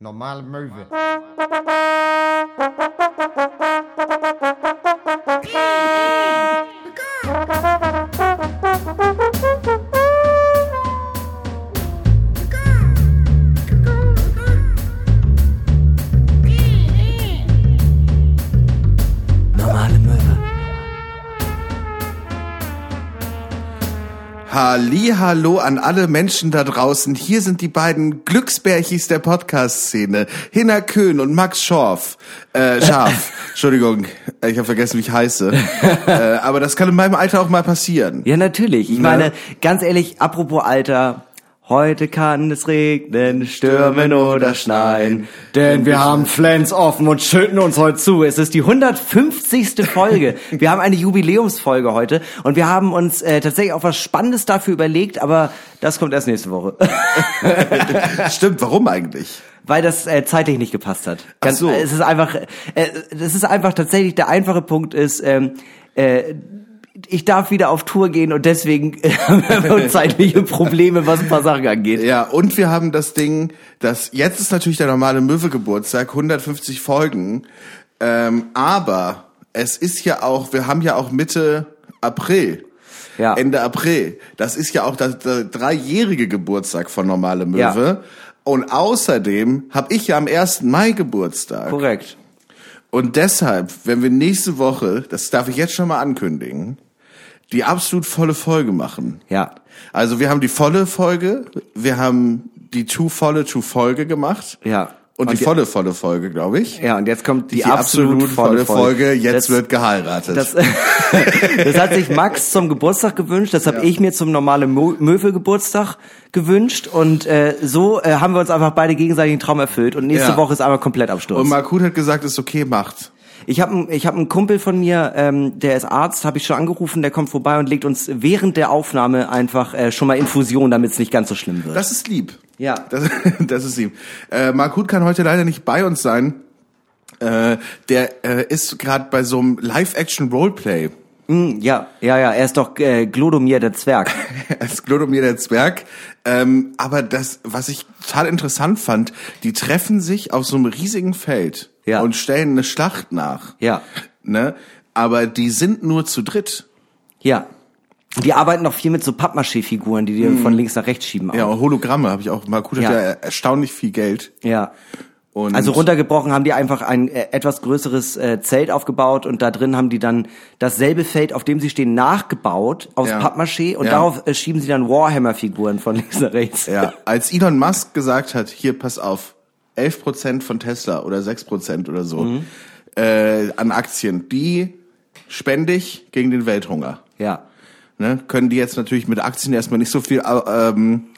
Normale Möwe. Hallo an alle Menschen da draußen. Hier sind die beiden Glücksbärchis der Podcast-Szene. Hinner Köhn und Max Schorf. Äh, Scharf. Entschuldigung, ich habe vergessen, wie ich heiße. äh, aber das kann in meinem Alter auch mal passieren. Ja, natürlich. Ich Ne? meine, ganz ehrlich, apropos Alter, heute kann es regnen, stürmen oder schneien, denn wir haben Flens offen und schütten uns heute zu. Es ist die 150. Folge. Wir haben eine Jubiläumsfolge heute und wir haben uns äh, tatsächlich auch was Spannendes dafür überlegt, aber das kommt erst nächste Woche. Stimmt, warum eigentlich? weil das äh, zeitlich nicht gepasst hat. Ach so. äh, Es ist einfach, äh, das ist einfach tatsächlich der einfache Punkt ist, ähm, äh, ich darf wieder auf Tour gehen und deswegen äh, haben wir zeitliche Probleme, was ein paar Sachen angeht. Ja, und wir haben das Ding, dass jetzt ist natürlich der normale Möwe-Geburtstag, 150 Folgen. Ähm, aber es ist ja auch, wir haben ja auch Mitte April. Ja. Ende April. Das ist ja auch der, der dreijährige Geburtstag von Normale Möwe. Und außerdem habe ich ja am 1. Mai Geburtstag. Korrekt. Und deshalb, wenn wir nächste Woche, das darf ich jetzt schon mal ankündigen, die absolut volle Folge machen. Ja. Also wir haben die volle Folge, wir haben die Too volle Too Folge gemacht. Ja. Und, die je- volle volle Folge, glaube ich. Ja, und jetzt kommt die, Die, absolut, volle Folge. Jetzt das, wird geheiratet. das, das hat sich Max zum Geburtstag gewünscht, das habe ich mir zum normalen Mo- Möwe-Geburtstag gewünscht und äh, so äh, haben wir uns einfach beide gegenseitig den Traum erfüllt und nächste Ja. Woche ist aber komplett Absturz. und Markut hat gesagt, ist okay, macht. Ich habe ich hab einen Kumpel von mir, ähm, der ist Arzt, habe ich schon angerufen, der kommt vorbei und legt uns während der Aufnahme einfach äh, schon mal Infusion, damit es nicht ganz so schlimm wird. Das ist lieb. Ja. Das, das ist lieb. Äh, Markut kann heute leider nicht bei uns sein. Äh, der äh, ist gerade bei so einem Live-Action-Roleplay. Hm, ja, ja, ja, er ist doch äh, Glodomir der Zwerg. als Glodomir der Zwerg. Ähm, aber das, was ich total interessant fand, die treffen sich auf so einem riesigen Feld Ja. und stellen eine Schlacht nach. Ja. Ne? Aber die sind nur zu dritt. Ja. Die arbeiten noch viel mit so Pappmaché-Figuren, die die von links nach rechts schieben. Ja, auch. und Hologramme habe ich auch. Markut Ja. hat ja erstaunlich viel Geld. ja. Und Also runtergebrochen haben die einfach ein äh, etwas größeres äh, Zelt aufgebaut und da drin haben die dann dasselbe Feld, auf dem sie stehen, nachgebaut aus Ja. Pappmaché und Ja. darauf äh, schieben sie dann Warhammer-Figuren von links nach rechts. Ja, als Elon Musk gesagt hat, hier pass auf, 11% von Tesla oder 6% oder so Mhm. äh, an Aktien, die spende ich gegen den Welthunger. Ja. Ne? Können die jetzt natürlich mit Aktien erstmal nicht so viel äh, ähm,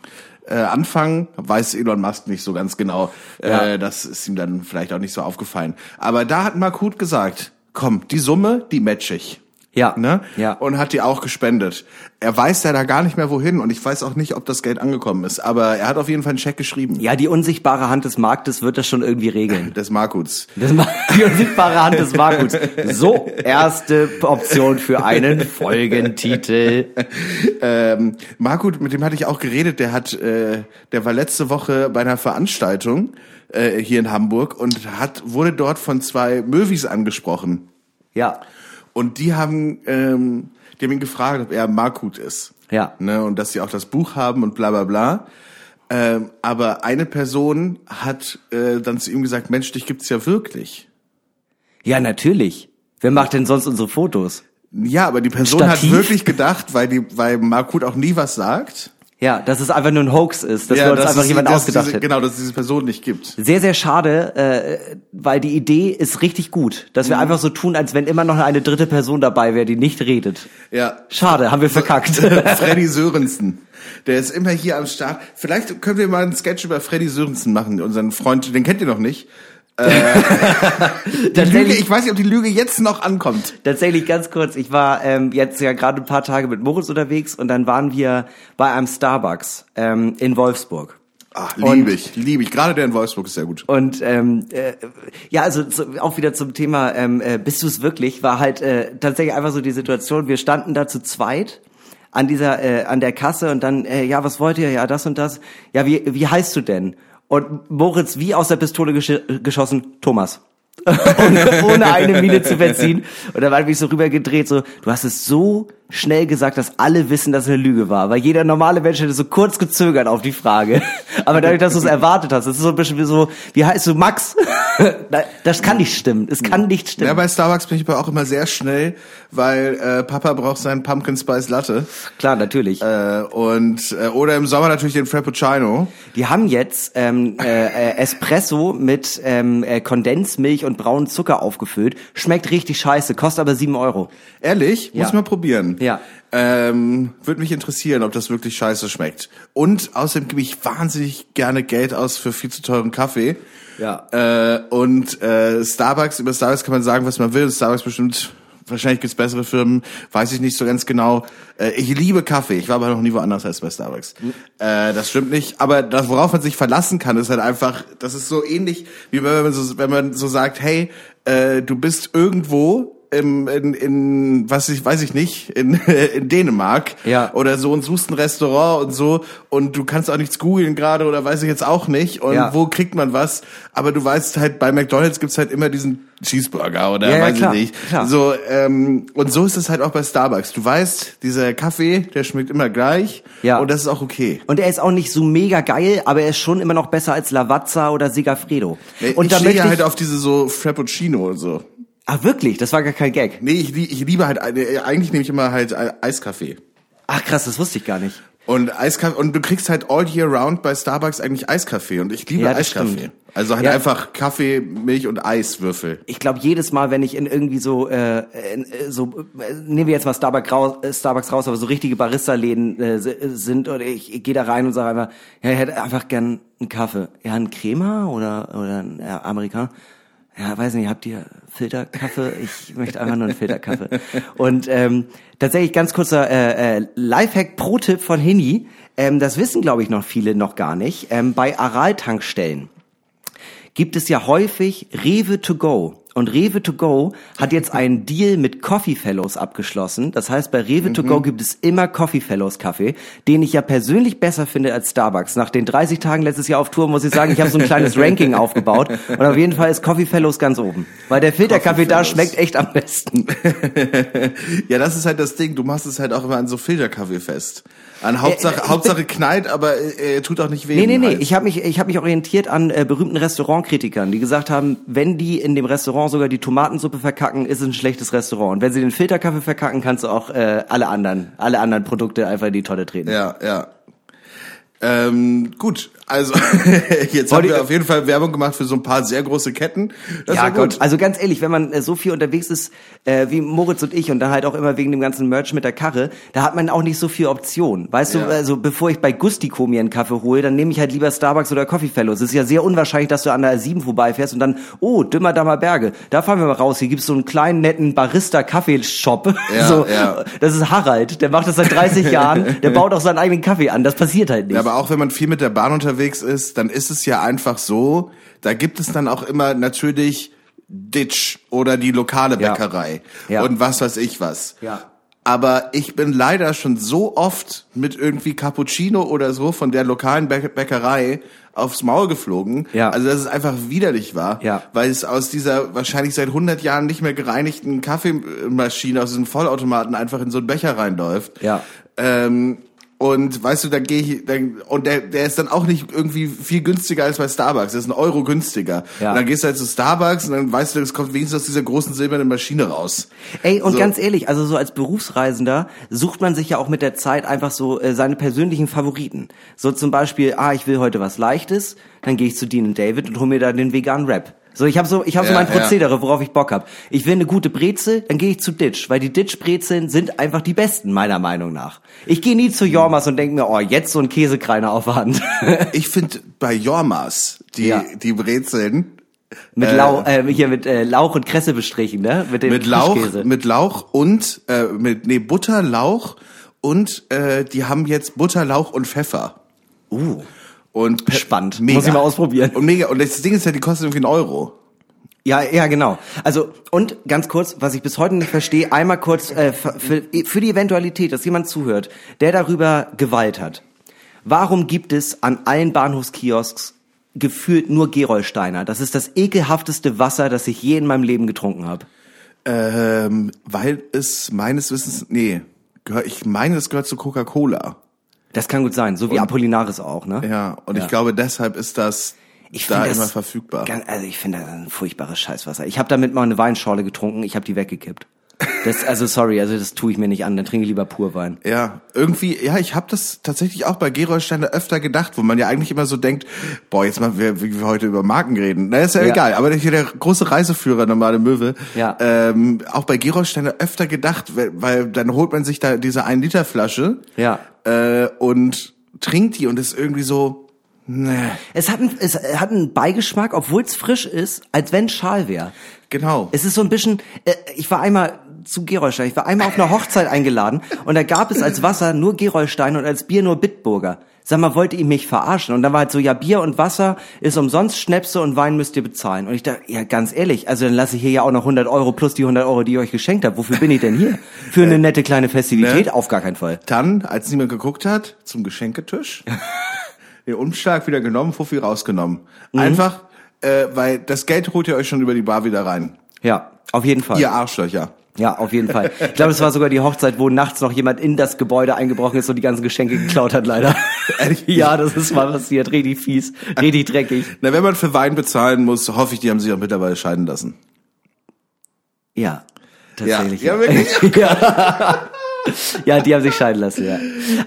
äh, anfangen, weiß Elon Musk nicht so ganz genau. Ja. Äh, das ist ihm dann vielleicht auch nicht so aufgefallen. Aber da hat Markut gesagt, komm, die Summe, die match ich. Ja. Ne? Ja. Und hat die auch gespendet. Er weiß ja da gar nicht mehr wohin und ich weiß auch nicht, ob das Geld angekommen ist. Aber er hat auf jeden Fall einen Scheck geschrieben. Ja, die unsichtbare Hand des Marktes wird das schon irgendwie regeln. Des Markuts. Das die unsichtbare Hand des Marktes. So, erste Option für einen Folgentitel. Ähm, Markut, mit dem hatte ich auch geredet, der hat, äh, der war letzte Woche bei einer Veranstaltung äh, hier in Hamburg und hat, wurde dort von zwei Möwis angesprochen. Ja. Und die haben, ähm, die haben ihn gefragt, ob er Markut ist. Ja. Ne, und dass sie auch das Buch haben und bla bla bla. Ähm, aber eine Person hat äh, dann zu ihm gesagt, Mensch, dich gibt's ja wirklich. Ja, natürlich. Wer macht denn sonst unsere Fotos? Ja, aber die Person Stativ? hat wirklich gedacht, weil die, weil Markut auch nie was sagt. Ja, dass es einfach nur ein Hoax ist, dass ja, wir uns dass einfach es- jemand ausgedacht diese, hätten. Genau, dass es diese Person nicht gibt. Sehr, sehr schade, äh, weil die Idee ist richtig gut, dass wir Mhm. einfach so tun, als wenn immer noch eine dritte Person dabei wäre, die nicht redet. Ja. Schade, haben wir verkackt. Freddy Sörensen. Der ist immer hier am Start. Vielleicht können wir mal einen Sketch über Freddy Sörensen machen, unseren Freund, den kennt ihr noch nicht. Äh, die Lüge, ich weiß nicht, ob die Lüge jetzt noch ankommt. Tatsächlich ganz kurz, ich war ähm, jetzt ja gerade ein paar Tage mit Moritz unterwegs und dann waren wir bei einem Starbucks ähm, in Wolfsburg. Ach, liebe ich, liebe ich. Gerade der in Wolfsburg ist sehr gut. Und ähm, äh, ja, also zu, auch wieder zum Thema, ähm, äh, bist du es wirklich, war halt äh, tatsächlich einfach so die Situation, wir standen da zu zweit an dieser, äh, an der Kasse und dann, äh, ja, was wollt ihr? Ja, das und das. Ja, wie, wie heißt du denn? Und Moritz wie aus der Pistole gesch geschossen, Thomas. ohne, ohne eine Miene zu verziehen. Und dann war ich so rübergedreht, so, du hast es so schnell gesagt, dass alle wissen, dass es eine Lüge war. Weil jeder normale Mensch hätte so kurz gezögert auf die Frage. Aber dadurch, dass du es erwartet hast, das ist so ein bisschen wie so, wie heißt du, Max? Das kann nicht stimmen. Es kann nicht stimmen. Ja, bei Starbucks bin ich aber auch immer sehr schnell, weil äh, Papa braucht seinen Pumpkin Spice Latte. Klar, natürlich. Äh, und äh, oder im Sommer natürlich den Frappuccino. Die haben jetzt ähm, äh, Espresso mit ähm, äh, Kondensmilch und braunen Zucker aufgefüllt. Schmeckt richtig scheiße, kostet aber sieben Euro. Ehrlich? Muss Ja. ich mal probieren. Ja. Ähm, Würde mich interessieren, ob das wirklich scheiße schmeckt. Und außerdem gebe ich wahnsinnig gerne Geld aus für viel zu teuren Kaffee. Ja. Äh, und äh, Starbucks, über Starbucks kann man sagen, was man will. Starbucks bestimmt, wahrscheinlich gibt's bessere Firmen, weiß ich nicht so ganz genau. Äh, ich liebe Kaffee, ich war aber noch nie woanders als bei Starbucks. Äh, das stimmt nicht, aber das, worauf man sich verlassen kann, ist halt einfach, das ist so ähnlich, wie wenn man so, wenn man so sagt, hey, äh, du bist irgendwo im, in, in, was ich, weiß ich nicht, in, in Dänemark Ja. oder so und suchst ein Restaurant und so und du kannst auch nichts googeln gerade oder weiß ich jetzt auch nicht und Ja. wo kriegt man was, aber du weißt halt, bei McDonalds gibt's halt immer diesen Cheeseburger oder Ja, weiß klar, ich nicht. klar. So, ähm, und so ist es halt auch bei Starbucks. Du weißt, dieser Kaffee, der schmeckt immer gleich Ja. und das ist auch okay. Und er ist auch nicht so mega geil, aber er ist schon immer noch besser als Lavazza oder Sigafredo. Und ich stehe halt auf diese so Frappuccino und so. Ah, wirklich? Das war gar kein Gag. Nee, ich, ich liebe halt, äh, eigentlich nehme ich immer halt äh, Eiskaffee. Ach krass, das wusste ich gar nicht. Und Eiskaffee, und du kriegst halt all year round bei Starbucks eigentlich Eiskaffee und ich liebe Ja, Eiskaffee. stimmt. Also halt Ja. einfach Kaffee, Milch und Eiswürfel. Ich glaube, jedes Mal, wenn ich in irgendwie so, äh, in, äh, so äh, nehmen wir jetzt mal Starbucks raus, äh, Starbucks raus aber so richtige Barista-Läden äh, si- sind, oder ich, ich gehe da rein und sage einfach, ja, ich hätte einfach gern einen Kaffee. Ja, einen Crema oder, oder einen ja, Amerikaner? Ja, weiß nicht, habt ihr Filterkaffee? Ich möchte einfach nur einen Filterkaffee. Und ähm, tatsächlich ganz kurzer äh, äh, Lifehack Pro-Tipp von Hini. Ähm, das wissen, glaube ich, noch viele noch gar nicht. Ähm, bei Aral-Tankstellen gibt es ja häufig Rewe to go. Und Rewe to go hat jetzt einen Deal mit Coffee Fellows abgeschlossen. Das heißt, bei Rewe to go gibt es immer Coffee Fellows Kaffee, den ich ja persönlich besser finde als Starbucks. Nach den 30 Tagen letztes Jahr auf Tour muss ich sagen, ich habe so ein kleines Ranking aufgebaut. Und auf jeden Fall ist Coffee Fellows ganz oben. Weil der Filterkaffee da schmeckt echt am besten. Ja, das ist halt das Ding. Du machst es halt auch immer an so Filterkaffee fest. An Hauptsache, Hauptsache knallt, aber äh, tut auch nicht weh. Nee, nee, nee. Ich habe mich, ich hab mich orientiert an äh, berühmten Restaurantkritikern, die gesagt haben, wenn die in dem Restaurant sogar die Tomatensuppe verkacken, ist es ein schlechtes Restaurant. Und wenn sie den Filterkaffee verkacken, kannst du auch äh, alle anderen, alle anderen Produkte einfach in die Tonne treten. Ja, ja. Ähm, gut, also jetzt haben wir auf jeden Fall Werbung gemacht für so ein paar sehr große Ketten. Das ja, gut. Gott. Also ganz ehrlich, wenn man äh, so viel unterwegs ist äh, wie Moritz und ich und dann halt auch immer wegen dem ganzen Merch mit der Karre, da hat man auch nicht so viel Option. Weißt Ja. du, also bevor ich bei Gustico mir einen Kaffee hole, dann nehme ich halt lieber Starbucks oder Coffee Fellows. Es ist ja sehr unwahrscheinlich, dass du an der 7 vorbeifährst und dann, oh, Dümmerdammer Berge, da fahren wir mal raus. Hier gibt's so einen kleinen, netten Barista-Kaffeeshop. Ja, so, ja. Das ist Harald, der macht das seit 30 Jahren, der baut auch seinen eigenen Kaffee an. Das passiert halt nicht. Ja, aber auch wenn man viel mit der Bahn unterwegs ist, dann ist es ja einfach so, da gibt es dann auch immer natürlich Ditch oder die lokale Ja. Bäckerei Ja. und was weiß ich was. Ja. Aber ich bin leider schon so oft mit irgendwie Cappuccino oder so von der lokalen Bä- Bäckerei aufs Maul geflogen. Ja. Also dass es einfach widerlich war, Ja. weil es aus dieser wahrscheinlich seit 100 Jahren nicht mehr gereinigten Kaffeemaschine aus diesem Vollautomaten einfach in so einen Becher reinläuft. Ja. Ähm, und weißt du, da gehe ich, dann, und der, der ist dann auch nicht irgendwie viel günstiger als bei Starbucks. Der ist ein Euro günstiger. Ja. Und dann gehst du halt zu Starbucks und dann weißt du, es kommt wenigstens aus dieser großen silbernen Maschine raus. Ey, und So. ganz ehrlich, also so als Berufsreisender sucht man sich ja auch mit der Zeit einfach so äh, seine persönlichen Favoriten. So zum Beispiel, ah, ich will heute was Leichtes, dann gehe ich zu Dean und David und hol mir da den veganen Rap. So, ich habe so, ich habe so Ja, mein ja. Prozedere, worauf ich Bock hab. Ich will eine gute Brezel, dann gehe ich zu Ditch, weil die Ditch-Brezeln sind einfach die besten, meiner Meinung nach. Ich gehe nie zu Jormas und denke mir, oh, jetzt so ein Käsekreiner auf der Hand. Ich finde bei Jormas die, Ja. die Brezeln mit Lau äh, hier mit äh, Lauch und Kresse bestrichen, ne? Mit dem mit Lauch, mit Lauch und äh, mit nee Butter, Lauch und äh, die haben jetzt Butter, Lauch und Pfeffer. Uh. Und Spannend. Mega. Muss ich mal ausprobieren. Und mega. Und das Ding ist ja, die kosten irgendwie einen Euro. Ja, ja, genau. Also und ganz kurz, was ich bis heute nicht verstehe, einmal kurz äh, für, für die Eventualität, dass jemand zuhört, der darüber Gewalt hat. Warum gibt es an allen Bahnhofskiosks gefühlt nur Gerolsteiner. Das ist das ekelhafteste Wasser, das ich je in meinem Leben getrunken habe. Ähm, weil es meines Wissens, nee, ich meine, es gehört zu Coca-Cola. Das kann gut sein, so wie Apollinaris auch, ne? Ja, und ich glaube, deshalb ist das Ich da das immer verfügbar. Ganz, also ich finde das ein furchtbares Scheißwasser. Ich habe damit mal eine Weinschorle getrunken, ich habe die weggekippt. Das, also sorry, also das tue ich mir nicht an, dann trinke ich lieber Purwein. Ja, irgendwie, ja, ich habe das tatsächlich auch bei Gerolsteiner öfter gedacht, wo man ja eigentlich immer so denkt, boah, jetzt mal, wir, wir heute über Marken reden. Na, ist ja, Ja. egal, aber hier der große Reiseführer, normale Möwe, Ja. ähm, auch bei Gerolsteiner öfter gedacht, weil, weil dann holt man sich da diese 1 Liter Flasche Ja. äh, und trinkt die und ist irgendwie so, ne, Es hat, ein, es hat einen Beigeschmack, obwohl es frisch ist, als wenn Schal wäre. genau. Es ist so ein bisschen, äh, ich war einmal zu Gerolstein, ich war einmal auf einer Hochzeit eingeladen und da gab es als Wasser nur Gerolstein und als Bier nur Bitburger. Sag mal, wollte ihr mich verarschen? Und dann war halt so, ja, Bier und Wasser ist umsonst, Schnäpse und Wein müsst ihr bezahlen. Und ich dachte, ja, ganz ehrlich, also dann lasse ich hier ja auch noch 100 Euro plus die 100 Euro, die ich euch geschenkt habe. Wofür bin ich denn hier? Für eine nette kleine Festivität? ne? Auf gar keinen Fall. Dann, als niemand geguckt hat, zum Geschenketisch, den Umschlag wieder genommen, Fuffi rausgenommen. Mhm. Einfach, äh, weil das Geld holt ihr euch schon über die Bar wieder rein. Ja, auf jeden Fall. Ihr Arschlöcher. Ja, auf jeden Fall. Ich glaube, es war sogar die Hochzeit, wo nachts noch jemand in das Gebäude eingebrochen ist und die ganzen Geschenke geklaut hat, leider. Ja, das ist mal passiert. Richtig fies, richtig dreckig. Na, wenn man für Wein bezahlen muss, hoffe ich, die haben sich auch mittlerweile scheiden lassen. Ja, tatsächlich. Ja, ja, wirklich? ja. ja, die haben sich scheiden lassen, ja.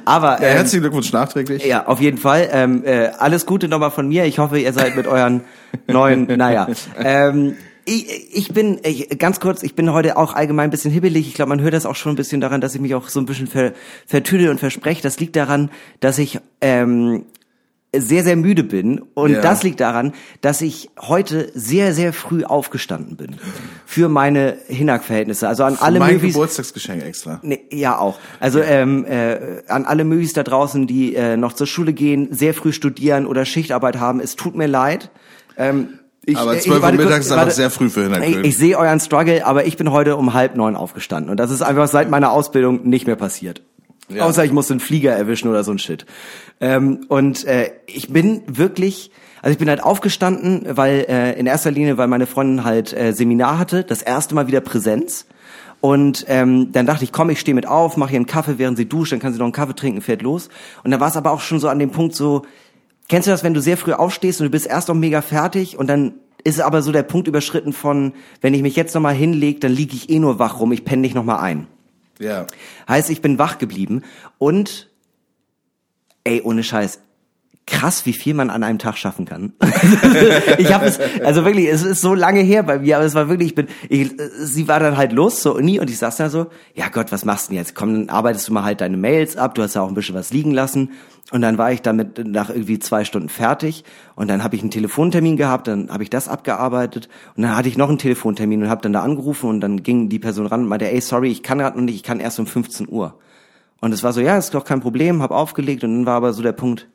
Aber Ja, ähm, herzlichen Glückwunsch nachträglich. ja, auf jeden Fall. Ähm, äh, alles Gute nochmal von mir. Ich hoffe, ihr seid mit euren neuen, naja. Ähm, ich, ich bin, ich, ganz kurz, ich bin heute auch allgemein ein bisschen hibbelig. Ich glaube, man hört das auch schon ein bisschen daran, dass ich mich auch so ein bisschen ver, vertüdel und verspreche. Das liegt daran, dass ich ähm, sehr, sehr müde bin. Und Ja. das liegt daran, dass ich heute sehr, sehr früh aufgestanden bin. Für meine Hinak-Verhältnisse. Also an alle mein Movies. Geburtstagsgeschenk extra. Nee, ja auch. Also ähm, äh, an alle Möwis da draußen, die äh, noch zur Schule gehen, sehr früh studieren oder Schichtarbeit haben, es tut mir leid. Ähm, ich, Aber äh, 12 Uhr mittags ist einfach warte. sehr früh für Ich, Hintergrund. ich sehe euren Struggle, aber ich bin heute um halb neun aufgestanden und das ist einfach seit meiner Ausbildung nicht mehr passiert. Ja. Außer ich musste einen Flieger erwischen oder so ein Shit. Ähm, und äh, ich bin wirklich, also ich bin halt aufgestanden, weil äh, in erster Linie, weil meine Freundin halt äh, Seminar hatte, das erste Mal wieder Präsenz. Und ähm, dann dachte ich, komm, ich stehe mit auf, mache ihr einen Kaffee, während sie duscht, dann kann sie noch einen Kaffee trinken, fährt los. Und dann war es aber auch schon so an dem Punkt so, kennst du das, wenn du sehr früh aufstehst und du bist erst noch mega fertig und dann ist aber so der Punkt überschritten von, wenn ich mich jetzt noch mal hinlege, dann liege ich eh nur wach rum, ich penne nicht noch mal ein. Ja. Heißt, ich bin wach geblieben und ey, ohne Scheiß, krass, wie viel man an einem Tag schaffen kann. ich habe es, also wirklich, es ist so lange her bei mir, aber es war wirklich, ich bin, ich, sie war dann halt los zur Uni und ich saß da so, ja Gott, was machst du denn jetzt? Komm, dann arbeitest du mal halt deine Mails ab, du hast ja auch ein bisschen was liegen lassen. Und dann war ich damit nach irgendwie zwei Stunden fertig und dann habe ich einen Telefontermin gehabt, dann habe ich das abgearbeitet und dann hatte ich noch einen Telefontermin und habe dann da angerufen und dann ging die Person ran und meinte, ey, sorry, ich kann gerade noch nicht, ich kann erst um 15 Uhr. Und es war so, ja, ist doch kein Problem, hab aufgelegt und dann war aber so der Punkt,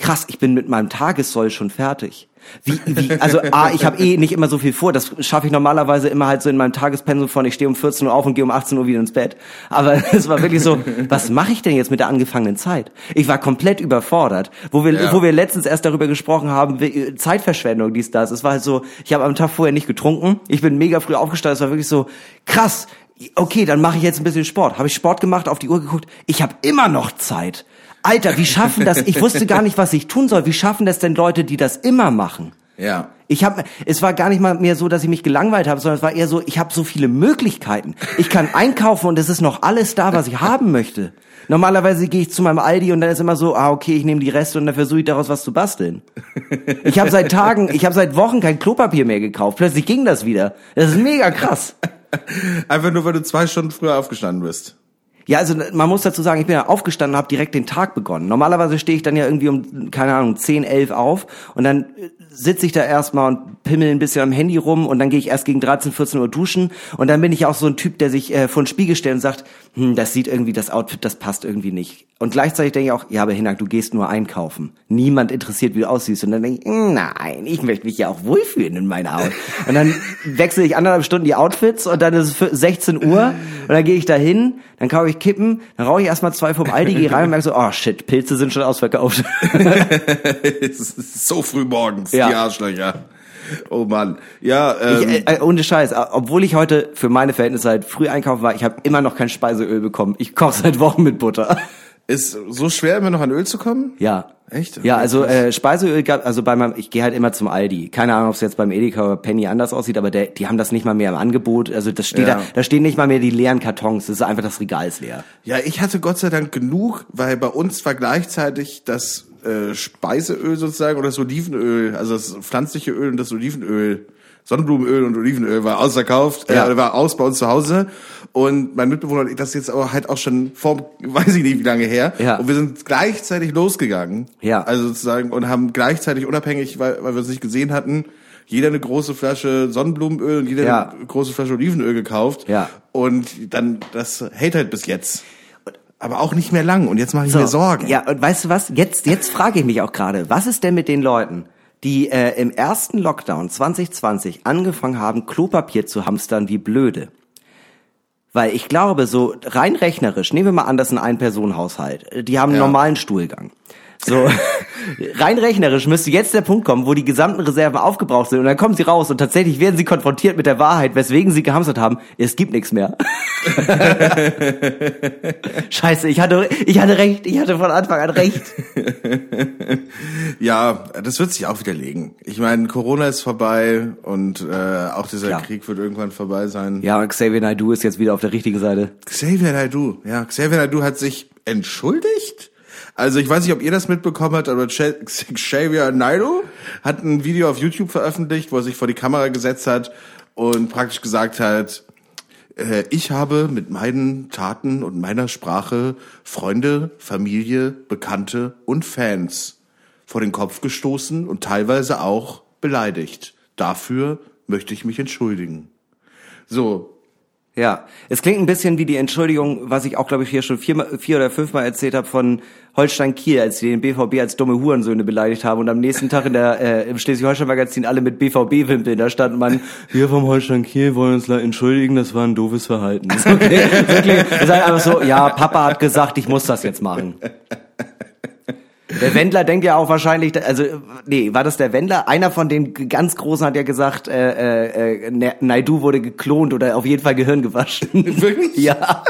krass, ich bin mit meinem Tagessoll schon fertig. Wie, wie, also A, ich habe eh nicht immer so viel vor. Das schaffe ich normalerweise immer halt so in meinem Tagespensum von, ich stehe um 14 Uhr auf und gehe um 18 Uhr wieder ins Bett. Aber es war wirklich so, was mache ich denn jetzt mit der angefangenen Zeit? Ich war komplett überfordert. Wo wir, Ja. wo wir letztens erst darüber gesprochen haben, wie- Zeitverschwendung, dies, das. Es war halt so, ich habe am Tag vorher nicht getrunken. Ich bin mega früh aufgestanden. Es war wirklich so, krass. Okay, dann mache ich jetzt ein bisschen Sport. Habe ich Sport gemacht, auf die Uhr geguckt. Ich habe immer noch Zeit. Alter, wie schaffen das? Ich wusste gar nicht, was ich tun soll. Wie schaffen das denn Leute, die das immer machen? Ja. Ich habe, es war gar nicht mal mehr so, dass ich mich gelangweilt habe, sondern es war eher so, ich habe so viele Möglichkeiten. Ich kann einkaufen und es ist noch alles da, was ich haben möchte. Normalerweise gehe ich zu meinem Aldi und dann ist immer so, ah okay, ich nehme die Reste und dann versuche ich daraus was zu basteln. Ich habe seit Tagen, ich habe seit Wochen kein Klopapier mehr gekauft. Plötzlich ging das wieder. Das ist mega krass. Einfach nur, weil du zwei Stunden früher aufgestanden bist. Ja, also man muss dazu sagen, ich bin ja aufgestanden, habe direkt den Tag begonnen. Normalerweise stehe ich dann ja irgendwie um, keine Ahnung, 10, 11 auf und dann äh, sitze ich da erstmal und pimmel ein bisschen am Handy rum und dann gehe ich erst gegen 13, 14 Uhr duschen und dann bin ich auch so ein Typ, der sich äh, vor den Spiegel stellt und sagt, hm, das sieht irgendwie, das Outfit, das passt irgendwie nicht. Und gleichzeitig denke ich auch, ja, aber Hinak, du gehst nur einkaufen. Niemand interessiert, wie du aussiehst. Und dann denke ich, nein, ich möchte mich ja auch wohlfühlen in meiner Haut. Und dann wechsle ich anderthalb Stunden die Outfits und dann ist es 16 Uhr und dann gehe ich da hin, dann kaufe ich Kippen, dann rauche ich erstmal zwei vom Aldi, gehe rein und merke so, oh shit, Pilze sind schon ausverkauft. es ist so früh morgens, Ja. die Arschlöcher. Oh Mann. Ja, ähm, Ich, äh, ohne Scheiß, äh, obwohl ich heute für meine Verhältnisse halt früh einkaufen war, ich habe immer noch kein Speiseöl bekommen. Ich koche seit Wochen mit Butter. Ist so schwer, immer noch an Öl zu kommen? Ja. Echt? Ja, also äh, Speiseöl gab, also bei meinem, ich gehe halt immer zum Aldi. Keine Ahnung, ob es jetzt beim Edeka oder Penny anders aussieht, aber der, die haben das nicht mal mehr im Angebot. Also das steht Ja. da, da stehen nicht mal mehr die leeren Kartons. Das ist einfach das Regal ist leer. Ja, ich hatte Gott sei Dank genug, weil bei uns war gleichzeitig das äh, Speiseöl sozusagen oder das Olivenöl, also das pflanzliche Öl und das Olivenöl, Sonnenblumenöl und Olivenöl war ausverkauft, Ja. äh, war aus bei uns zu Hause und mein Mitbewohner und ich, das ist jetzt aber halt auch schon vor, weiß ich nicht wie lange her Ja. und wir sind gleichzeitig losgegangen, Ja. also sozusagen und haben gleichzeitig unabhängig, weil, weil wir es nicht gesehen hatten, jeder eine große Flasche Sonnenblumenöl und jeder Ja. eine große Flasche Olivenöl gekauft Ja. und dann das hält halt bis jetzt. Aber auch nicht mehr lang. Und jetzt mache ich mir Sorgen. Ja, und weißt du was? Jetzt, jetzt frage ich mich auch gerade, was ist denn mit den Leuten, die äh, im ersten Lockdown 2020 angefangen haben, Klopapier zu hamstern wie blöde? Weil ich glaube, so rein rechnerisch, nehmen wir mal an, das ist ein Ein-Personen-Haushalt. Die haben einen Ja. normalen Stuhlgang. So, rein rechnerisch müsste jetzt der Punkt kommen, wo die gesamten Reserven aufgebraucht sind und dann kommen sie raus und tatsächlich werden sie konfrontiert mit der Wahrheit, weswegen sie gehamstert haben, es gibt nichts mehr. Scheiße, ich hatte, ich hatte recht, ich hatte von Anfang an recht. Ja, das wird sich auch widerlegen. Ich meine, Corona ist vorbei und äh, auch dieser Klar. Krieg wird irgendwann vorbei sein. Ja, und Xavier Naidoo ist jetzt wieder auf der richtigen Seite. Xavier Naidoo, ja, Xavier Naidoo hat sich entschuldigt. Also ich weiß nicht, ob ihr das mitbekommen habt, aber Xavier Naidoo hat ein Video auf YouTube veröffentlicht, wo er sich vor die Kamera gesetzt hat und praktisch gesagt hat, äh, ich habe mit meinen Taten und meiner Sprache Freunde, Familie, Bekannte und Fans vor den Kopf gestoßen und teilweise auch beleidigt. Dafür möchte ich mich entschuldigen. So, Ja, es klingt ein bisschen wie die Entschuldigung, was ich auch, glaube ich, hier schon viermal, vier oder fünfmal erzählt habe von Holstein Kiel, als sie den BVB als dumme Hurensöhne beleidigt haben und am nächsten Tag in der äh, im Schleswig-Holstein-Magazin alle mit BVB-Wimpeln, da stand man, wir vom Holstein Kiel wollen uns entschuldigen, das war ein doofes Verhalten. Okay. Wirklich, das ist einfach so, ja, Papa hat gesagt, ich muss das jetzt machen. Der Wendler denkt ja auch wahrscheinlich, also nee, war das der Wendler? Einer von den ganz Großen hat ja gesagt, äh, äh, äh, Naidu wurde geklont oder auf jeden Fall Gehirn gewaschen. Wirklich? Ja.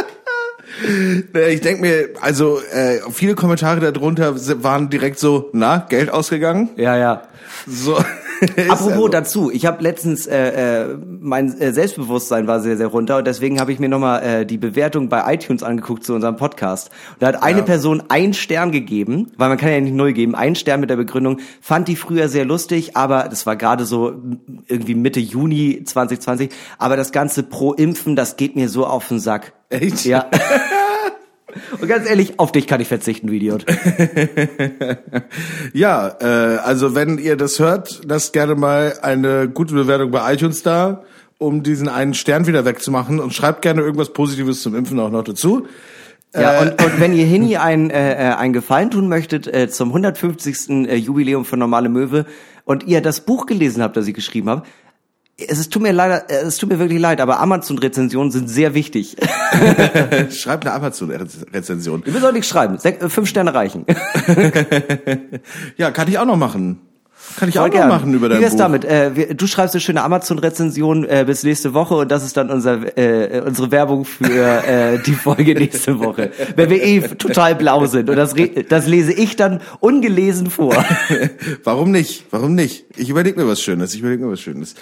Ich denke mir, also äh, viele Kommentare darunter waren direkt so, na, Geld ausgegangen? Ja, ja. So. Apropos also- dazu, ich habe letztens äh, äh, mein äh, Selbstbewusstsein war sehr sehr runter und deswegen habe ich mir nochmal äh, die Bewertung bei iTunes angeguckt zu unserem Podcast. Und da hat eine Ja. Person einen Stern gegeben, weil man kann ja nicht null geben, einen Stern mit der Begründung, fand die früher sehr lustig, aber das war gerade so irgendwie Mitte Juni 2020, aber das ganze pro Impfen, das geht mir so auf den Sack. Echt? Ja. Und ganz ehrlich, auf dich kann ich verzichten, du Idiot. Ja, äh, also wenn ihr das hört, lasst gerne mal eine gute Bewertung bei iTunes da, um diesen einen Stern wieder wegzumachen und schreibt gerne irgendwas Positives zum Impfen auch noch dazu. Ja, und, und wenn ihr Hini einen, äh, äh, einen Gefallen tun möchtet äh, zum 150. Äh, Jubiläum von Normale Möwe und ihr das Buch gelesen habt, das ich geschrieben habe, es tut mir leider, äh, es tut mir wirklich leid, aber Amazon-Rezensionen sind sehr wichtig. Schreibt eine Amazon-Rezension. Ihr müsst auch nichts schreiben. Äh, fünf Sterne reichen. Ja, kann ich auch noch machen. Kann ich Voll auch noch gern. machen über Wie dein wär's Buch. damit? Äh, wir, du schreibst eine schöne Amazon-Rezension äh, bis nächste Woche und das ist dann unser, äh, unsere Werbung für äh, die Folge nächste Woche. Wenn wir eh total blau sind und das, das lese ich dann ungelesen vor. Warum nicht? Warum nicht? Ich überlege mir was Schönes. Ich überlege mir was Schönes.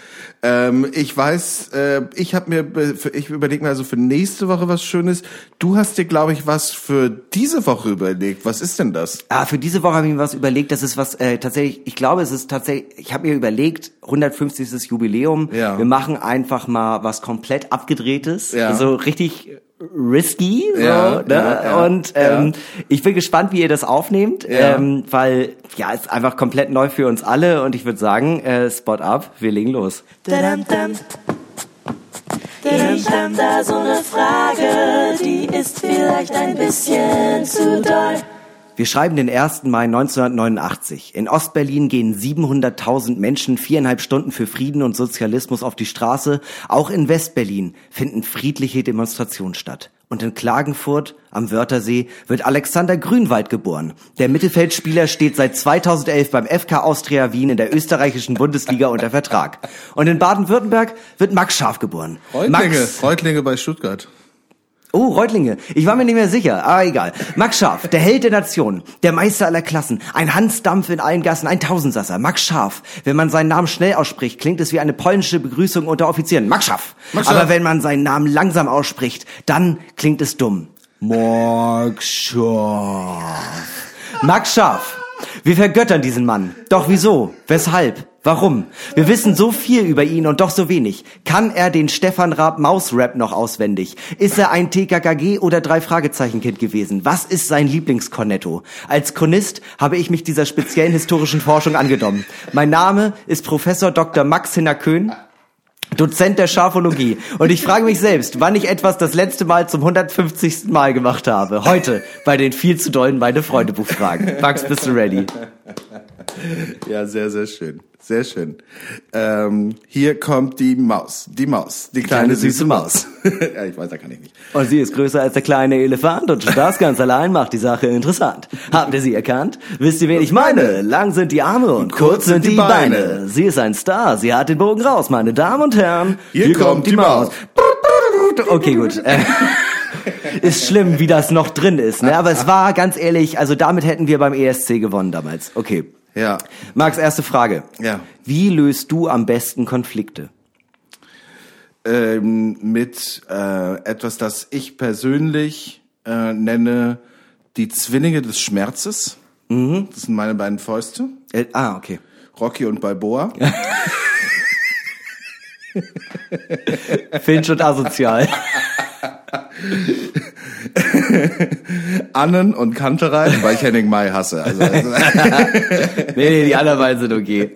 Ähm, ich weiß, äh, ich habe mir, ich überlege mir also für nächste Woche was Schönes. Du hast dir, glaube ich, was für diese Woche überlegt. Was ist denn das? Ah, für diese Woche habe ich mir was überlegt. Das ist was äh, tatsächlich. Ich glaube, es ist tatsächlich. Ich habe mir überlegt, 150. Jubiläum. Ja. Wir machen einfach mal was komplett abgedrehtes. Ja. Also richtig risky. So, Ja, ne? ja, ja, und ähm, ja. ich bin gespannt, wie ihr das aufnehmt, Ja. ähm, weil ja, es ist einfach komplett neu für uns alle und ich würde sagen, äh, Spot up, wir legen los. Ich hab da so ne Frage, die ist vielleicht ein bisschen zu doll. Wir schreiben den 1. Mai 1989. In Ostberlin gehen 700.000 Menschen viereinhalb Stunden für Frieden und Sozialismus auf die Straße. Auch in Westberlin finden friedliche Demonstrationen statt. Und in Klagenfurt am Wörthersee wird Alexander Grünwald geboren. Der Mittelfeldspieler steht seit 2011 beim FK Austria Wien in der österreichischen Bundesliga unter Vertrag. Und in Baden-Württemberg wird Max Scharf geboren. Reutlinge, Max, Reutlinge bei Stuttgart. Oh, Reutlinge. Ich war mir nicht mehr sicher, aber egal. Max Scharf, der Held der Nation, der Meister aller Klassen, ein Hansdampf in allen Gassen, ein Tausendsasser. Max Scharf. Wenn man seinen Namen schnell ausspricht, klingt es wie eine polnische Begrüßung unter Offizieren. Max Scharf. Max Scharf. Aber wenn man seinen Namen langsam ausspricht, dann klingt es dumm. Max Scharf. Max Scharf. Wir vergöttern diesen Mann. Doch wieso? Weshalb? Warum? Wir wissen so viel über ihn und doch so wenig. Kann er den Stefan Raab Maus-Rap noch auswendig? Ist er ein TKKG oder drei Fragezeichen-Kind gewesen? Was ist sein Lieblingskornetto? Als Chronist habe ich mich dieser speziellen historischen Forschung angenommen. Mein Name ist Professor Dr. Max Hinnerköhn. Dozent der Schafologie. Und ich frage mich selbst, wann ich etwas das letzte Mal zum 150. Mal gemacht habe. Heute, bei den viel zu dollen meine Freunde Buchfragen. Max, bist du ready? Ja, sehr, sehr schön. Sehr schön. Ähm, hier kommt die Maus. Die Maus. Die kleine, Kleine, süße Maus. ja, ich weiß, da kann ich nicht. Und sie ist größer als der kleine Elefant und schon das ganz allein macht die Sache interessant. Habt ihr sie erkannt? Wisst ihr, wen ich meine? Lang sind die Arme und kurz sind die Beine. Sie ist ein Star, sie hat den Bogen raus, meine Damen und Herren. Hier kommt die Maus. Okay, gut. Äh, ist schlimm, wie das noch drin ist, ne? Aber es war ganz ehrlich, also damit hätten wir beim ESC gewonnen damals. Okay. Ja. Max, erste Frage. Ja. Wie löst du am besten Konflikte? Ähm, mit äh, etwas, das ich persönlich äh, nenne die Zwillinge des Schmerzes. Das sind meine beiden Fäuste. Äh, ah, okay. Rocky und Balboa. Finch und asozial. Annen und Kantereit, weil ich Henning Mai hasse. Also, also Nee, nee, die anderen beiden sind okay.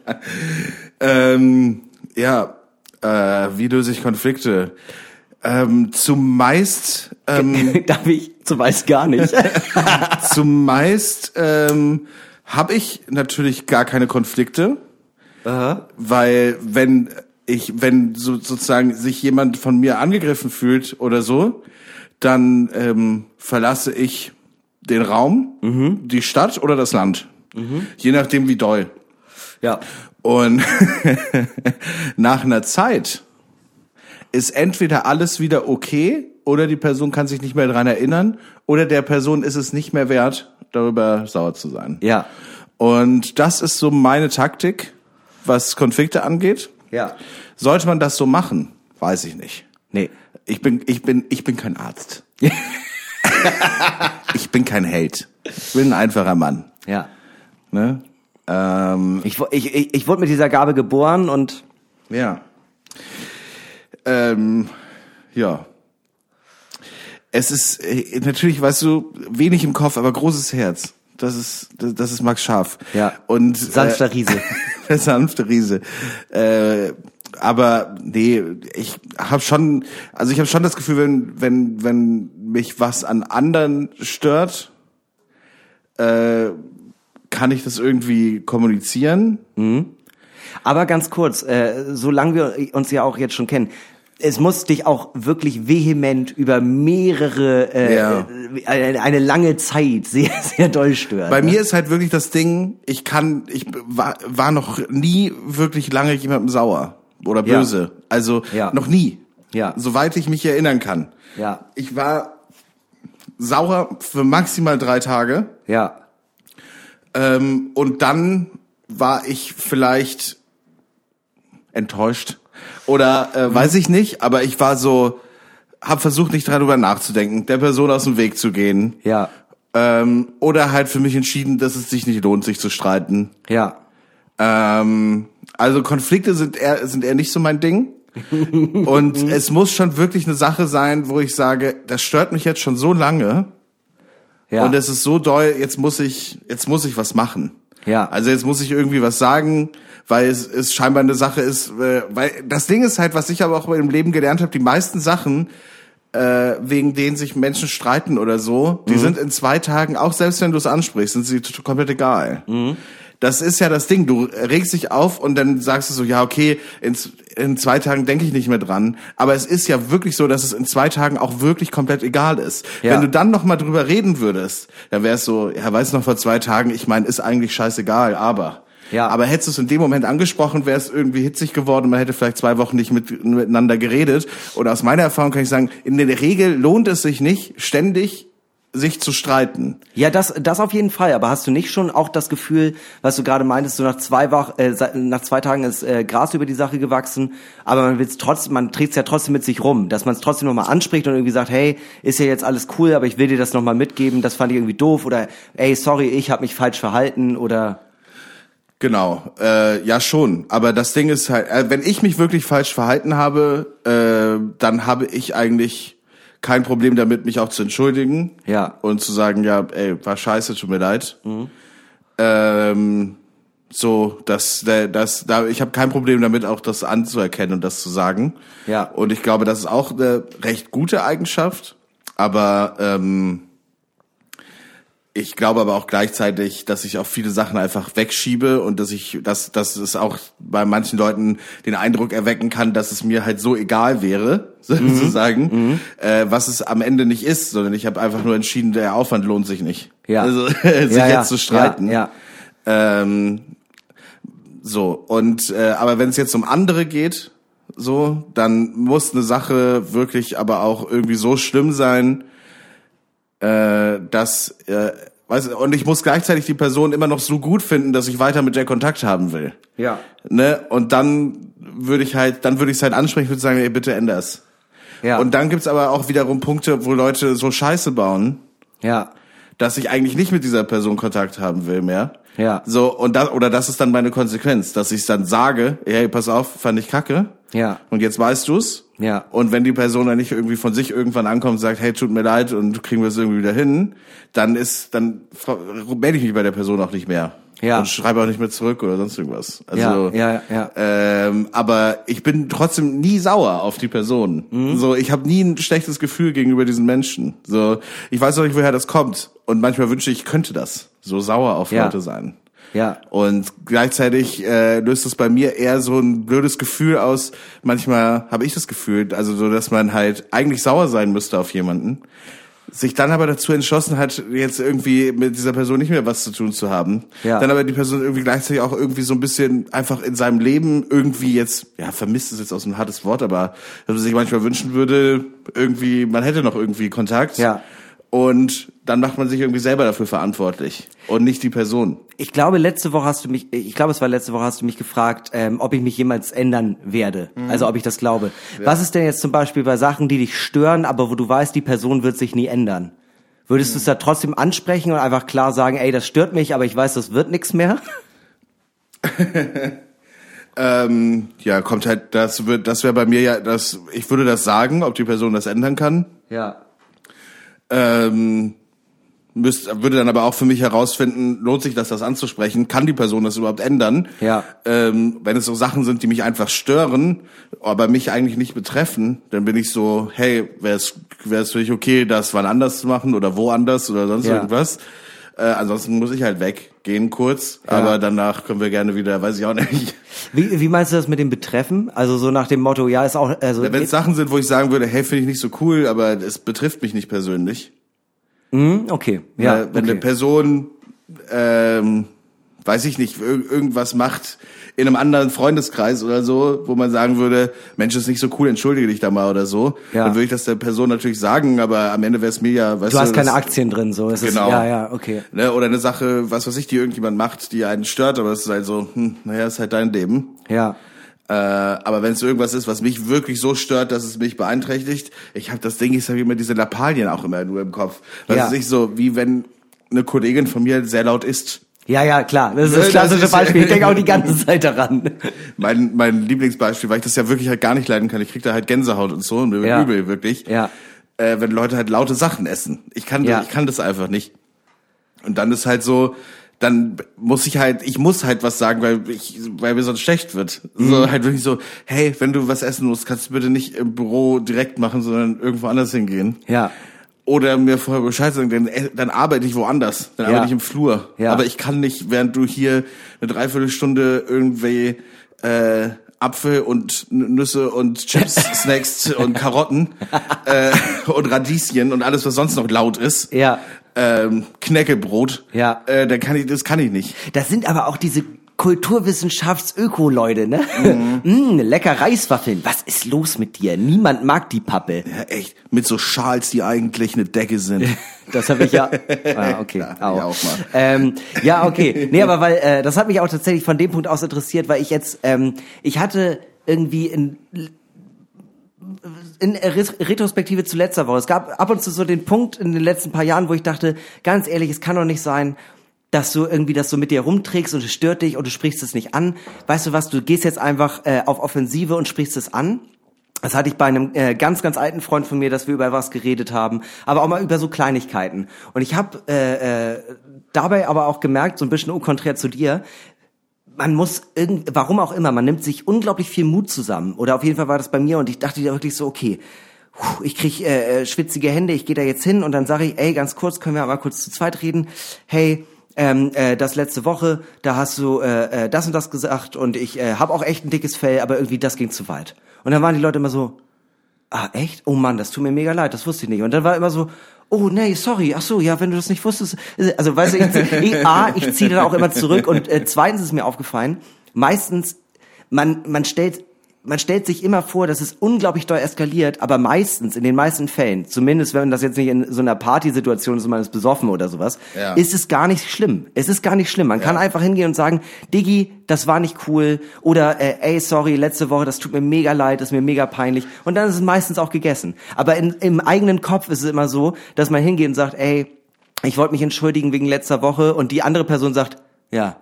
ähm, ja, äh, wie löse ich Konflikte? Ähm, zumeist, ähm, Darf ich zumeist gar nicht. zumeist ähm, habe ich natürlich gar keine Konflikte, weil wenn ich, wenn so, sozusagen sich jemand von mir angegriffen fühlt oder so, dann ähm, verlasse ich den Raum, die Stadt oder das Land, je nachdem wie doll. Ja. Und nach einer Zeit ist entweder alles wieder okay oder die Person kann sich nicht mehr dran erinnern oder der Person ist es nicht mehr wert, darüber sauer zu sein. Ja. Und das ist so meine Taktik, was Konflikte angeht. Ja. Sollte man das so machen? Weiß ich nicht. Nee. Ich bin, ich bin, ich bin kein Arzt. ich bin kein Held. Ich bin ein einfacher Mann. Ja. Ne? Ähm, Ich, ich, ich, ich wurde mit dieser Gabe geboren und Ja. Ähm, ja. Es ist äh, natürlich, weißt du, wenig im Kopf, aber großes Herz. Das ist das, das ist Max Scharf. Ja. Und sanfter äh, Riese. der sanfte Riese. Äh, aber nee, ich habe schon, also ich habe schon das Gefühl, wenn wenn wenn mich was an anderen stört, äh, kann ich das irgendwie kommunizieren. Aber ganz kurz, äh, solange wir uns ja auch jetzt schon kennen, es muss dich auch wirklich vehement über mehrere, äh, Ja. eine, eine lange Zeit sehr, sehr doll stören. Bei mir ist halt wirklich das Ding, ich kann, ich war, war noch nie wirklich lange jemandem sauer oder Ja. böse. Also Ja. noch nie. Ja. Soweit ich mich erinnern kann. Ja. Ich war sauer für maximal drei Tage Ja. ähm, und dann war ich vielleicht enttäuscht oder äh, weiß ich nicht, aber ich war so, habe versucht nicht darüber nachzudenken, der Person aus dem Weg zu gehen. Ja. Ähm, oder halt für mich entschieden, dass es sich nicht lohnt, sich zu streiten. Ja. Ähm, also Konflikte sind eher, sind eher nicht so mein Ding. Und es muss schon wirklich eine Sache sein, wo ich sage, das stört mich jetzt schon so lange. Ja. Und es ist so doll, jetzt muss ich, jetzt muss ich was machen. Ja. Also jetzt muss ich irgendwie was sagen, weil es, es scheinbar eine Sache ist, äh, weil das Ding ist halt, was ich aber auch im Leben gelernt habe, die meisten Sachen, äh, wegen denen sich Menschen streiten oder so, die sind in zwei Tagen, auch selbst wenn du es ansprichst, sind sie komplett egal. Das ist ja das Ding. Du regst dich auf und dann sagst du so, ja, okay, in, in zwei Tagen denke ich nicht mehr dran. Aber es ist ja wirklich so, dass es in zwei Tagen auch wirklich komplett egal ist. Ja. Wenn du dann noch mal drüber reden würdest, dann wäre es so, ja, weiß noch vor zwei Tagen, ich meine, ist eigentlich scheißegal, aber. Ja. Aber hättest du es in dem Moment angesprochen, wäre es irgendwie hitzig geworden, man hätte vielleicht zwei Wochen nicht mit, miteinander geredet. Und aus meiner Erfahrung kann ich sagen, in der Regel lohnt es sich nicht, ständig sich zu streiten. Ja, das, das auf jeden Fall. Aber hast du nicht schon auch das Gefühl, was du gerade meintest, so nach zwei Wochen, äh, nach zwei Tagen ist äh, Gras über die Sache gewachsen, aber man will's trotzdem, man trägt's ja trotzdem mit sich rum, dass man es trotzdem nochmal anspricht und irgendwie sagt, hey, ist ja jetzt alles cool, aber ich will dir das nochmal mitgeben, das fand ich irgendwie doof oder ey, sorry, ich habe mich falsch verhalten oder Genau, äh, ja schon. Aber das Ding ist halt, äh, wenn ich mich wirklich falsch verhalten habe, äh, dann habe ich eigentlich kein Problem damit, mich auch zu entschuldigen. Ja. Und zu sagen, ja, ey, war scheiße, tut mir leid. Ähm, so, dass, das, da, ich habe kein Problem damit, auch das anzuerkennen und das zu sagen. Ja. Und ich glaube, das ist auch eine recht gute Eigenschaft. Aber ähm, ich glaube aber auch gleichzeitig, dass ich auch viele Sachen einfach wegschiebe und dass ich, dass, dass es auch bei manchen Leuten den Eindruck erwecken kann, dass es mir halt so egal wäre, sozusagen, Äh, was es am Ende nicht ist, sondern ich habe einfach nur entschieden, der Aufwand lohnt sich nicht. Ja. Also sich Ja, ja. jetzt zu streiten. Ja, Ähm, so, und äh, aber wenn es jetzt um andere geht, so, dann muss eine Sache wirklich aber auch irgendwie so schlimm sein, äh, dass äh, weißt und ich muss gleichzeitig die Person immer noch so gut finden, dass ich weiter mit der Kontakt haben will. ja. Ne? Und dann würde ich halt, dann würde ich es halt ansprechen, würde sagen, ey, bitte änder es. Ja. Und dann gibt's aber auch wiederum Punkte, wo Leute so Scheiße bauen, ja. dass ich eigentlich nicht mit dieser Person Kontakt haben will mehr. Ja. So, und das, oder das ist dann meine Konsequenz, dass ich dann sage, hey, pass auf, fand ich kacke. Ja. Und jetzt weißt du's. Ja. Und wenn die Person dann nicht irgendwie von sich irgendwann ankommt und sagt, hey, tut mir leid und kriegen wir es irgendwie wieder hin, dann ist, dann melde ich mich bei der Person auch nicht mehr. Ja. Und schreibe auch nicht mehr zurück oder sonst irgendwas. Also, Ja, ja, ja. Ähm, aber ich bin trotzdem nie sauer auf die Person. Mhm. So, ich habe nie ein schlechtes Gefühl gegenüber diesen Menschen. So, ich weiß auch nicht, woher das kommt. Und manchmal wünsche ich, ich könnte das. So sauer auf Ja. Leute sein. Ja. Und gleichzeitig äh, löst es bei mir eher so ein blödes Gefühl aus. Manchmal habe ich das Gefühl, also so, dass man halt eigentlich sauer sein müsste auf jemanden, sich dann aber dazu entschlossen hat, jetzt irgendwie mit dieser Person nicht mehr was zu tun zu haben. Ja. Dann aber die Person irgendwie gleichzeitig auch irgendwie so ein bisschen einfach in seinem Leben irgendwie jetzt, ja, vermisst ist jetzt aus ein hartes Wort, aber dass man sich manchmal wünschen würde, irgendwie, man hätte noch irgendwie Kontakt. Ja. Und dann macht man sich irgendwie selber dafür verantwortlich und nicht die Person. Ich glaube, letzte Woche hast du mich, ich glaube, es war letzte Woche, hast du mich gefragt, ähm, ob ich mich jemals ändern werde. Also ob ich das glaube. Was ist denn jetzt zum Beispiel bei Sachen, die dich stören, aber wo du weißt, die Person wird sich nie ändern? Würdest du es da trotzdem ansprechen und einfach klar sagen, ey, das stört mich, aber ich weiß, das wird nichts mehr? Ähm, ja, kommt halt, das wird, das wäre bei mir ja, das, ich würde das sagen, ob die Person das ändern kann. Ja. Ähm, müsst, würde dann aber auch für mich herausfinden, lohnt sich das, das anzusprechen? Kann die Person das überhaupt ändern? Ja. Ähm, wenn es so Sachen sind, die mich einfach stören, aber mich eigentlich nicht betreffen, dann bin ich so, hey, wäre es wäre es für dich okay, das wann anders zu machen oder woanders oder sonst Ja. irgendwas? Äh, ansonsten muss ich halt weggehen kurz, Ja. aber danach können wir gerne wieder, weiß ich auch nicht. Wie, wie meinst du das mit dem Betreffen? Also so nach dem Motto, ja, ist auch, also, Wenn es Sachen sind, wo ich sagen würde, hey, finde ich nicht so cool, aber es betrifft mich nicht persönlich. Hm, okay, ja, wenn eine okay. Person, ähm, weiß ich nicht, ir irgendwas macht in einem anderen Freundeskreis oder so, wo man sagen würde, Mensch, ist nicht so cool, entschuldige dich da mal oder so, Ja. dann würde ich das der Person natürlich sagen, aber am Ende wäre es mir ja, weißt Du hast keine das- Aktien drin, so. Es Genau. Ist, ja, ja, okay. Ne, oder eine Sache, was weiß ich, die irgendjemand macht, die einen stört, aber es ist halt so, hm, naja, ist halt dein Leben. Ja. Äh, aber wenn es irgendwas ist, was mich wirklich so stört, dass es mich beeinträchtigt, ich habe das Ding, ich habe immer diese Lappalien auch immer nur im Kopf. Das Ja. ist nicht so, wie wenn eine Kollegin von mir sehr laut isst. Ja, ja, klar. Das ist Ne, das das klassische Beispiel. Ich denke auch die ganze Zeit daran. Mein, mein Lieblingsbeispiel, weil ich das ja wirklich halt gar nicht leiden kann. Ich krieg da halt Gänsehaut und so und mir wird Ja. übel, wirklich. Ja. Äh, wenn Leute halt laute Sachen essen. Ich kann, Ja. ich kann das einfach nicht. Und dann ist halt so, dann muss ich halt, ich muss halt was sagen, weil ich, weil mir sonst schlecht wird. Mhm. So halt wirklich so, hey, wenn du was essen musst, kannst du bitte nicht im Büro direkt machen, sondern irgendwo anders hingehen. Ja. Oder mir vorher Bescheid sagen, dann, äh, dann arbeite ich woanders. Dann Ja. arbeite ich im Flur. Ja. Aber ich kann nicht, während du hier eine Dreiviertelstunde irgendwie äh, Apfel und Nüsse und Chips snackst und Karotten äh, und Radieschen und alles, was sonst noch laut ist. Ja. Ähm, Knäckebrot. Ja. Äh, dann kann ich, das kann ich nicht. Das sind aber auch diese Kulturwissenschafts-Öko-Leute, ne? Mhm. Mm, lecker Reiswaffeln. Was ist los mit dir? Niemand mag die Pappe. Ja, echt. Mit so Schals, die eigentlich eine Decke sind. Das habe ich ja. Ah, okay. Ja, auch. ich auch mal. Ähm, ja, okay. Nee, aber weil äh, das hat mich auch tatsächlich von dem Punkt aus interessiert, weil ich jetzt ähm, ich hatte irgendwie in in Retrospektive zu letzter Woche. Es gab ab und zu so den Punkt in den letzten paar Jahren, wo ich dachte, ganz ehrlich, es kann doch nicht sein, dass du irgendwie das so mit dir rumträgst und es stört dich und du sprichst es nicht an. Weißt du was, du gehst jetzt einfach äh, auf Offensive und sprichst es an. Das hatte ich bei einem äh, ganz, ganz alten Freund von mir, dass wir über was geredet haben, aber auch mal über so Kleinigkeiten. Und ich habe äh, äh, dabei aber auch gemerkt, so ein bisschen unkonträr zu dir, man muss irgend, warum auch immer, man nimmt sich unglaublich viel Mut zusammen. Oder auf jeden Fall war das bei mir und ich dachte dir wirklich so, okay, ich krieg äh, äh, schwitzige Hände, ich gehe da jetzt hin und dann sage ich, ey, ganz kurz, können wir mal kurz zu zweit reden? Hey, ähm, äh, das letzte Woche, da hast du äh, äh, das und das gesagt und ich äh, habe auch echt ein dickes Fell, aber irgendwie das ging zu weit. Und dann waren die Leute immer so, ah echt? Oh Mann, das tut mir mega leid, das wusste ich nicht. Und dann war immer so, oh nee, sorry, ach so, ja, wenn du das nicht wusstest. Also weißt du, ich, ich, A, ich ziehe dann auch immer zurück und äh, zweitens ist mir aufgefallen, meistens, man, man stellt man stellt sich immer vor, dass es unglaublich doll eskaliert, aber meistens, in den meisten Fällen, zumindest wenn das jetzt nicht in so einer Partysituation ist und man ist besoffen oder sowas, Ja. ist es gar nicht schlimm. Es ist gar nicht schlimm. Man kann einfach hingehen und sagen, Diggi, das war nicht cool oder äh, ey, sorry, letzte Woche, das tut mir mega leid, das ist mir mega peinlich und dann ist es meistens auch gegessen. Aber in, im eigenen Kopf ist es immer so, dass man hingeht und sagt, ey, ich wollte mich entschuldigen wegen letzter Woche und die andere Person sagt, ja,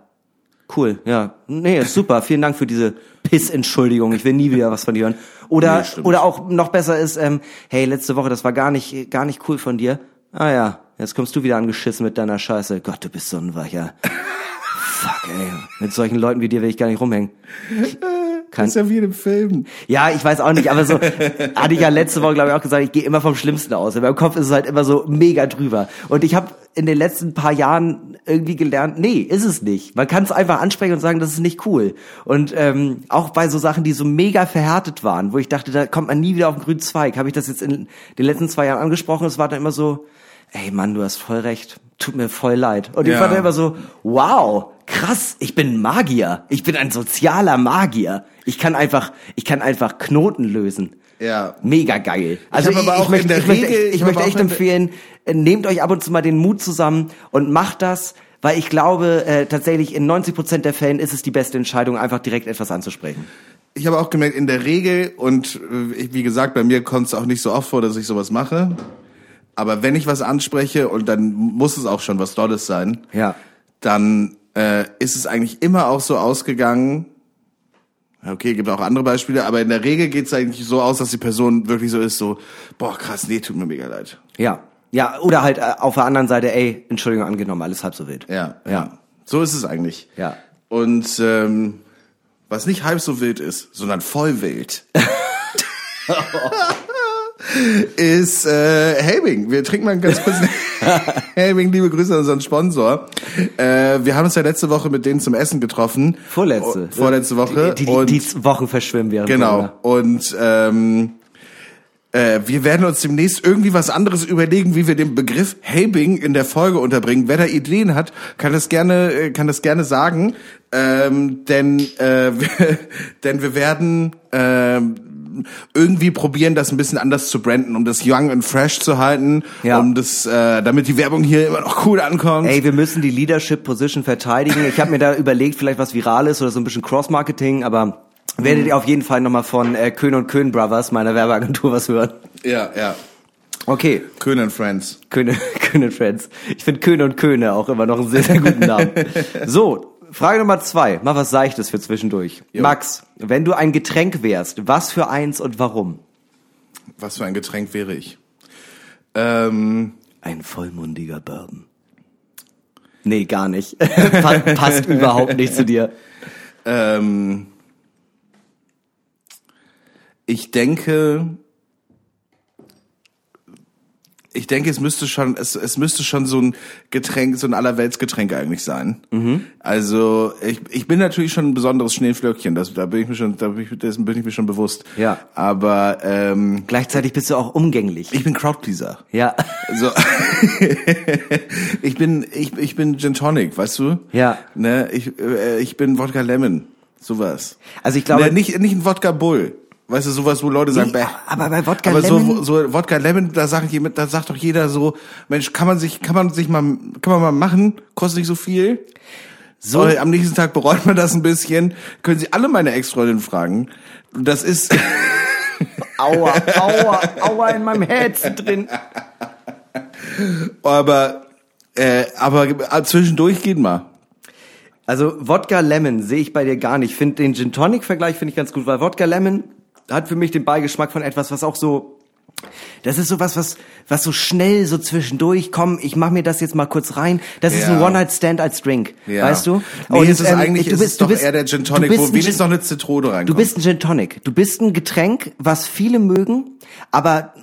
Cool, ja. Nee, super. Vielen Dank für diese Piss-Entschuldigung. Ich will nie wieder was von dir hören. Oder, Nee, oder auch noch besser ist, ähm, hey, letzte Woche, das war gar nicht, gar nicht cool von dir. Ah ja, jetzt kommst du wieder angeschissen mit deiner Scheiße. Gott, du bist so ein Weicher. Fuck, ey. Mit solchen Leuten wie dir will ich gar nicht rumhängen. Das ist ja wie in einem Film. ja, ich weiß auch nicht, aber so hatte ich ja letzte Woche, glaube ich, auch gesagt, ich gehe immer vom Schlimmsten aus. In meinem Kopf ist es halt immer so mega drüber. Und ich habe in den letzten paar Jahren irgendwie gelernt, nee, ist es nicht. Man kann es einfach ansprechen und sagen, das ist nicht cool. Und ähm, auch bei so Sachen, die so mega verhärtet waren, wo ich dachte, da kommt man nie wieder auf den grünen Zweig, habe ich das jetzt in den letzten zwei Jahren angesprochen. Es war dann immer so, ey Mann, du hast voll recht, tut mir voll leid. Und ich Ja. war dann immer so, wow, krass, ich bin Magier. Ich bin ein sozialer Magier. Ich kann einfach, ich kann einfach Knoten lösen. Ja. Mega geil. Also ich, aber ich, auch möchte, in der ich, möchte, Regel- ich, ich möchte echt empfehlen, äh, nehmt euch ab und zu mal den Mut zusammen und macht das, weil ich glaube, äh, tatsächlich in 90 Prozent der Fällen ist es die beste Entscheidung, einfach direkt etwas anzusprechen. Ich habe auch gemerkt, in der Regel, und äh, ich- wie gesagt, bei mir kommt es auch nicht so oft vor, dass ich sowas mache. Aber wenn ich was anspreche, und dann muss es auch schon was Tolles sein, Ja. dann äh, ist es eigentlich immer auch so ausgegangen, okay, gibt auch andere Beispiele, aber in der Regel geht es eigentlich so aus, dass die Person wirklich so ist, so, boah, krass, nee, tut mir mega leid. Ja. Ja, oder halt äh, auf der anderen Seite, ey, Entschuldigung angenommen, alles halb so wild. Ja, ja. Ja. So ist es eigentlich. Ja. Und ähm, was nicht halb so wild ist, sondern voll wild. ist äh, Helbing. Wir trinken mal ganz kurz Helbing, liebe Grüße an unseren Sponsor. Äh, wir haben uns ja letzte Woche mit denen zum Essen getroffen. Vorletzte. Oh, vorletzte Woche. Die, die, und die, Wochen verschwimmen während Genau. Und ähm, äh, wir werden uns demnächst irgendwie was anderes überlegen, wie wir den Begriff Helbing in der Folge unterbringen. Wer da Ideen hat, kann das gerne, äh, kann das gerne sagen. Ähm, denn, äh, wir, denn wir werden ähm, irgendwie probieren, das ein bisschen anders zu branden, um das young and fresh zu halten, Ja. um das, äh, damit die Werbung hier immer noch cool ankommt. Ey, wir müssen die Leadership Position verteidigen. Ich habe mir da überlegt, vielleicht was Virales oder so ein bisschen Cross-Marketing, aber werdet ihr auf jeden Fall nochmal von äh, Köhn und Köhn Brothers, meiner Werbeagentur, was hören. Ja, ja. Okay, Köhn and Friends. Köhne, Köhne und Friends. Ich finde Köhne und Köhne auch immer noch einen sehr, sehr guten Namen. So, Frage Nummer zwei. Mal was Seichtes für zwischendurch. Jo. Max, wenn du ein Getränk wärst, was für eins und warum? Was für ein Getränk wäre ich? Ähm, Ein vollmundiger Bourbon. Nee, gar nicht. Pa- Passt überhaupt nicht zu dir. ähm, ich denke, ich denke, es müsste schon, es, es müsste schon so ein Getränk, so ein Allerweltsgetränk eigentlich sein. Also ich, ich bin natürlich schon ein besonderes Schneeflöckchen, das, da bin ich mir schon, da bin ich, dessen bin ich mir schon bewusst. Ja. Aber ähm, Gleichzeitig bist du auch umgänglich. ich bin Crowdpleaser. Ja. So. ich bin, ich, ich bin Gin Tonic, weißt du? Ja. Ne, ich, äh, ich bin Wodka Lemon, sowas. Also ich glaube, ne, nicht, nicht ein Wodka Bull. Weißt du, sowas, wo Leute sagen, Nee, bäh. aber bei Wodka aber Lemon- so, so Wodka Lemon, da sagt jemand, da sagt doch jeder so, Mensch, kann man sich, kann man sich mal, kann man mal machen, kostet nicht so viel. So- So, am nächsten Tag bereut man das ein bisschen. Können Sie alle meine Ex-Freundin fragen. Das ist, aua, aua, aua in meinem Herzen drin. aber, äh, aber zwischendurch geht mal. Also Wodka Lemon sehe ich bei dir gar nicht. Ich finde den Gin Tonic Vergleich finde ich ganz gut, weil Wodka Lemon hat für mich den Beigeschmack von etwas, was auch so das ist sowas, was was so schnell so zwischendurch, komm, ich mach mir das jetzt mal kurz rein. Das ist Ja. ein One Night Stand als Drink, Ja. weißt du? Nee, es ist eigentlich, du es bist- ist du doch bist- eher der Gin du Tonic, bist wo ein wenigstens noch eine Zitrone reinkommt. Du bist ein Gin Tonic. Du bist ein Getränk, was viele mögen, aber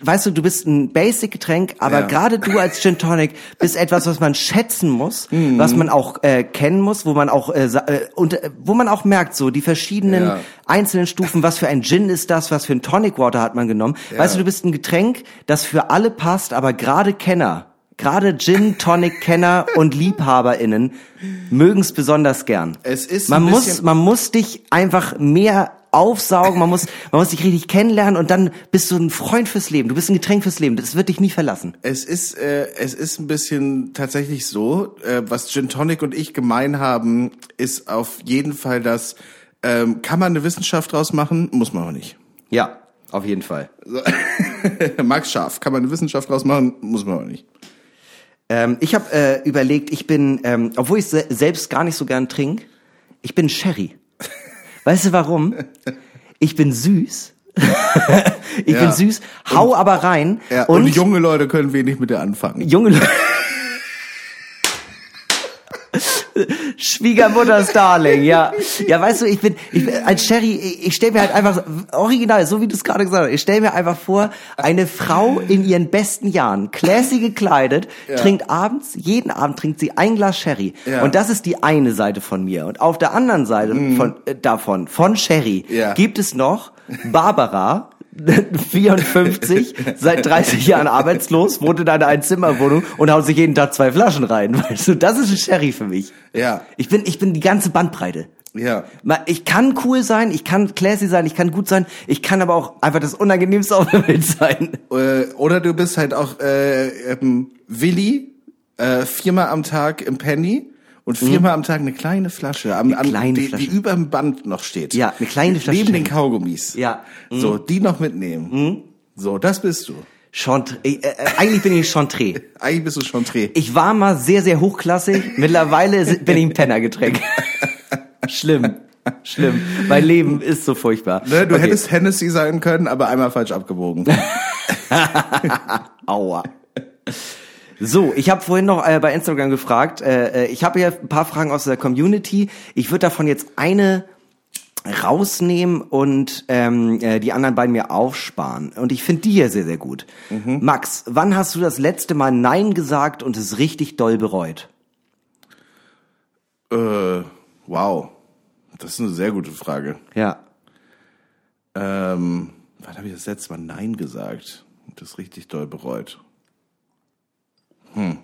weißt du, du bist ein Basic Getränk, aber Ja. gerade du als Gin Tonic bist etwas, was man schätzen muss, Mhm. was man auch äh, kennen muss, wo man auch äh, äh, und äh, wo man auch merkt, so die verschiedenen Ja. einzelnen Stufen, was für ein Gin ist das, was für ein Tonic Water hat man genommen. Weißt du, du bist ein Getränk, das für alle passt, aber gerade Kenner Gerade Gin Tonic Kenner und Liebhaberinnen mögen es besonders gern. Es ist man muss man muss dich einfach mehr aufsaugen, man muss man muss dich richtig kennenlernen und dann bist du ein Freund fürs Leben. Du bist ein Getränk fürs Leben. Das wird dich nie verlassen. Es ist, äh, es ist ein bisschen tatsächlich so, äh, was Gin Tonic und ich gemein haben, ist auf jeden Fall das, ähm, kann man eine Wissenschaft draus machen, muss man aber nicht. Ja, auf jeden Fall. So. Max Scharf, kann man eine Wissenschaft draus machen, muss man aber nicht. Ähm, ich habe äh, überlegt, ich bin, ähm, obwohl ich se selbst gar nicht so gern trink, ich bin Sherry. Weißt du warum? Ich bin süß. ich Ja. bin süß, hau aber rein Ja, und, und, junge Leute können wenig mit dir anfangen. junge Leute. Schwiegermutters Darling, ja. Ja, weißt du, ich bin, ich bin als Sherry, ich, ich stelle mir halt einfach, original, so wie du es gerade gesagt hast, ich stelle mir einfach vor, eine Frau in ihren besten Jahren, classy gekleidet, trinkt abends, jeden Abend trinkt sie ein Glas Sherry. Ja. Und das ist die eine Seite von mir. Und auf der anderen Seite von, äh, davon, von Sherry, Ja. gibt es noch Barbara, 54, seit 30 Jahren arbeitslos, wohnt in einer Einzimmerwohnung und haut sich jeden Tag zwei Flaschen rein. Weißt du, das ist ein Sherry für mich. Ja. Ich bin, ich bin die ganze Bandbreite. Ja. Ich kann cool sein, ich kann classy sein, ich kann gut sein, ich kann aber auch einfach das Unangenehmste auf der Welt sein. Äh, oder du bist halt auch äh, ähm, Willi, äh, viermal am Tag im Penny und viermal am Tag eine kleine Flasche, am, am, Mhm. kleine die, Flasche. die über dem Band noch steht. Ja, eine kleine Flasche Neben den. Kaugummis. Ja. Mhm. So, die noch mitnehmen. So, das bist du. Chantre, äh, äh, eigentlich bin ich Chantre. Eigentlich bist du schon Dreh. Ich war mal sehr, sehr hochklassig, mittlerweile si- bin ich ein Pennergetränk. Schlimm. Schlimm. Mein Leben ist so furchtbar. Ne, du Okay. hättest Hennessy sein können, aber einmal falsch abgewogen. Aua. So, ich habe vorhin noch äh, bei Instagram gefragt. Äh, äh, ich habe hier ein paar Fragen aus der Community. Ich würde davon jetzt eine rausnehmen und ähm, äh, die anderen beiden mir aufsparen. Und ich finde die hier sehr, sehr gut. Max, wann hast du das letzte Mal Nein gesagt und es richtig doll bereut? äh, wow. Das ist eine sehr gute Frage. Ja. Ähm, wann habe ich das letzte Mal Nein gesagt? Und das richtig doll bereut. Hm.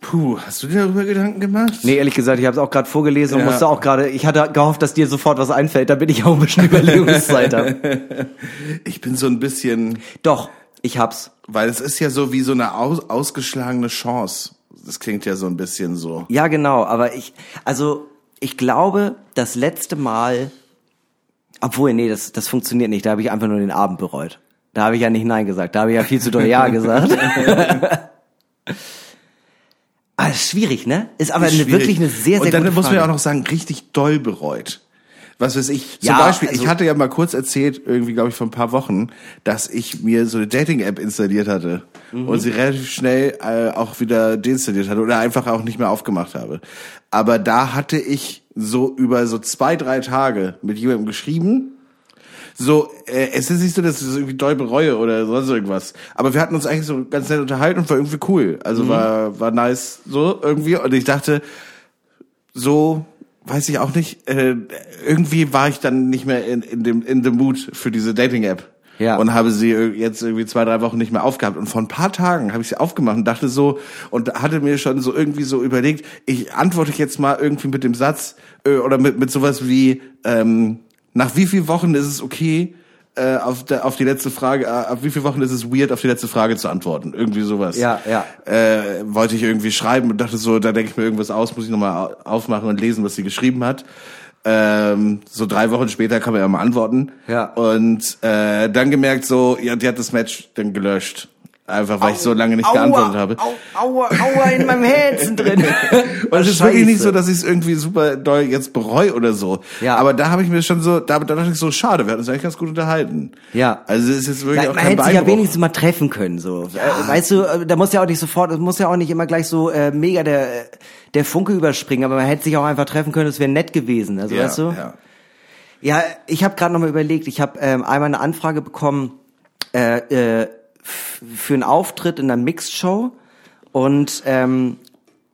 Puh, hast du dir darüber Gedanken gemacht? Nee, ehrlich gesagt, ich habe es auch gerade vorgelesen und Ja. musste auch gerade, ich hatte gehofft, dass dir sofort was einfällt, damit ich auch ein bisschen Überlegungszeit habe. Ich bin so ein bisschen, Doch, ich hab's. weil es ist ja so wie so eine aus, ausgeschlagene Chance. Das klingt ja so ein bisschen so. Ja, genau, aber ich, also ich glaube, das letzte Mal, obwohl, nee, das, das funktioniert nicht, da habe ich einfach nur den Abend bereut. Da habe ich ja nicht Nein gesagt. Da habe ich ja viel zu doll Ja gesagt. aber ist schwierig, ne? Ist aber eine, Schwierig. wirklich eine sehr, sehr Und dann muss man ja auch noch sagen, richtig doll bereut. Was weiß ich. Zum Ja, Beispiel, ich also- hatte ja mal kurz erzählt, irgendwie, glaube ich, vor ein paar Wochen, dass ich mir so eine Dating-App installiert hatte Mhm. und sie relativ schnell äh, auch wieder deinstalliert hatte oder einfach auch nicht mehr aufgemacht habe. Aber da hatte ich so über so zwei, drei Tage mit jemandem geschrieben, so, äh, es ist nicht so, dass ich das irgendwie doll bereue oder sonst irgendwas. Aber wir hatten uns eigentlich so ganz nett unterhalten und war irgendwie cool. Also war, war nice so irgendwie. Und ich dachte, so, weiß ich auch nicht, äh, irgendwie war ich dann nicht mehr in, in dem, in the mood für diese Dating-App. Ja. Und habe sie jetzt irgendwie zwei, drei Wochen nicht mehr aufgehabt. Und vor ein paar Tagen habe ich sie aufgemacht und dachte so, und hatte mir schon so irgendwie so überlegt, ich antworte jetzt mal irgendwie mit dem Satz, äh, oder mit, mit sowas wie, ähm, nach wie vielen Wochen ist es okay, äh, auf, der, auf die letzte Frage, äh, auf wie viele Wochen ist es weird, auf die letzte Frage zu antworten? Irgendwie sowas. Ja, ja. Äh, wollte ich irgendwie schreiben und dachte so, da denke ich mir irgendwas aus, muss ich nochmal aufmachen und lesen, was sie geschrieben hat. Ähm, so drei Wochen später kann man ja mal antworten. Ja. Und äh, dann gemerkt so, ja, die hat das Match dann gelöscht. Einfach, weil ich so lange nicht geantwortet habe. Au, aua, aua in meinem Herzen drin. Und es ist wirklich nicht so, dass ich es irgendwie super doll jetzt bereue oder so. Ja. Aber da habe ich mir schon so, da, da dachte ich so, schade, wir hatten uns eigentlich ganz gut unterhalten. Ja. Also es ist jetzt wirklich Na, auch man kein hätte sich ja wenigstens mal treffen können, so. Äh, Weißt du, äh, da muss ja auch nicht sofort, es muss ja auch nicht immer gleich so äh, mega der, der Funke überspringen, aber man hätte sich auch einfach treffen können, das wäre nett gewesen. Also ja, weißt du? Ja. Ja, ich habe gerade noch mal überlegt, ich habe ähm, einmal eine Anfrage bekommen äh, äh, für einen Auftritt in einer Mixed-Show und ähm,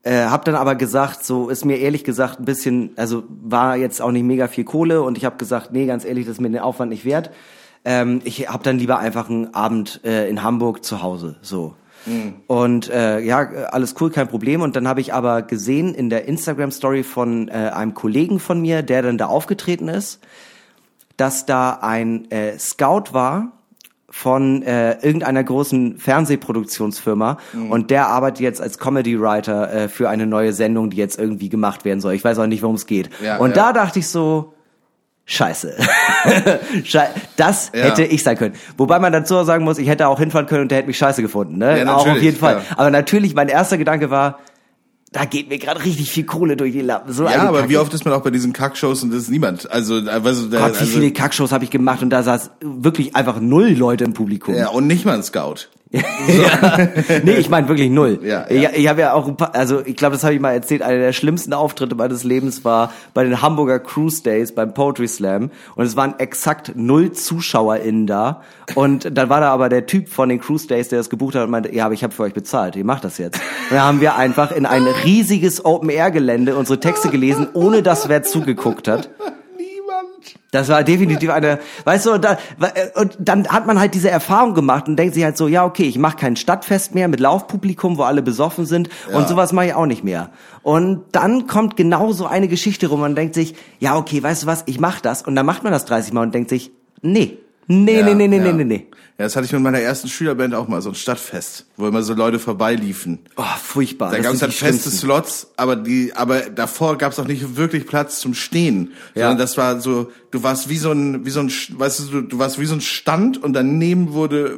äh, habe dann aber gesagt, so ist mir ehrlich gesagt ein bisschen, also war jetzt auch nicht mega viel Kohle und ich habe gesagt, nee, ganz ehrlich, das ist mir den Aufwand nicht wert. Ähm, ich habe dann lieber einfach einen Abend äh, in Hamburg zu Hause, so. Und äh, ja, alles cool, kein Problem. Und dann habe ich aber gesehen in der Instagram-Story von äh, einem Kollegen von mir, der dann da aufgetreten ist, dass da ein äh, Scout war von äh, irgendeiner großen Fernsehproduktionsfirma und der arbeitet jetzt als Comedy Writer äh, für eine neue Sendung, die jetzt irgendwie gemacht werden soll. Ich weiß auch nicht, worum es geht. Ja, und ja. da dachte ich so, Scheiße. Schei das Ja. hätte ich sein können. Wobei man dazu auch sagen muss, ich hätte auch hinfahren können und der hätte mich scheiße gefunden. Ne? Ja, auch auf jeden Fall. klar. Aber natürlich, mein erster Gedanke war, da geht mir gerade richtig viel Kohle durch die Lappen. So Ja, aber Kacke. wie oft ist man auch bei diesen Kackshows und das ist niemand. Also, äh, der, Gott, wie also, viele Kackshows habe ich gemacht und da saß wirklich einfach null Leute im Publikum. ja, und nicht mal ein Scout. ja. Nee, ich meine wirklich null. Ja, Ich, ja. ich habe ja auch ein paar, also ich glaube, das habe ich mal erzählt, einer der schlimmsten Auftritte meines Lebens war bei den Hamburger Cruise Days beim Poetry Slam und es waren exakt null ZuschauerInnen da und dann war da aber der Typ von den Cruise Days, der das gebucht hat und meinte, ja, aber ich habe für euch bezahlt, ihr macht das jetzt. Und dann haben wir einfach in ein riesiges Open-Air-Gelände unsere Texte gelesen, ohne dass wer zugeguckt hat. Das war definitiv eine, weißt du, und, da, und dann hat man halt diese Erfahrung gemacht und denkt sich halt so, ja, okay, ich mache kein Stadtfest mehr mit Laufpublikum, wo alle besoffen sind und sowas mache ich auch nicht mehr. Und dann kommt genau so eine Geschichte rum und denkt sich, ja, okay, weißt du was, ich mache das und dann macht man das 30 Mal und denkt sich, nee, nee, Ja, nee, nee, nee, ja. nee, nee, nee. Ja, das hatte ich mit meiner ersten Schülerband auch mal, so ein Stadtfest, wo immer so Leute vorbeiliefen. Oh, furchtbar. Da gab es halt die feste schlimmsten. Slots, aber die, aber davor gab es auch nicht wirklich Platz zum Stehen, Ja. sondern das war so, du warst wie so ein, wie so ein, weißt du, du, du warst wie so ein Stand und daneben wurde,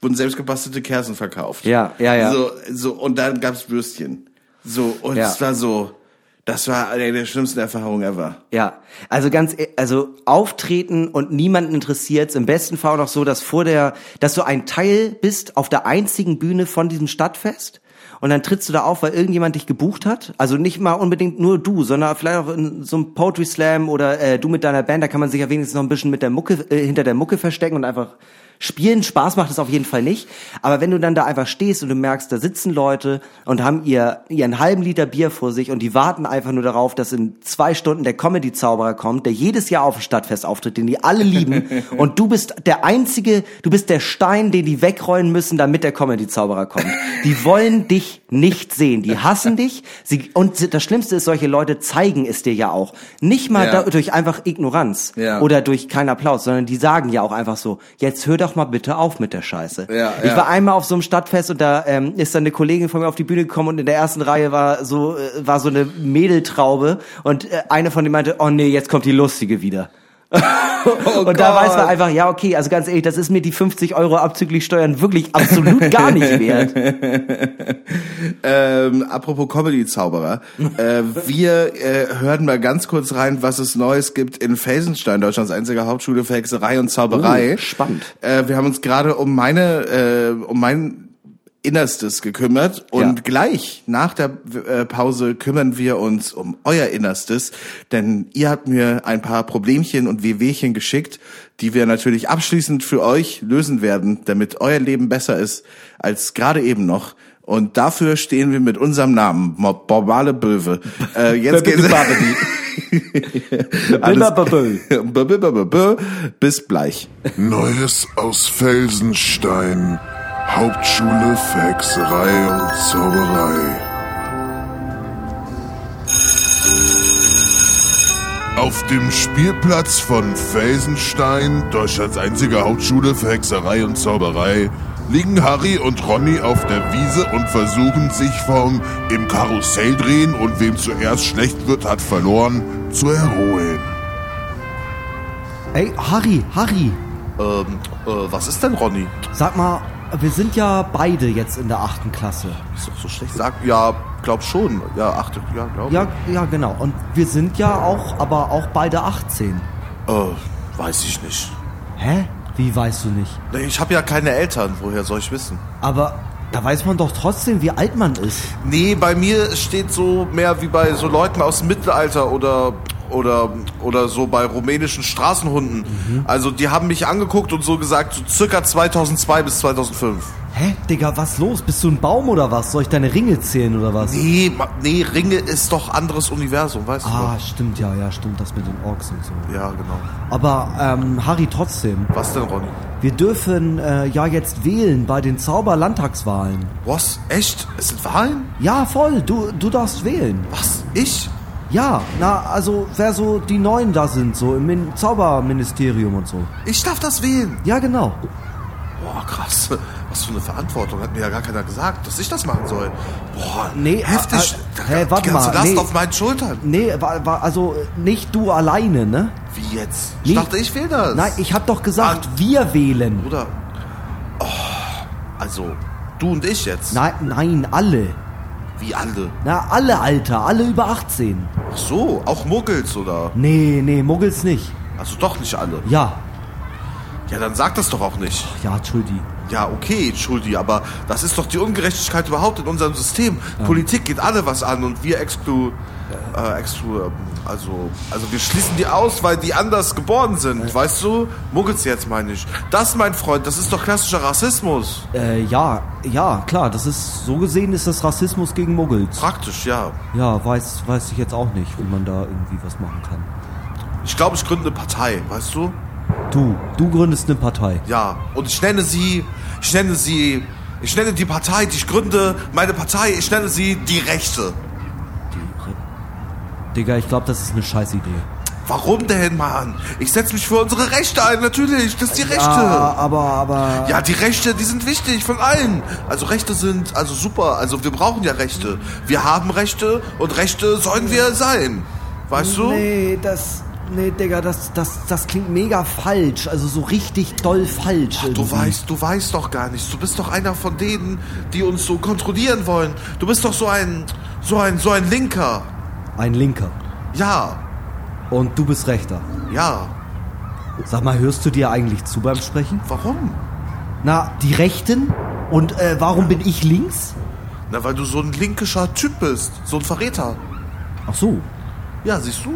wurden selbstgebastelte Kerzen verkauft. Ja, ja, ja. So, so und dann gab's Würstchen. So und Ja. es war so, das war eine der schlimmsten Erfahrungen ever. Ja, also ganz, e- also auftreten und niemanden interessiert's. Im besten Fall auch noch so, dass vor der, dass du ein Teil bist auf der einzigen Bühne von diesem Stadtfest. Und dann trittst du da auf, weil irgendjemand dich gebucht hat. Also nicht mal unbedingt nur du, sondern vielleicht auch in so einem Poetry Slam oder äh, du mit deiner Band. Da kann man sich ja wenigstens noch ein bisschen mit der Mucke, äh, hinter der Mucke verstecken und einfach spielen. Spaß macht es auf jeden Fall nicht. Aber wenn du dann da einfach stehst und du merkst, da sitzen Leute und haben ihr, ihren halben Liter Bier vor sich und die warten einfach nur darauf, dass in zwei Stunden der Comedy-Zauberer kommt, der jedes Jahr auf dem Stadtfest auftritt, den die alle lieben. und du bist der einzige, du bist der Stein, den die wegrollen müssen, damit der Comedy-Zauberer kommt. Die wollen dich nicht sehen. Die hassen dich. Sie, und das Schlimmste ist, solche Leute zeigen es dir ja auch. Nicht mal Ja. da, durch einfach Ignoranz Ja. oder durch keinen Applaus, sondern die sagen ja auch einfach so, jetzt hör doch mal bitte auf mit der Scheiße. Ja, ich ja. war einmal auf so einem Stadtfest und da ähm, ist dann eine Kollegin von mir auf die Bühne gekommen und in der ersten Reihe war so äh, war so eine Mädeltraube und äh, eine von denen meinte, oh nee, jetzt kommt die lustige wieder. und da Gott. weiß man einfach, ja, okay, also ganz ehrlich, das ist mir die 50 Euro abzüglich Steuern wirklich absolut gar nicht wert. Ähm, apropos Comedy-Zauberer. äh, wir äh, hören mal ganz kurz rein, was es Neues gibt in Felsenstein, Deutschlands einziger Hauptschule für Hexerei und Zauberei. Oh, spannend. Äh, wir haben uns gerade um meine, äh, um mein Innerstes gekümmert und Ja. gleich nach der äh, Pause kümmern wir uns um euer Innerstes, denn ihr habt mir ein paar Problemchen und Wehwehchen geschickt, die wir natürlich abschließend für euch lösen werden, damit euer Leben besser ist als gerade eben noch. Und dafür stehen wir mit unserem Namen, Borbale Böwe. Äh, jetzt geht's. Alles-. Bis gleich. Neues aus Felsenstein. Hauptschule für Hexerei und Zauberei. Auf dem Spielplatz von Felsenstein, Deutschlands einzige Hauptschule für Hexerei und Zauberei, liegen Harry und Ronny auf der Wiese und versuchen sich vom im Karussell drehen und wem zuerst schlecht wird, hat verloren, zu erholen. Ey, Harry, Harry, Ähm, äh, was ist denn Ronny? sag mal, wir sind ja beide jetzt in der achten Klasse. Ist doch so schlecht. Sag, ja, glaub schon. Ja, achte, ja, glaub. Ja, ja, genau. Und wir sind ja auch, aber auch beide 18. Äh, weiß ich nicht. Hä? Wie weißt du nicht? Ich habe ja keine Eltern, woher soll ich wissen? Aber da weiß man doch trotzdem, wie alt man ist. Nee, bei mir steht so mehr wie bei so Leuten aus dem Mittelalter oder oder oder so bei rumänischen Straßenhunden. Also die haben mich angeguckt und so gesagt, so circa 2002 bis 2005. Hä? Digga, was los? Bist du ein Baum oder was? Soll ich deine Ringe zählen oder was? Nee, nee, Ringe ist doch anderes Universum, weißt Ah, stimmt, ja, ja, stimmt, das mit den Orks und so. du? Ja, genau. Aber, ähm, Harry, trotzdem. Was denn, Ronny? Wir dürfen äh, ja jetzt wählen bei den Zauberlandtagswahlen. Was? Echt? Es sind Wahlen? Ja, voll, du, du darfst wählen. Was? Ich? Ja, na, also wer so die Neuen da sind, so im Min Zauberministerium und so. Ich darf das wählen. Ja, genau. Boah, krass. Was für eine Verantwortung. Hat mir ja gar keiner gesagt, dass ich das machen soll. Boah, Nee, heftig. äh, äh, warte die ganze mal, Last nee. auf meinen Schultern. Nee, war, war, also nicht du alleine, ne? Wie jetzt? Ich Nee. dachte, ich will das. Nein, ich hab doch gesagt, Ah. wir wählen. Bruder. Oh, also, du und ich jetzt. Nein, nein, alle. Wie alle. Na, alle, Alter, alle über 18. Ach so, auch Muggels oder? Nee, nee, Muggels nicht. Also doch nicht alle. Ja, Ja, dann sag das doch auch nicht. ja, Entschuldi. Ja, okay, Entschuldi, aber das ist doch die Ungerechtigkeit überhaupt in unserem System. Politik geht alle was an und wir exklu, äh, exklu, also, also wir schließen die aus, weil die anders geboren sind, weißt du? Muggels jetzt meine ich. Das, mein Freund, das ist doch klassischer Rassismus. Äh, ja, ja, klar, das ist, so gesehen ist das Rassismus gegen Muggels. Praktisch, ja. Ja, weiß, weiß ich jetzt auch nicht, wie man da irgendwie was machen kann. Ich glaube, ich gründe eine Partei, weißt du? Du, du gründest eine Partei. Ja, und ich nenne sie, ich nenne sie, ich nenne die Partei, die ich gründe, meine Partei, ich nenne sie die Rechte. Digga, ich glaube, das ist eine scheiß Idee. Warum denn, Mann? Ich setze mich für unsere Rechte ein, natürlich, das ist die Rechte. Ah, aber, aber. Ja, die Rechte, die sind wichtig von allen. Also Rechte sind also super. Also wir brauchen ja Rechte. Wir haben Rechte und Rechte sollen wir sein. Weißt du? Nee, das. Nee, Digga, das, das, das klingt mega falsch. Also so richtig doll falsch. Du irgendwie. weißt, du weißt doch gar nichts. Du bist doch einer von denen, die uns so kontrollieren wollen. Du bist doch so ein, so ein, so ein Linker. Ein Linker. Ja, Und du bist Rechter. ja. Sag mal, hörst du dir eigentlich zu beim Sprechen? Warum? Na, die Rechten? Und äh, warum bin ich links? Na, weil du so ein linkischer Typ bist. So ein Verräter. Ach so. Ja, siehst du?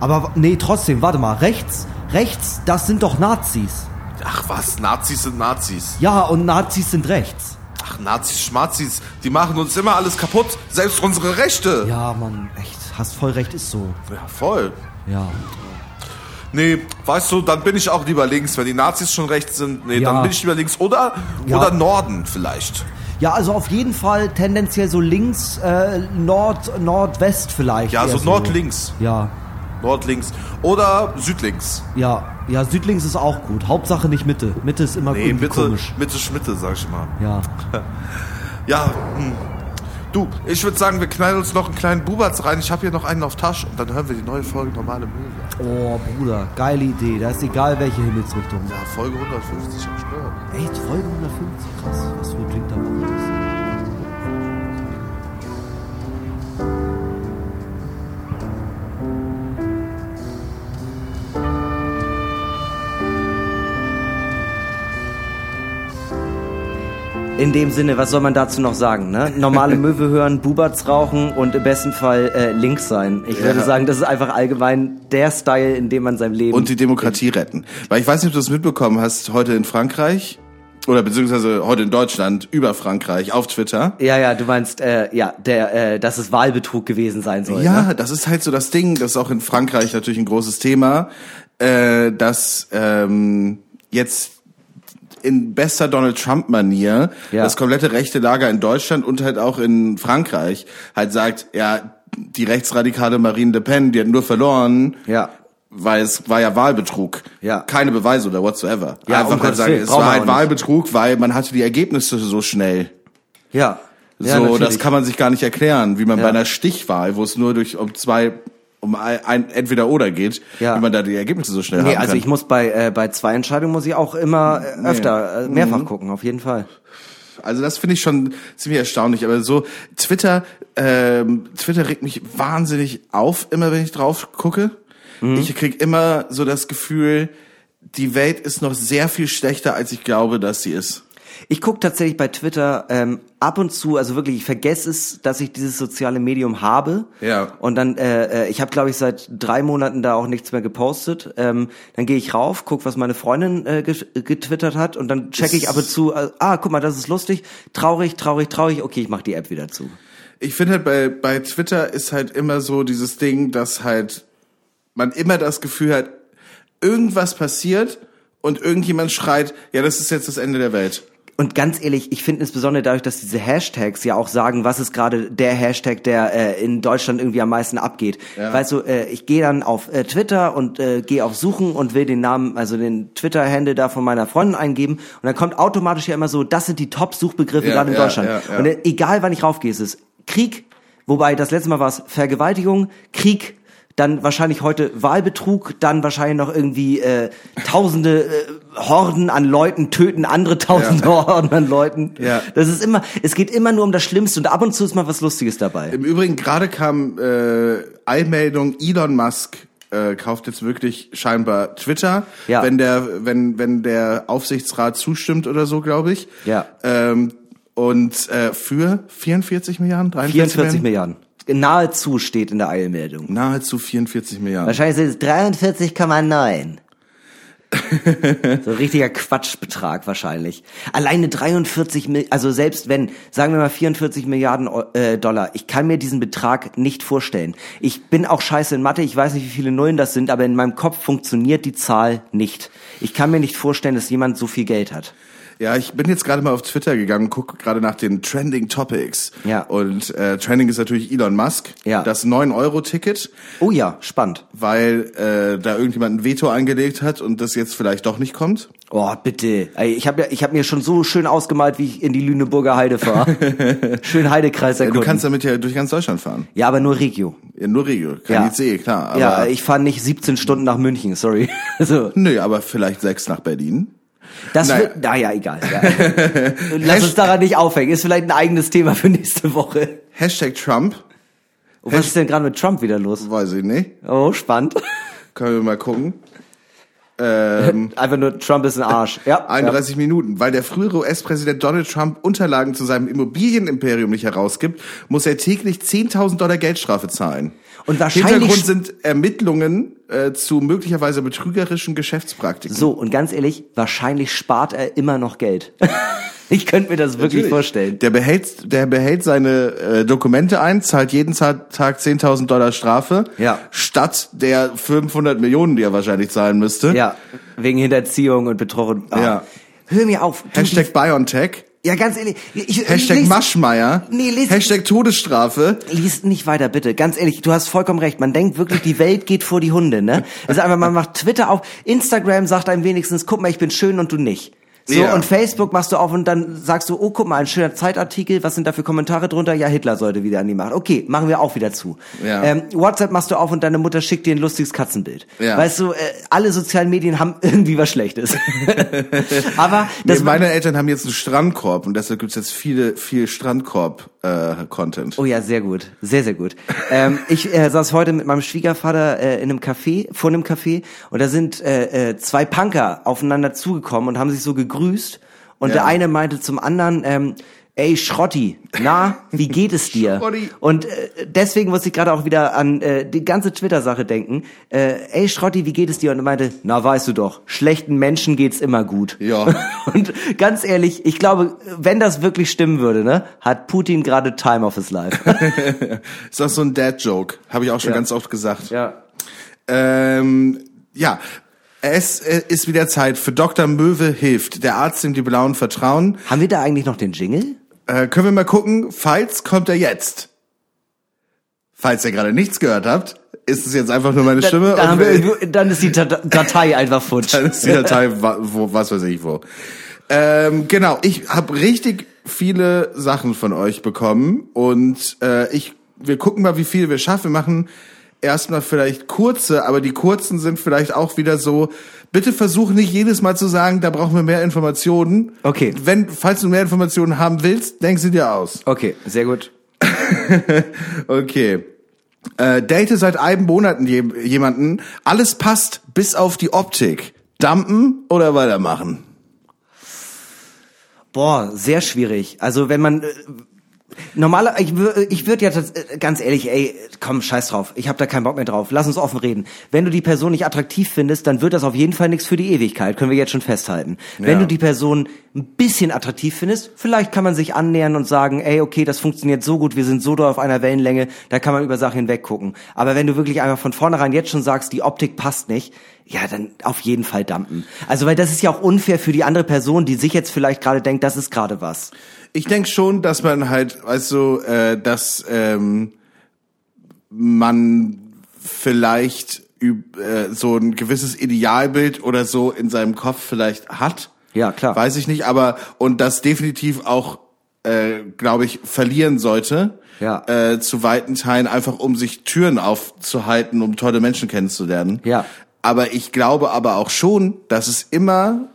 Aber nee, trotzdem, warte mal. Rechts, rechts, das sind doch Nazis. Ach was, Nazis sind Nazis. Ja, und Nazis sind rechts. Ach, Nazis, Schmazis, die machen uns immer alles kaputt. Selbst unsere Rechte. Ja, Mann, echt. Hast voll recht, ist so. Ja, voll. Ja. Nee, weißt du, dann bin ich auch lieber links. Wenn die Nazis schon rechts sind, nee, Ja. dann bin ich lieber links. Oder, Ja. oder Norden vielleicht. Ja, also auf jeden Fall tendenziell so links, äh, Nord, Nordwest vielleicht. Ja, eher so Nord-Links. Ja, Nordlinks. Oder Südlinks. ja, ja, Südlinks ist auch gut. Hauptsache nicht Mitte. Mitte ist immer Nee, Mitte, komisch. Mitte, Schmitte, sag ich mal. Ja. Ja, hm. Du, ich würde sagen, wir knallen uns noch einen kleinen Bubatz rein. Ich habe hier noch einen auf Tasche und dann hören wir die neue Folge normale Möwe. Oh, Bruder, geile Idee. Da ist egal, welche Himmelsrichtung. Ja, Folge 150 am Steuer. Echt, Folge 150, krass. Was für ein Drink In dem Sinne, was soll man dazu noch sagen? Ne? Normale Möwe hören, Buberts rauchen und im besten Fall äh, links sein. Ich würde Ja. sagen, das ist einfach allgemein der Style, in dem man sein Leben Und die Demokratie retten. Weil ich weiß nicht, ob du das mitbekommen hast, heute in Frankreich oder beziehungsweise heute in Deutschland über Frankreich auf Twitter. Ja, ja, du meinst, äh, ja, der, äh, dass es Wahlbetrug gewesen sein soll. Ja, Ne? das ist halt so das Ding, das ist auch in Frankreich natürlich ein großes Thema, äh, dass ähm, jetzt in bester Donald Trump-Manier Ja. das komplette rechte Lager in Deutschland und halt auch in Frankreich halt sagt, ja, die rechtsradikale Marine Le Pen, die hat nur verloren, Ja. weil es war ja Wahlbetrug. Ja. Keine Beweise oder whatsoever. Ja, um Einfach halt sagen, es war halt nicht. Wahlbetrug, weil man hatte die Ergebnisse so schnell. Ja. ja so, natürlich. das kann man sich gar nicht erklären, wie man Ja. bei einer Stichwahl, wo es nur durch um zwei um ein, ein entweder oder geht, Ja. wie man da die Ergebnisse so schnell Nee, haben also kann. ich muss bei, äh, bei zwei Entscheidungen muss ich auch immer äh, öfter, äh, Mhm. mehrfach gucken, auf jeden Fall. Also das finde ich schon ziemlich erstaunlich. Aber so Twitter, ähm, Twitter regt mich wahnsinnig auf, immer wenn ich drauf gucke. Mhm. Ich krieg immer so das Gefühl, die Welt ist noch sehr viel schlechter, als ich glaube, dass sie ist. Ich gucke tatsächlich bei Twitter ähm, ab und zu, also wirklich, ich vergesse es, dass ich dieses soziale Medium habe. Ja. Und dann, äh, äh, ich habe, glaube ich, seit drei Monaten da auch nichts mehr gepostet. Ähm, dann gehe ich rauf, guck, was meine Freundin äh, get- getwittert hat und dann checke ich ab und zu, äh, ah, guck mal, das ist lustig, traurig, traurig, traurig, okay, ich mache die App wieder zu. Ich finde halt bei, bei Twitter ist halt immer so dieses Ding, dass halt man immer das Gefühl hat, irgendwas passiert und irgendjemand schreit, ja, das ist jetzt das Ende der Welt. Und ganz ehrlich, ich finde insbesondere dadurch, dass diese Hashtags ja auch sagen, was ist gerade der Hashtag, der äh, in Deutschland irgendwie am meisten abgeht. Ja. Weißt du, äh, ich gehe dann auf äh, Twitter und äh, gehe auf Suchen und will den Namen, also den Twitter-Handle da von meiner Freundin eingeben und dann kommt automatisch ja immer so, das sind die Top-Suchbegriffe Ja, gerade in ja, Deutschland. Und äh, egal wann ich raufgehe, ist es Krieg, wobei das letzte Mal war es Vergewaltigung, Krieg, dann wahrscheinlich heute Wahlbetrug, dann wahrscheinlich noch irgendwie äh, tausende äh, Horden an Leuten töten andere tausende Horden an Leuten. Ja. Das ist immer, es geht immer nur um das Schlimmste und ab und zu ist mal was Lustiges dabei. Im Übrigen, gerade kam äh, Eilmeldung, Elon Musk äh, kauft jetzt wirklich scheinbar Twitter, Ja. wenn der, wenn, wenn der Aufsichtsrat zustimmt oder so, glaube ich. Ja. Ähm, und äh, für 44 Milliarden, 43 44 Milliarden. Nahezu steht in der Eilmeldung. Nahezu 44 Milliarden. Wahrscheinlich sind es 43,9. so ein richtiger Quatschbetrag wahrscheinlich. Alleine 43 Mil also selbst wenn, sagen wir mal 44 Milliarden äh, Dollar, ich kann mir diesen Betrag nicht vorstellen. Ich bin auch scheiße in Mathe, ich weiß nicht, wie viele Nullen das sind, aber in meinem Kopf funktioniert die Zahl nicht. Ich kann mir nicht vorstellen, dass jemand so viel Geld hat. Ja, ich bin jetzt gerade mal auf Twitter gegangen, gucke gerade nach den Trending Topics. Ja. Und äh, Trending ist natürlich Elon Musk. Ja. Das 9-Euro-Ticket, Oh ja, spannend. weil äh, da irgendjemand ein Veto eingelegt hat und das jetzt vielleicht doch nicht kommt. Oh, bitte. Ich habe ja, ich hab mir schon so schön ausgemalt, wie ich in die Lüneburger Heide fahre. schön Heidekreis Ja, erkunden. du kannst damit ja durch ganz Deutschland fahren. ja, aber nur Regio. Ja, nur Regio, kein Ja. ICE, klar. Ja, ich fahre nicht 17 Stunden nach München, sorry. Also, Nö, aber vielleicht sechs nach Berlin. Das Naja. wird, naja, egal. Ja. Lass uns daran nicht aufhängen. Ist vielleicht ein eigenes Thema für nächste Woche. Hashtag Trump, Und was ist denn gerade mit Trump wieder los? weiß ich nicht. Oh, spannend. Können wir mal gucken. Ähm, Einfach nur Trump ist ein Arsch. Ja. 31 Minuten. Weil der frühere US-Präsident Donald Trump Unterlagen zu seinem Immobilienimperium nicht herausgibt, muss er täglich 10.000 Dollar Geldstrafe zahlen. Und wahrscheinlich- Hintergrund sind Ermittlungen äh, zu möglicherweise betrügerischen Geschäftspraktiken. So, und ganz ehrlich, wahrscheinlich spart er immer noch Geld. ich könnte mir das wirklich Natürlich. vorstellen. Der behält, der behält seine äh, Dokumente ein, zahlt jeden Tag Tag 10.000 Dollar Strafe, Ja. statt der 500 Millionen, die er wahrscheinlich zahlen müsste. Ja, wegen Hinterziehung und und- Ah. Ja. Hör mir auf. Du, Hashtag BioNTech, Ja, ganz ehrlich. Ich, Hashtag lies- Maschmeier, Nee, lies- Hashtag Todesstrafe. Lies nicht weiter, bitte. Ganz ehrlich, du hast vollkommen recht. Man denkt wirklich, die Welt geht vor die Hunde, ne? Ist einfach, man macht Twitter auf, Instagram sagt einem wenigstens, guck mal, ich bin schön und du nicht. So, Ja. und Facebook machst du auf und dann sagst du, oh, guck mal, ein schöner Zeitartikel, was sind da für Kommentare drunter? Ja, Hitler sollte wieder an die Macht. Okay, machen wir auch wieder zu. Ja. Ähm, WhatsApp machst du auf und deine Mutter schickt dir ein lustiges Katzenbild. Ja. Weißt du, äh, alle sozialen Medien haben irgendwie was Schlechtes. Aber Nee, das meine Eltern haben jetzt einen Strandkorb und deshalb gibt's jetzt viele, viel Strandkorb-Content. Oh ja, sehr gut, sehr, sehr gut. ähm, ich äh, saß heute mit meinem Schwiegervater äh, in einem Café, vor einem Café, und da sind äh, äh, zwei Punker aufeinander zugekommen und haben sich so gegrüßt. Und Ja. der eine meinte zum anderen, ähm, ey Schrotti, na, wie geht es dir? Und äh, deswegen muss ich gerade auch wieder an äh, die ganze Twitter-Sache denken. Äh, ey Schrotti, wie geht es dir? Und er meinte, na weißt du doch, schlechten Menschen geht's immer gut. Ja. Und ganz ehrlich, ich glaube, wenn das wirklich stimmen würde, ne, hat Putin gerade Time of his life. Ist auch so ein Dad-Joke. Habe ich auch schon Ja. ganz oft gesagt. ja. Ähm, ja. Es äh, ist wieder Zeit für Dr. Möwe hilft. Der Arzt, dem die Blauen vertrauen. Haben wir da eigentlich noch den Jingle? Äh, können wir mal gucken. Falls kommt er jetzt. Falls ihr gerade nichts gehört habt, ist es jetzt einfach nur meine Stimme. Dann, haben und wir, dann ist die Dat- Datei einfach futsch. dann ist die Datei, wo, was weiß ich wo. Ähm, genau, ich habe richtig viele Sachen von euch bekommen und äh, ich, wir gucken mal, wie viel wir schaffen. Wir machen erstmal vielleicht kurze, aber die kurzen sind vielleicht auch wieder so. Bitte versuch nicht jedes Mal zu sagen, da brauchen wir mehr Informationen. Okay. Wenn, falls du mehr Informationen haben willst, denk sie dir aus. Okay, sehr gut. Okay. Äh, date seit einem Monat je jemanden. Alles passt, bis auf die Optik. Dumpen oder weitermachen? Boah, sehr schwierig. Also wenn man äh, normaler, ich, ich würde ja äh, ganz ehrlich, ey, komm, scheiß drauf. Ich habe da keinen Bock mehr drauf. Lass uns offen reden. Wenn du die Person nicht attraktiv findest, dann wird das auf jeden Fall nichts für die Ewigkeit. Können wir jetzt schon festhalten. Wenn Ja. du die Person ein bisschen attraktiv findest, vielleicht kann man sich annähern und sagen, ey, okay, das funktioniert so gut, wir sind so doll auf einer Wellenlänge, da kann man über Sachen hinweg gucken. Aber wenn du wirklich einfach von vornherein jetzt schon sagst, die Optik passt nicht, ja, dann auf jeden Fall dumpen. Also, weil das ist ja auch unfair für die andere Person, die sich jetzt vielleicht gerade denkt, das ist gerade was. Ich denk schon, dass man halt, weißt du, äh, dass ähm, man vielleicht äh, so ein gewisses Idealbild oder so in seinem Kopf vielleicht hat. Ja, klar. Weiß ich nicht, aber und das definitiv auch, äh, glaube ich, verlieren sollte. Ja. Äh, zu weiten Teilen einfach, um sich Türen aufzuhalten, um tolle Menschen kennenzulernen. Ja. Aber ich glaube aber auch schon, dass es immer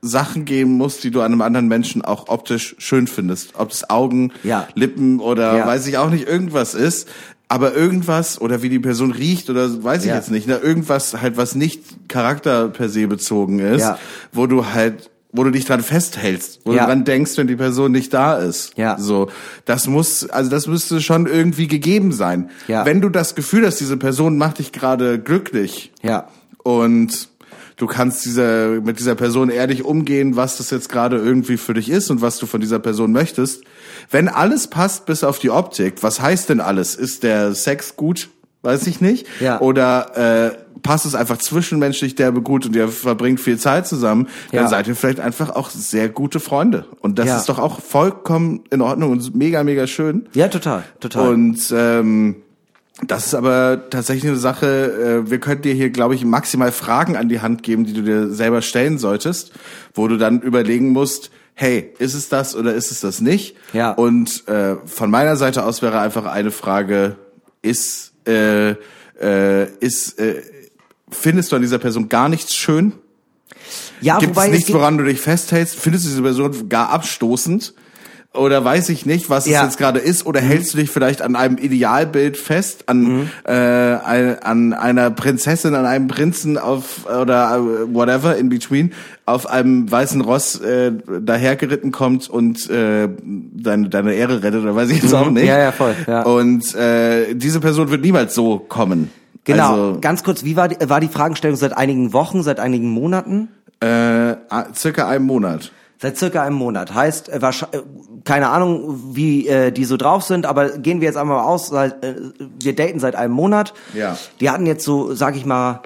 Sachen geben muss, die du an einem anderen Menschen auch optisch schön findest. Ob es Augen, Ja. Lippen oder Ja. weiß ich auch nicht, irgendwas ist. Aber irgendwas oder wie die Person riecht oder weiß ich Ja. jetzt nicht, ne? irgendwas halt, was nicht Charakter per se bezogen ist, wo du halt, wo du dich dran festhältst, wo du dran denkst, wenn die Person nicht da ist. Ja. So, das muss, also das müsste schon irgendwie gegeben sein. Ja. Wenn du das Gefühl hast, diese Person macht dich gerade glücklich, Ja. Und du kannst dieser, mit dieser Person ehrlich umgehen, was das jetzt gerade irgendwie für dich ist und was du von dieser Person möchtest. Wenn alles passt bis auf die Optik, was heißt denn alles? Ist der Sex gut? Weiß ich nicht. Ja. Oder äh, passt es einfach zwischenmenschlich derbe gut und ihr verbringt viel Zeit zusammen, dann Ja. seid ihr vielleicht einfach auch sehr gute Freunde. Und das Ja. ist doch auch vollkommen in Ordnung und mega, mega schön. Ja, total, total. Und ähm, das ist aber tatsächlich eine Sache, äh, wir könnten dir hier, glaube ich, maximal Fragen an die Hand geben, die du dir selber stellen solltest, wo du dann überlegen musst, hey, ist es das oder ist es das nicht? Ja. Und äh, von meiner Seite aus wäre einfach eine Frage, ist, äh, äh, ist, äh, findest du an dieser Person gar nichts schön? ja, Gibt wobei es nichts, woran du dich festhältst? Findest du diese Person gar abstoßend? Oder weiß ich nicht, was Ja. es jetzt gerade ist? Oder hältst du dich vielleicht an einem Idealbild fest, an, Mhm. äh, an einer Prinzessin, an einem Prinzen auf oder äh, whatever in between auf einem weißen Ross äh, dahergeritten kommt und äh, deine, deine Ehre rettet, oder weiß ich jetzt auch nicht. Mhm. Ja, ja, voll, ja. Und äh, diese Person wird niemals so kommen. genau, Also, ganz kurz, wie war die, war die Fragestellung seit einigen Wochen, seit einigen Monaten? äh, circa einem Monat. Seit circa einem Monat. Heißt, äh, äh, keine Ahnung, wie äh, die so drauf sind, aber gehen wir jetzt einmal aus, seit, äh, wir daten seit einem Monat. Ja. Die hatten jetzt so, sag ich mal,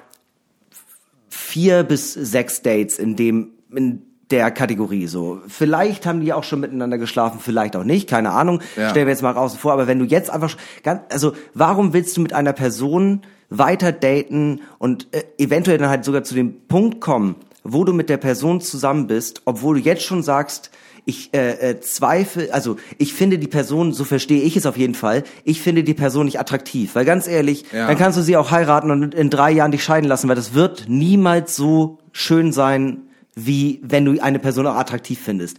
vier bis sechs Dates in dem, in der Kategorie so. Vielleicht haben die auch schon miteinander geschlafen, vielleicht auch nicht, keine Ahnung. Ja. Stellen wir jetzt mal außen vor, aber wenn du jetzt einfach, ganz, also warum willst du mit einer Person weiter daten und äh, eventuell dann halt sogar zu dem Punkt kommen, wo du mit der Person zusammen bist, obwohl du jetzt schon sagst, ich äh, äh, zweifle, also ich finde die Person, so verstehe ich es auf jeden Fall, ich finde die Person nicht attraktiv. Weil ganz ehrlich, Ja. dann kannst du sie auch heiraten und in drei Jahren dich scheiden lassen, weil das wird niemals so schön sein, wie wenn du eine Person auch attraktiv findest.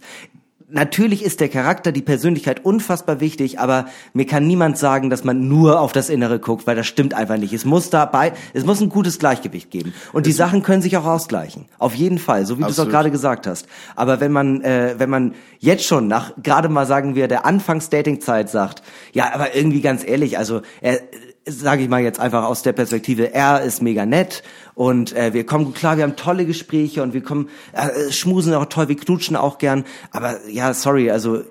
Natürlich ist der Charakter, die Persönlichkeit unfassbar wichtig, aber mir kann niemand sagen, dass man nur auf das Innere guckt, weil das stimmt einfach nicht. Es muss dabei, es muss ein gutes Gleichgewicht geben. Und die Sachen können sich auch ausgleichen. Auf jeden Fall, so wie du es auch gerade gesagt hast. Aber wenn man, äh, wenn man jetzt schon nach, gerade mal sagen wir, der Anfangs-Dating-Zeit sagt, ja, aber irgendwie ganz ehrlich, also, er, sage ich mal jetzt einfach aus der Perspektive, er ist mega nett und äh, wir kommen gut klar, wir haben tolle Gespräche und wir kommen, äh, schmusen auch toll, wir knutschen auch gern, aber ja, sorry, also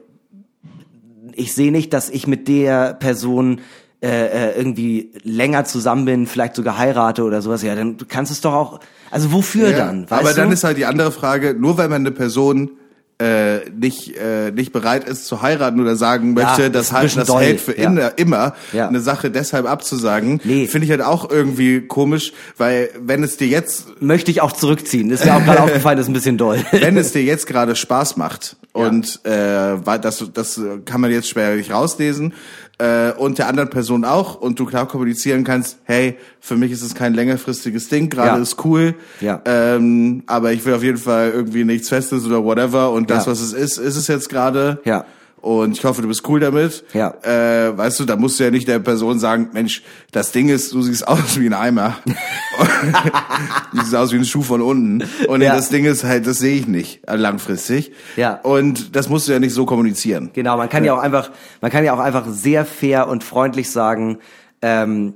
ich sehe nicht, dass ich mit der Person äh, äh, irgendwie länger zusammen bin, vielleicht sogar heirate oder sowas. Ja, dann kannst du es doch auch. Also wofür Ja, dann? Weißt aber du? dann ist halt die andere Frage, nur weil man eine Person äh, nicht äh, nicht bereit ist zu heiraten oder sagen Ja, möchte, ist das, halt, das doll, hält für ja. inne, immer Ja. eine Sache deshalb abzusagen, Nee. finde ich halt auch irgendwie komisch, weil wenn es dir jetzt möchte ich auch zurückziehen. Ist mir auch gerade aufgefallen, ist ein bisschen doll. wenn es dir jetzt gerade Spaß macht und äh, weil das das kann man jetzt schwerlich rauslesen äh, und der anderen Person auch und du klar kommunizieren kannst, hey, für mich ist es kein längerfristiges Ding, gerade Ja. ist cool, Ja. ähm, aber ich will auf jeden Fall irgendwie nichts Festes oder whatever und das, Ja. was es ist, ist es jetzt gerade. Ja. Und ich hoffe, du bist cool damit. Ja. Äh, weißt du, da musst du ja nicht der Person sagen, Mensch, das Ding ist, du siehst aus wie ein Eimer. du siehst aus wie ein Schuh von unten. Und Ja. das Ding ist halt, das sehe ich nicht äh, langfristig. Ja. Und das musst du ja nicht so kommunizieren. Genau, man kann ja. auch einfach, man kann ja auch einfach sehr fair und freundlich sagen, ähm,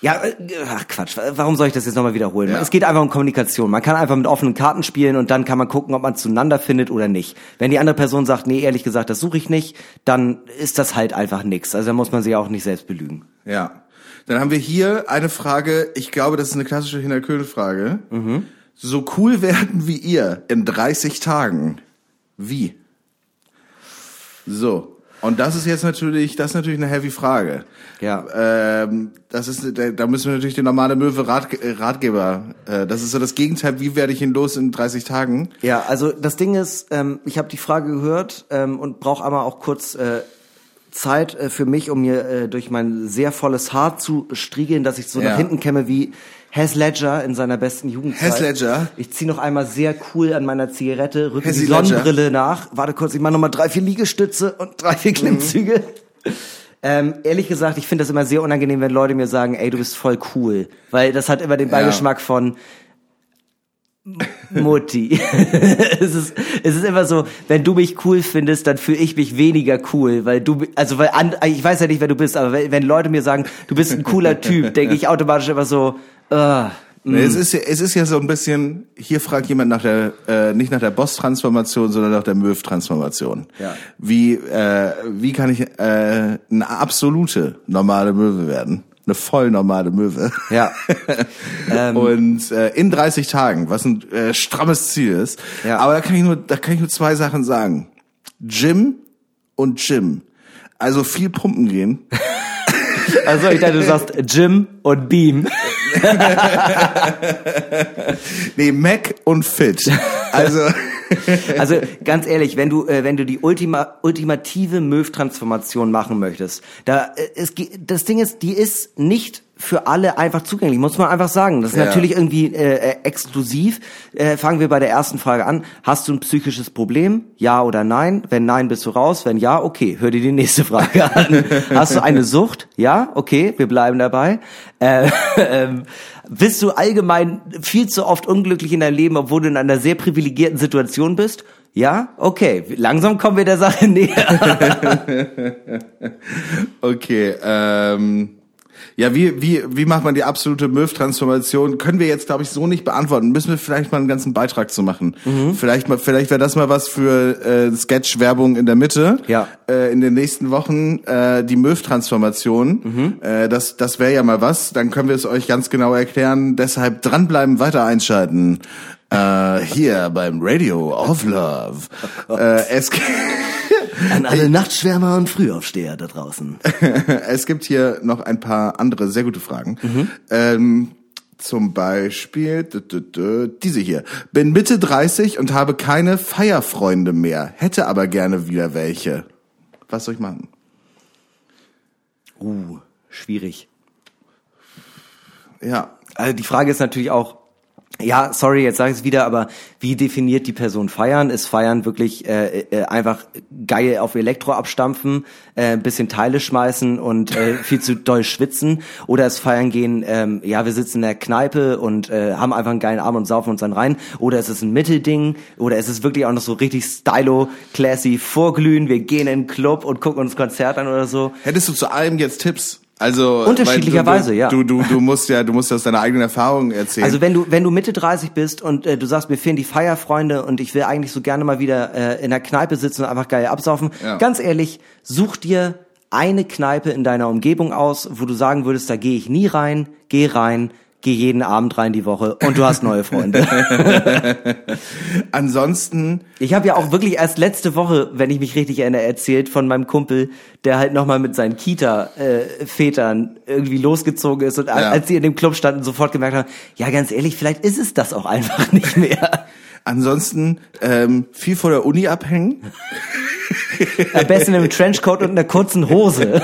ja, äh, ach Quatsch, warum soll ich das jetzt nochmal wiederholen? Ja. Es geht einfach um Kommunikation. Man kann einfach mit offenen Karten spielen und dann kann man gucken, ob man zueinander findet oder nicht. Wenn die andere Person sagt, nee, ehrlich gesagt, das suche ich nicht, dann ist das halt einfach nix. Also da muss man sich auch nicht selbst belügen. Ja. Dann haben wir hier eine Frage, ich glaube, das ist eine klassische Hinterköhl-Frage. Mhm. So cool werden wie ihr in 30 Tagen. Wie? So. Und das ist jetzt natürlich, das ist natürlich eine heavy Frage. Ja. Ähm, das ist, da müssen wir natürlich den normale Möwe Rat, Ratgeber. Äh, das ist so das Gegenteil. Wie werde ich ihn los in 30 Tagen? Ja, also das Ding ist, ähm, ich habe die Frage gehört ähm, und brauche einmal auch kurz äh, Zeit äh, für mich, um mir äh, durch mein sehr volles Haar zu striegeln, dass ich so Ja. nach hinten kämme wie Heath Ledger in seiner besten Jugendzeit. Heath Ledger? Ich ziehe noch einmal sehr cool an meiner Zigarette, rücke die? Sonnenbrille nach. Warte kurz, ich mache nochmal drei, vier Liegestütze und drei, Mhm. vier Klimmzüge. Ähm, ehrlich gesagt, ich finde das immer sehr unangenehm, wenn Leute mir sagen, ey, du bist voll cool. Weil das hat immer den Beigeschmack von, Mutti. es, ist, es ist immer so, wenn du mich cool findest, dann fühle ich mich weniger cool, weil du, also weil an, ich weiß ja nicht, wer du bist, aber wenn, wenn Leute mir sagen, du bist ein cooler Typ, denke ich automatisch immer so, äh, Nee, Es ist ja, es ist ja so ein bisschen, hier fragt jemand nach der, äh, nicht nach der Boss-Transformation, sondern nach der Möw-Transformation. Ja. Wie, äh, wie kann ich äh, eine absolute normale Möwe werden? Eine voll normale Möwe. ja. ähm, Und äh, in 30 Tagen, was ein äh, strammes Ziel ist. Ja. Aber da kann ich nur, da kann ich nur zwei Sachen sagen. Gym und Gym. Also viel pumpen gehen. also ich dachte, du sagst Jim und Beam. Nee, Mac und Fit. Also Also ganz ehrlich, wenn du äh, wenn du die Ultima, ultimative Möw-Transformation machen möchtest, da äh, es, das Ding ist, die ist nicht für alle einfach zugänglich, muss man einfach sagen. Das ist Ja. natürlich irgendwie äh, äh, exklusiv. Äh, fangen wir bei der ersten Frage an. Hast du ein psychisches Problem? Ja oder nein? Wenn nein, bist du raus. Wenn ja, okay, hör dir die nächste Frage an. Hast du eine Sucht? Ja, okay, wir bleiben dabei. Äh, ähm, bist du allgemein viel zu oft unglücklich in deinem Leben, obwohl du in einer sehr privilegierten Situation bist? Ja, okay. Langsam kommen wir der Sache näher. Okay, ähm, ja, wie, wie, wie macht man die absolute Möw-Transformation? Können wir jetzt, glaube ich, so nicht beantworten. Müssen wir vielleicht mal einen ganzen Beitrag zu machen. Mhm. Vielleicht mal, vielleicht wäre das mal was für äh, Sketch-Werbung in der Mitte. Ja. Äh, in den nächsten Wochen äh, die Möw-Transformation. Mhm. Äh, das das wäre ja mal was. Dann können wir es euch ganz genau erklären. Deshalb dranbleiben, weiter einschalten. Äh, hier beim Radio of Love. äh, es An alle Nachtschwärmer und Frühaufsteher da draußen. es gibt hier noch ein paar andere sehr gute Fragen. Ähm, Zum Beispiel diese hier. Bin Mitte 30 und habe keine Feierfreunde mehr, hätte aber gerne wieder welche. Was soll ich machen? Uh, schwierig. Ja, Also die Frage ist natürlich auch, ja, sorry, jetzt sage ich es wieder, aber wie definiert die Person feiern? Ist feiern wirklich äh, äh, einfach geil auf Elektro abstampfen, äh, bisschen Teile schmeißen und äh, viel zu doll schwitzen? Oder ist feiern gehen, ähm, ja, wir sitzen in der Kneipe und äh, haben einfach einen geilen Abend und saufen uns dann rein? Oder ist es ein Mittelding? Oder ist es wirklich auch noch so richtig stylo, classy, vorglühen, wir gehen in den Club und gucken uns Konzert an oder so? Hättest du zu allem jetzt Tipps? Also Unterschiedlicherweise, ja. Du, du, du musst ja, du musst aus deiner eigenen Erfahrung erzählen. Also wenn du wenn du Mitte 30 bist und äh, du sagst, mir fehlen die Feierfreunde und ich will eigentlich so gerne mal wieder äh, in der Kneipe sitzen und einfach geil absaufen. Ja. Ganz ehrlich, such dir eine Kneipe in deiner Umgebung aus, wo du sagen würdest, da gehe ich nie rein, geh rein, geh jeden Abend rein die Woche und du hast neue Freunde. Ansonsten, Ich habe ja auch wirklich erst letzte Woche, wenn ich mich richtig erinnere, erzählt von meinem Kumpel, der halt nochmal mit seinen Kita-Vätern irgendwie losgezogen ist und Ja. als die in dem Club standen, sofort gemerkt haben, ja ganz ehrlich, vielleicht ist es das auch einfach nicht mehr. Ansonsten ähm, viel vor der Uni abhängen, Am besten im Trenchcoat und einer kurzen Hose.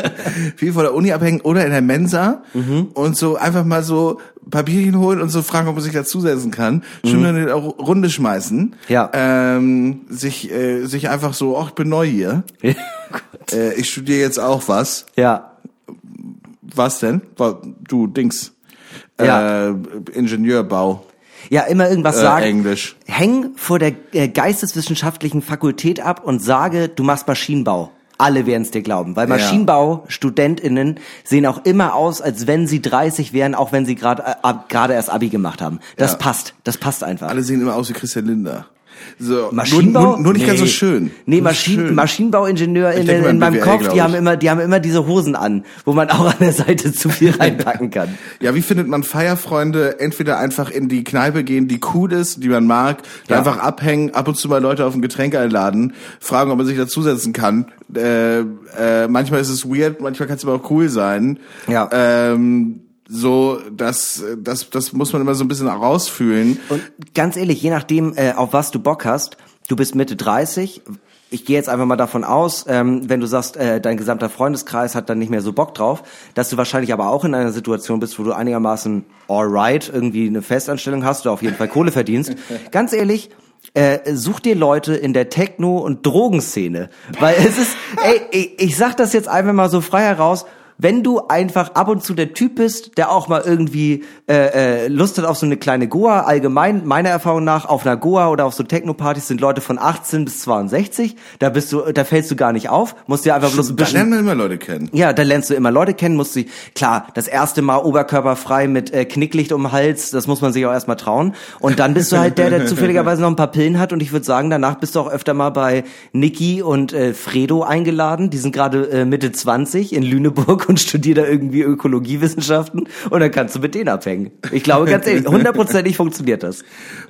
viel vor der Uni abhängen oder in der Mensa Mhm. und so einfach mal so Papierchen holen und so fragen, ob man sich dazusetzen kann. Schön in eine Runde schmeißen. Mhm. Ja. Ähm, sich, äh, sich einfach so, ach, ich bin neu hier. Äh, ich studiere jetzt auch was. ja. Was denn? Du Dings. Ja. Äh, Ingenieurbau. Ja, immer irgendwas Äh, sagen. Englisch. Häng vor der äh, geisteswissenschaftlichen Fakultät ab und sage, du machst Maschinenbau. Alle werden es dir glauben, weil. Maschinenbau-StudentInnen sehen auch immer aus, als wenn sie 30 wären, auch wenn sie gerade äh, gerade erst Abi gemacht haben. Das Ja. passt, das passt einfach. Alle sehen immer aus wie Christian Linder. So, Maschinenbau? Nur, nur, nur nicht ganz so Nee. schön. Nee, Maschinen, schön. Denke mal in in meinem BWL, Kopf, die haben immer, die haben immer diese Hosen an, wo man auch an der Seite zu viel reinpacken kann. Ja, wie findet man Feierfreunde? Entweder einfach in die Kneipe gehen, die cool ist, die man mag, Ja. einfach abhängen, ab und zu mal Leute auf ein Getränk einladen, fragen, ob man sich dazusetzen kann. Äh, äh, manchmal ist es weird, manchmal kann es aber auch cool sein. Ja. Ähm, so, das, das, das muss man immer so ein bisschen rausfühlen. Und ganz ehrlich, je nachdem, äh, auf was du Bock hast, du bist Mitte 30, ich gehe jetzt einfach mal davon aus, ähm, wenn du sagst, äh, dein gesamter Freundeskreis hat dann nicht mehr so Bock drauf, dass du wahrscheinlich aber auch in einer Situation bist, wo du einigermaßen alright irgendwie eine Festanstellung hast oder auf jeden Fall Kohle verdienst. Ganz ehrlich, äh, such dir Leute in der Techno- und Drogenszene. Weil es ist, ey, ich, ich sag das jetzt einfach mal so frei heraus, wenn du einfach ab und zu der Typ bist, der auch mal irgendwie äh, äh, Lust hat auf so eine kleine Goa, allgemein meiner Erfahrung nach auf einer Goa oder auf so Techno-Partys sind Leute von 18 bis 62, da bist du, da fällst du gar nicht auf, musst dir einfach bloß ein Da bisschen lernt man immer Leute kennen. ja, da lernst du immer Leute kennen, musst du, klar, das erste Mal oberkörperfrei mit äh, Knicklicht um den Hals, das muss man sich auch erstmal trauen. Und dann bist du halt der, der zufälligerweise noch ein paar Pillen hat. Und ich würde sagen, danach bist du auch öfter mal bei Niki und äh, Fredo eingeladen. Die sind gerade äh, Mitte 20 in Lüneburg und studieren da irgendwie Ökologiewissenschaften. Und dann kannst du mit denen abhängen. Ich glaube, ganz ehrlich, hundertprozentig funktioniert das.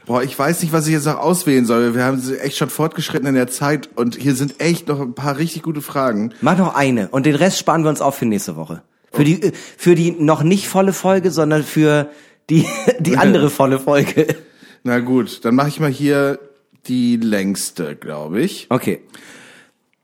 Boah, ich weiß nicht, was ich jetzt noch auswählen soll. Wir haben echt schon fortgeschritten in der Zeit und hier sind echt noch ein paar richtig gute Fragen. Mach noch eine und den Rest sparen wir uns auf für nächste Woche. Für die für die noch nicht volle Folge, sondern für die die andere volle Folge. Na gut, dann mache ich mal hier die längste, glaube ich. Okay.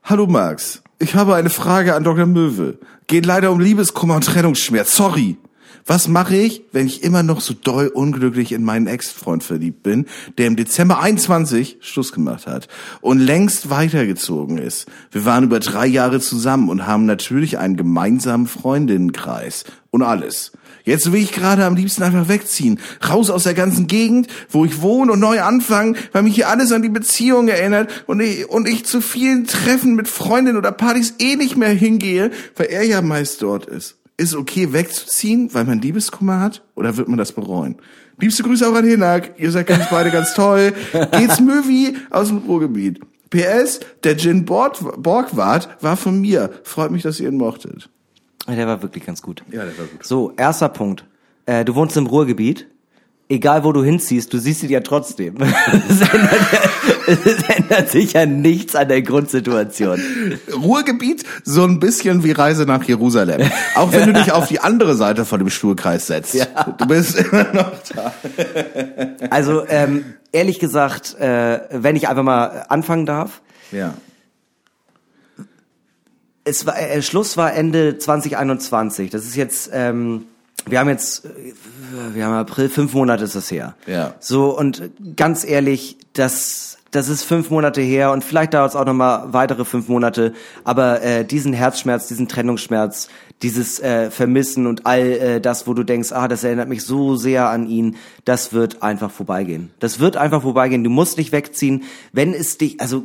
Hallo Max, ich habe eine Frage an Dr. Möwe. Geht leider um Liebeskummer und Trennungsschmerz. Sorry. Was mache ich, wenn ich immer noch so doll unglücklich in meinen Ex-Freund verliebt bin, der im Dezember 21 Schluss gemacht hat und längst weitergezogen ist? Wir waren über drei Jahre zusammen und haben natürlich einen gemeinsamen Freundinnenkreis und alles. Jetzt will ich gerade am liebsten einfach wegziehen. Raus aus der ganzen Gegend, wo ich wohne und neu anfangen, weil mich hier alles an die Beziehung erinnert und ich, und ich zu vielen Treffen mit Freundinnen oder Partys eh nicht mehr hingehe, weil er ja meist dort ist. Ist okay wegzuziehen, weil man Liebeskummer hat? Oder wird man das bereuen? Liebste Grüße auch an Hinak. Ihr seid ganz beide ganz toll. Geht's Möwi aus dem Ruhrgebiet. PS, der Gin Borg- Borgwart war von mir. Freut mich, dass ihr ihn mochtet. Der war wirklich ganz gut. Ja, der war gut. So, erster Punkt. Äh, du wohnst im Ruhrgebiet. egal wo du hinziehst, du siehst ihn ja trotzdem. Es ändert, es ändert sich ja nichts an der Grundsituation. Ruhrgebiet, so ein bisschen wie Reise nach Jerusalem. Auch wenn du dich auf die andere Seite von dem Stuhlkreis setzt. Ja. Du bist immer noch da. Also ähm, ehrlich gesagt, äh, wenn ich einfach mal anfangen darf, Ja. Es war äh, Schluss war Ende 2021. Das ist jetzt, ähm, wir haben jetzt, äh, wir haben April, fünf Monate ist das her. Ja. So und ganz ehrlich, das das ist fünf Monate her und vielleicht dauert es auch noch mal weitere fünf Monate. Aber äh, diesen Herzschmerz, diesen Trennungsschmerz, dieses äh, Vermissen und all äh, das, wo du denkst, ah, das erinnert mich so sehr an ihn, das wird einfach vorbeigehen. Das wird einfach vorbeigehen. Du musst nicht wegziehen, wenn es dich, also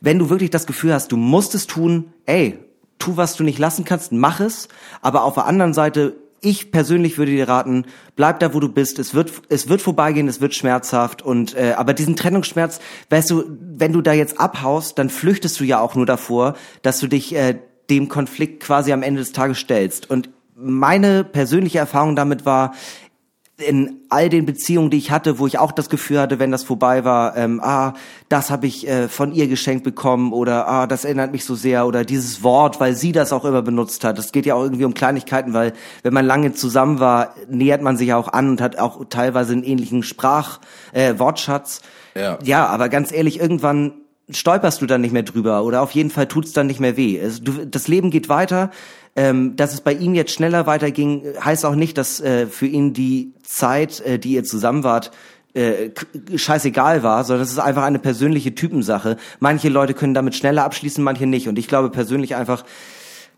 wenn du wirklich das Gefühl hast, du musst es tun, ey, tu, was du nicht lassen kannst, mach es. Aber auf der anderen Seite, ich persönlich würde dir raten, bleib da, wo du bist. Es wird, es wird vorbeigehen, es wird schmerzhaft und äh, aber diesen Trennungsschmerz, weißt du, wenn du da jetzt abhaust, dann flüchtest du ja auch nur davor, dass du dich äh, dem Konflikt quasi am Ende des Tages stellst. Und meine persönliche Erfahrung damit war, in all den Beziehungen, die ich hatte, wo ich auch das Gefühl hatte, wenn das vorbei war, ähm, ah, das habe ich äh, von ihr geschenkt bekommen oder ah, das erinnert mich so sehr oder dieses Wort, weil sie das auch immer benutzt hat. Es geht ja auch irgendwie um Kleinigkeiten, weil wenn man lange zusammen war, nähert man sich ja auch an und hat auch teilweise einen ähnlichen Sprach, äh, Wortschatz. Ja. ja, aber ganz ehrlich, irgendwann stolperst du dann nicht mehr drüber oder auf jeden Fall tut's dann nicht mehr weh. Es, du, das Leben geht weiter. Ähm, dass es bei ihm jetzt schneller weiterging, heißt auch nicht, dass äh, für ihn die Zeit, äh, die ihr zusammen wart, äh, scheißegal war, sondern es ist einfach eine persönliche Typensache. Manche Leute können damit schneller abschließen, manche nicht. Und ich glaube persönlich einfach,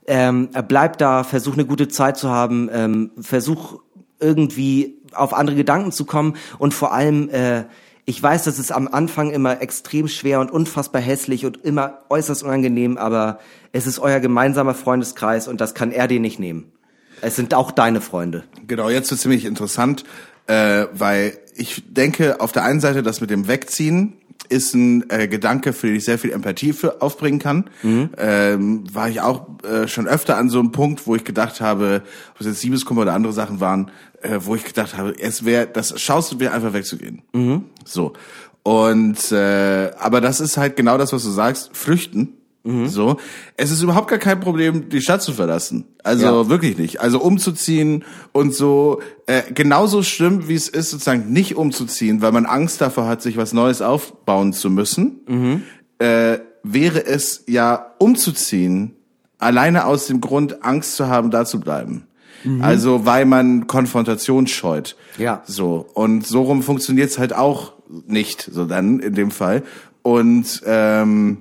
ähm, bleib da, versuch eine gute Zeit zu haben, ähm, versuch irgendwie auf andere Gedanken zu kommen und vor allem, äh, ich weiß, das ist am Anfang immer extrem schwer und unfassbar hässlich und immer äußerst unangenehm, aber es ist euer gemeinsamer Freundeskreis und das kann er dir nicht nehmen. Es sind auch deine Freunde. Genau, jetzt wird ziemlich interessant, äh, weil ich denke, auf der einen Seite, das mit dem Wegziehen ist ein äh, Gedanke, für den ich sehr viel Empathie für aufbringen kann. Ähm, war ich auch äh, schon öfter an so einem Punkt, wo ich gedacht habe, ob es jetzt Liebeskummer oder andere Sachen waren, äh, wo ich gedacht habe, es wäre, das schaust du mir einfach wegzugehen. So. Und äh, aber das ist halt genau das, was du sagst, flüchten. So, es ist überhaupt gar kein Problem, die Stadt zu verlassen. Also Ja. wirklich nicht. Also umzuziehen und so äh, genauso schlimm, wie es ist, sozusagen nicht umzuziehen, weil man Angst davor hat, sich was Neues aufbauen zu müssen, äh, wäre es ja umzuziehen, alleine aus dem Grund, Angst zu haben, da zu bleiben. Also weil man Konfrontation scheut. Ja. So. Und so rum funktioniert's halt auch nicht, so dann in dem Fall. Und ähm,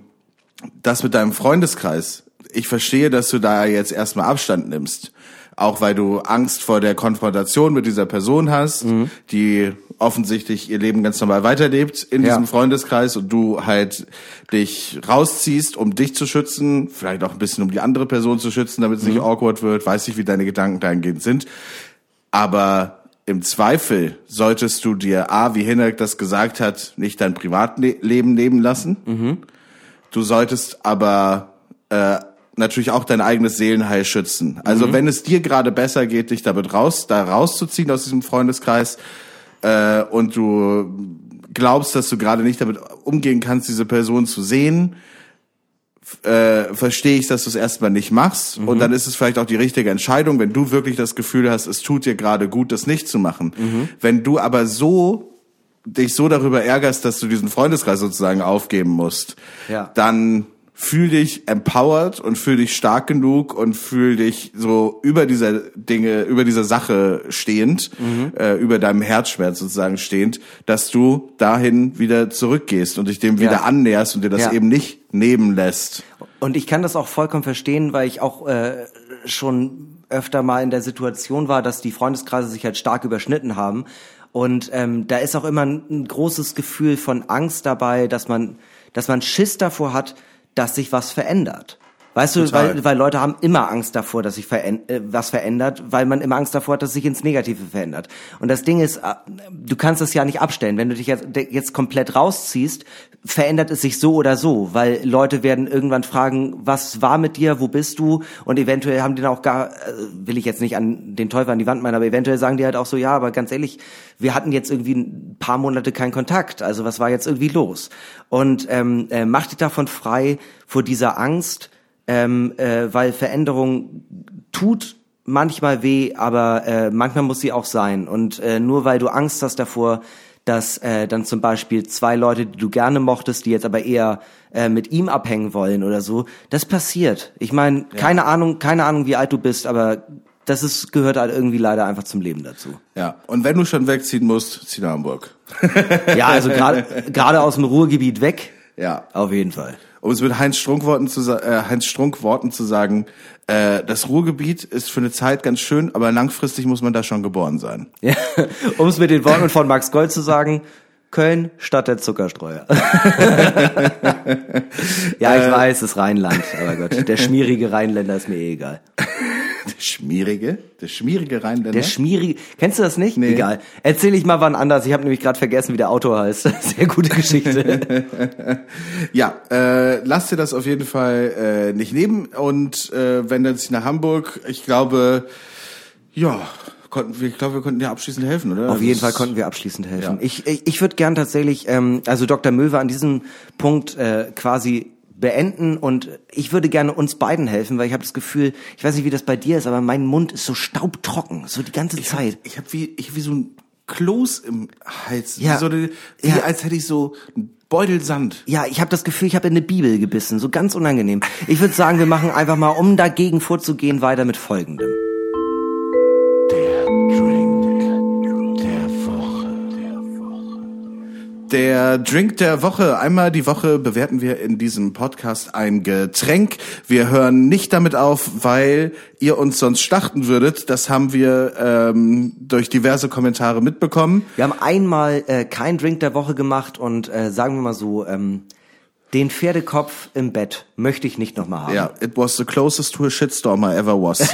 das mit deinem Freundeskreis. Ich verstehe, dass du da jetzt erstmal Abstand nimmst. Auch weil du Angst vor der Konfrontation mit dieser Person hast, die offensichtlich ihr Leben ganz normal weiterlebt in Ja. diesem Freundeskreis und du halt dich rausziehst, um dich zu schützen, vielleicht auch ein bisschen um die andere Person zu schützen, damit es nicht awkward wird. Weiß nicht, wie deine Gedanken dahingehend sind. Aber im Zweifel solltest du dir A, wie Hinek das gesagt hat, nicht dein Privatleben nehmen lassen. Du solltest aber äh, natürlich auch dein eigenes Seelenheil schützen. Also wenn es dir gerade besser geht, dich damit raus, da rauszuziehen aus diesem Freundeskreis äh, und du glaubst, dass du gerade nicht damit umgehen kannst, diese Person zu sehen, äh, verstehe ich, dass du es erstmal nicht machst. Und dann ist es vielleicht auch die richtige Entscheidung, wenn du wirklich das Gefühl hast, es tut dir gerade gut, das nicht zu machen. Wenn du aber so dich so darüber ärgerst, dass du diesen Freundeskreis sozusagen aufgeben musst, Ja. dann fühl dich empowered und fühl dich stark genug und fühl dich so über dieser Dinge, über dieser Sache stehend, äh, über deinem Herzschmerz sozusagen stehend, dass du dahin wieder zurückgehst und dich dem Ja. wieder annäherst und dir das Ja. eben nicht nehmen lässt. Und ich kann das auch vollkommen verstehen, weil ich auch äh, schon öfter mal in der Situation war, dass die Freundeskreise sich halt stark überschnitten haben. Und ähm, da ist auch immer ein, ein großes Gefühl von Angst dabei, dass man, dass man Schiss davor hat, dass sich was verändert. Weißt du, Total. weil, weil Leute haben immer Angst davor, dass sich veränd äh, was verändert, weil man immer Angst davor hat, dass sich ins Negative verändert. Und das Ding ist, äh, du kannst es ja nicht abstellen. Wenn du dich jetzt, jetzt komplett rausziehst, verändert es sich so oder so, weil Leute werden irgendwann fragen, was war mit dir, wo bist du? Und eventuell haben die dann auch gar, äh, will ich jetzt nicht an den Teufel an die Wand meinen, aber eventuell sagen die halt auch so, ja, aber ganz ehrlich, wir hatten jetzt irgendwie ein paar Monate keinen Kontakt. Also was war jetzt irgendwie los? Und ähm, äh, mach dich davon frei vor dieser Angst, ähm, äh, weil Veränderung tut manchmal weh, aber äh, manchmal muss sie auch sein. Und äh, nur weil du Angst hast davor, dass äh, dann zum Beispiel zwei Leute, die du gerne mochtest, die jetzt aber eher äh, mit ihm abhängen wollen oder so, das passiert. Ich meine, keine Ahnung, keine Ahnung, wie alt du bist, aber das ist gehört halt irgendwie leider einfach zum Leben dazu. Ja, und wenn du schon wegziehen musst, zieh nach Hamburg. Ja, also gerade gerade aus dem Ruhrgebiet weg, Ja. auf jeden Fall. Um es mit Heinz Strunk Worten zu, äh, Heinz Strunk Worten zu sagen, äh, das Ruhrgebiet ist für eine Zeit ganz schön, aber langfristig muss man da schon geboren sein. Ja, um es mit den Worten von Max Gold zu sagen, Köln statt der Zuckerstreuer. ja, ich weiß, es ist Rheinland, aber Gott, der schmierige Rheinländer ist mir eh egal. Der schmierige, der schmierige Rheinländer. Der schmierige, kennst du das nicht? Nee. Egal. Erzähl ich mal wann anders. Ich habe nämlich gerade vergessen, wie der Autor heißt. Sehr gute Geschichte. Ja, äh, lass dir das auf jeden Fall äh, nicht nehmen und äh, wenn dann sich nach Hamburg, ich glaube, ja, konnten wir, ich glaube, wir konnten dir abschließend helfen, oder? Auf jeden Fall konnten wir abschließend helfen. Ja. Ich, ich, ich würde gern tatsächlich, ähm, also Dr. Möwe an diesem Punkt äh, quasi beenden und ich würde gerne uns beiden helfen, weil ich habe das Gefühl, ich weiß nicht, wie das bei dir ist, aber mein Mund ist so staubtrocken, so die ganze Zeit. Ich habe wie, ich hab wie so ein Kloß im Hals, Ja. wie, so eine, wie Ja. als hätte ich so einen Beutel Sand. Ja, ich habe das Gefühl, ich habe in eine Bibel gebissen, so ganz unangenehm. Ich würde sagen, wir machen einfach mal, um dagegen vorzugehen, weiter mit folgendem. Der Drink der Woche. Einmal die Woche bewerten wir in diesem Podcast ein Getränk. Wir hören nicht damit auf, weil ihr uns sonst schlachten würdet. Das haben wir ähm, durch diverse Kommentare mitbekommen. Wir haben einmal äh, kein Drink der Woche gemacht und äh, sagen wir mal so, ähm, den Pferdekopf im Bett möchte ich nicht nochmal haben. Ja, it was the closest to a shitstorm I ever was.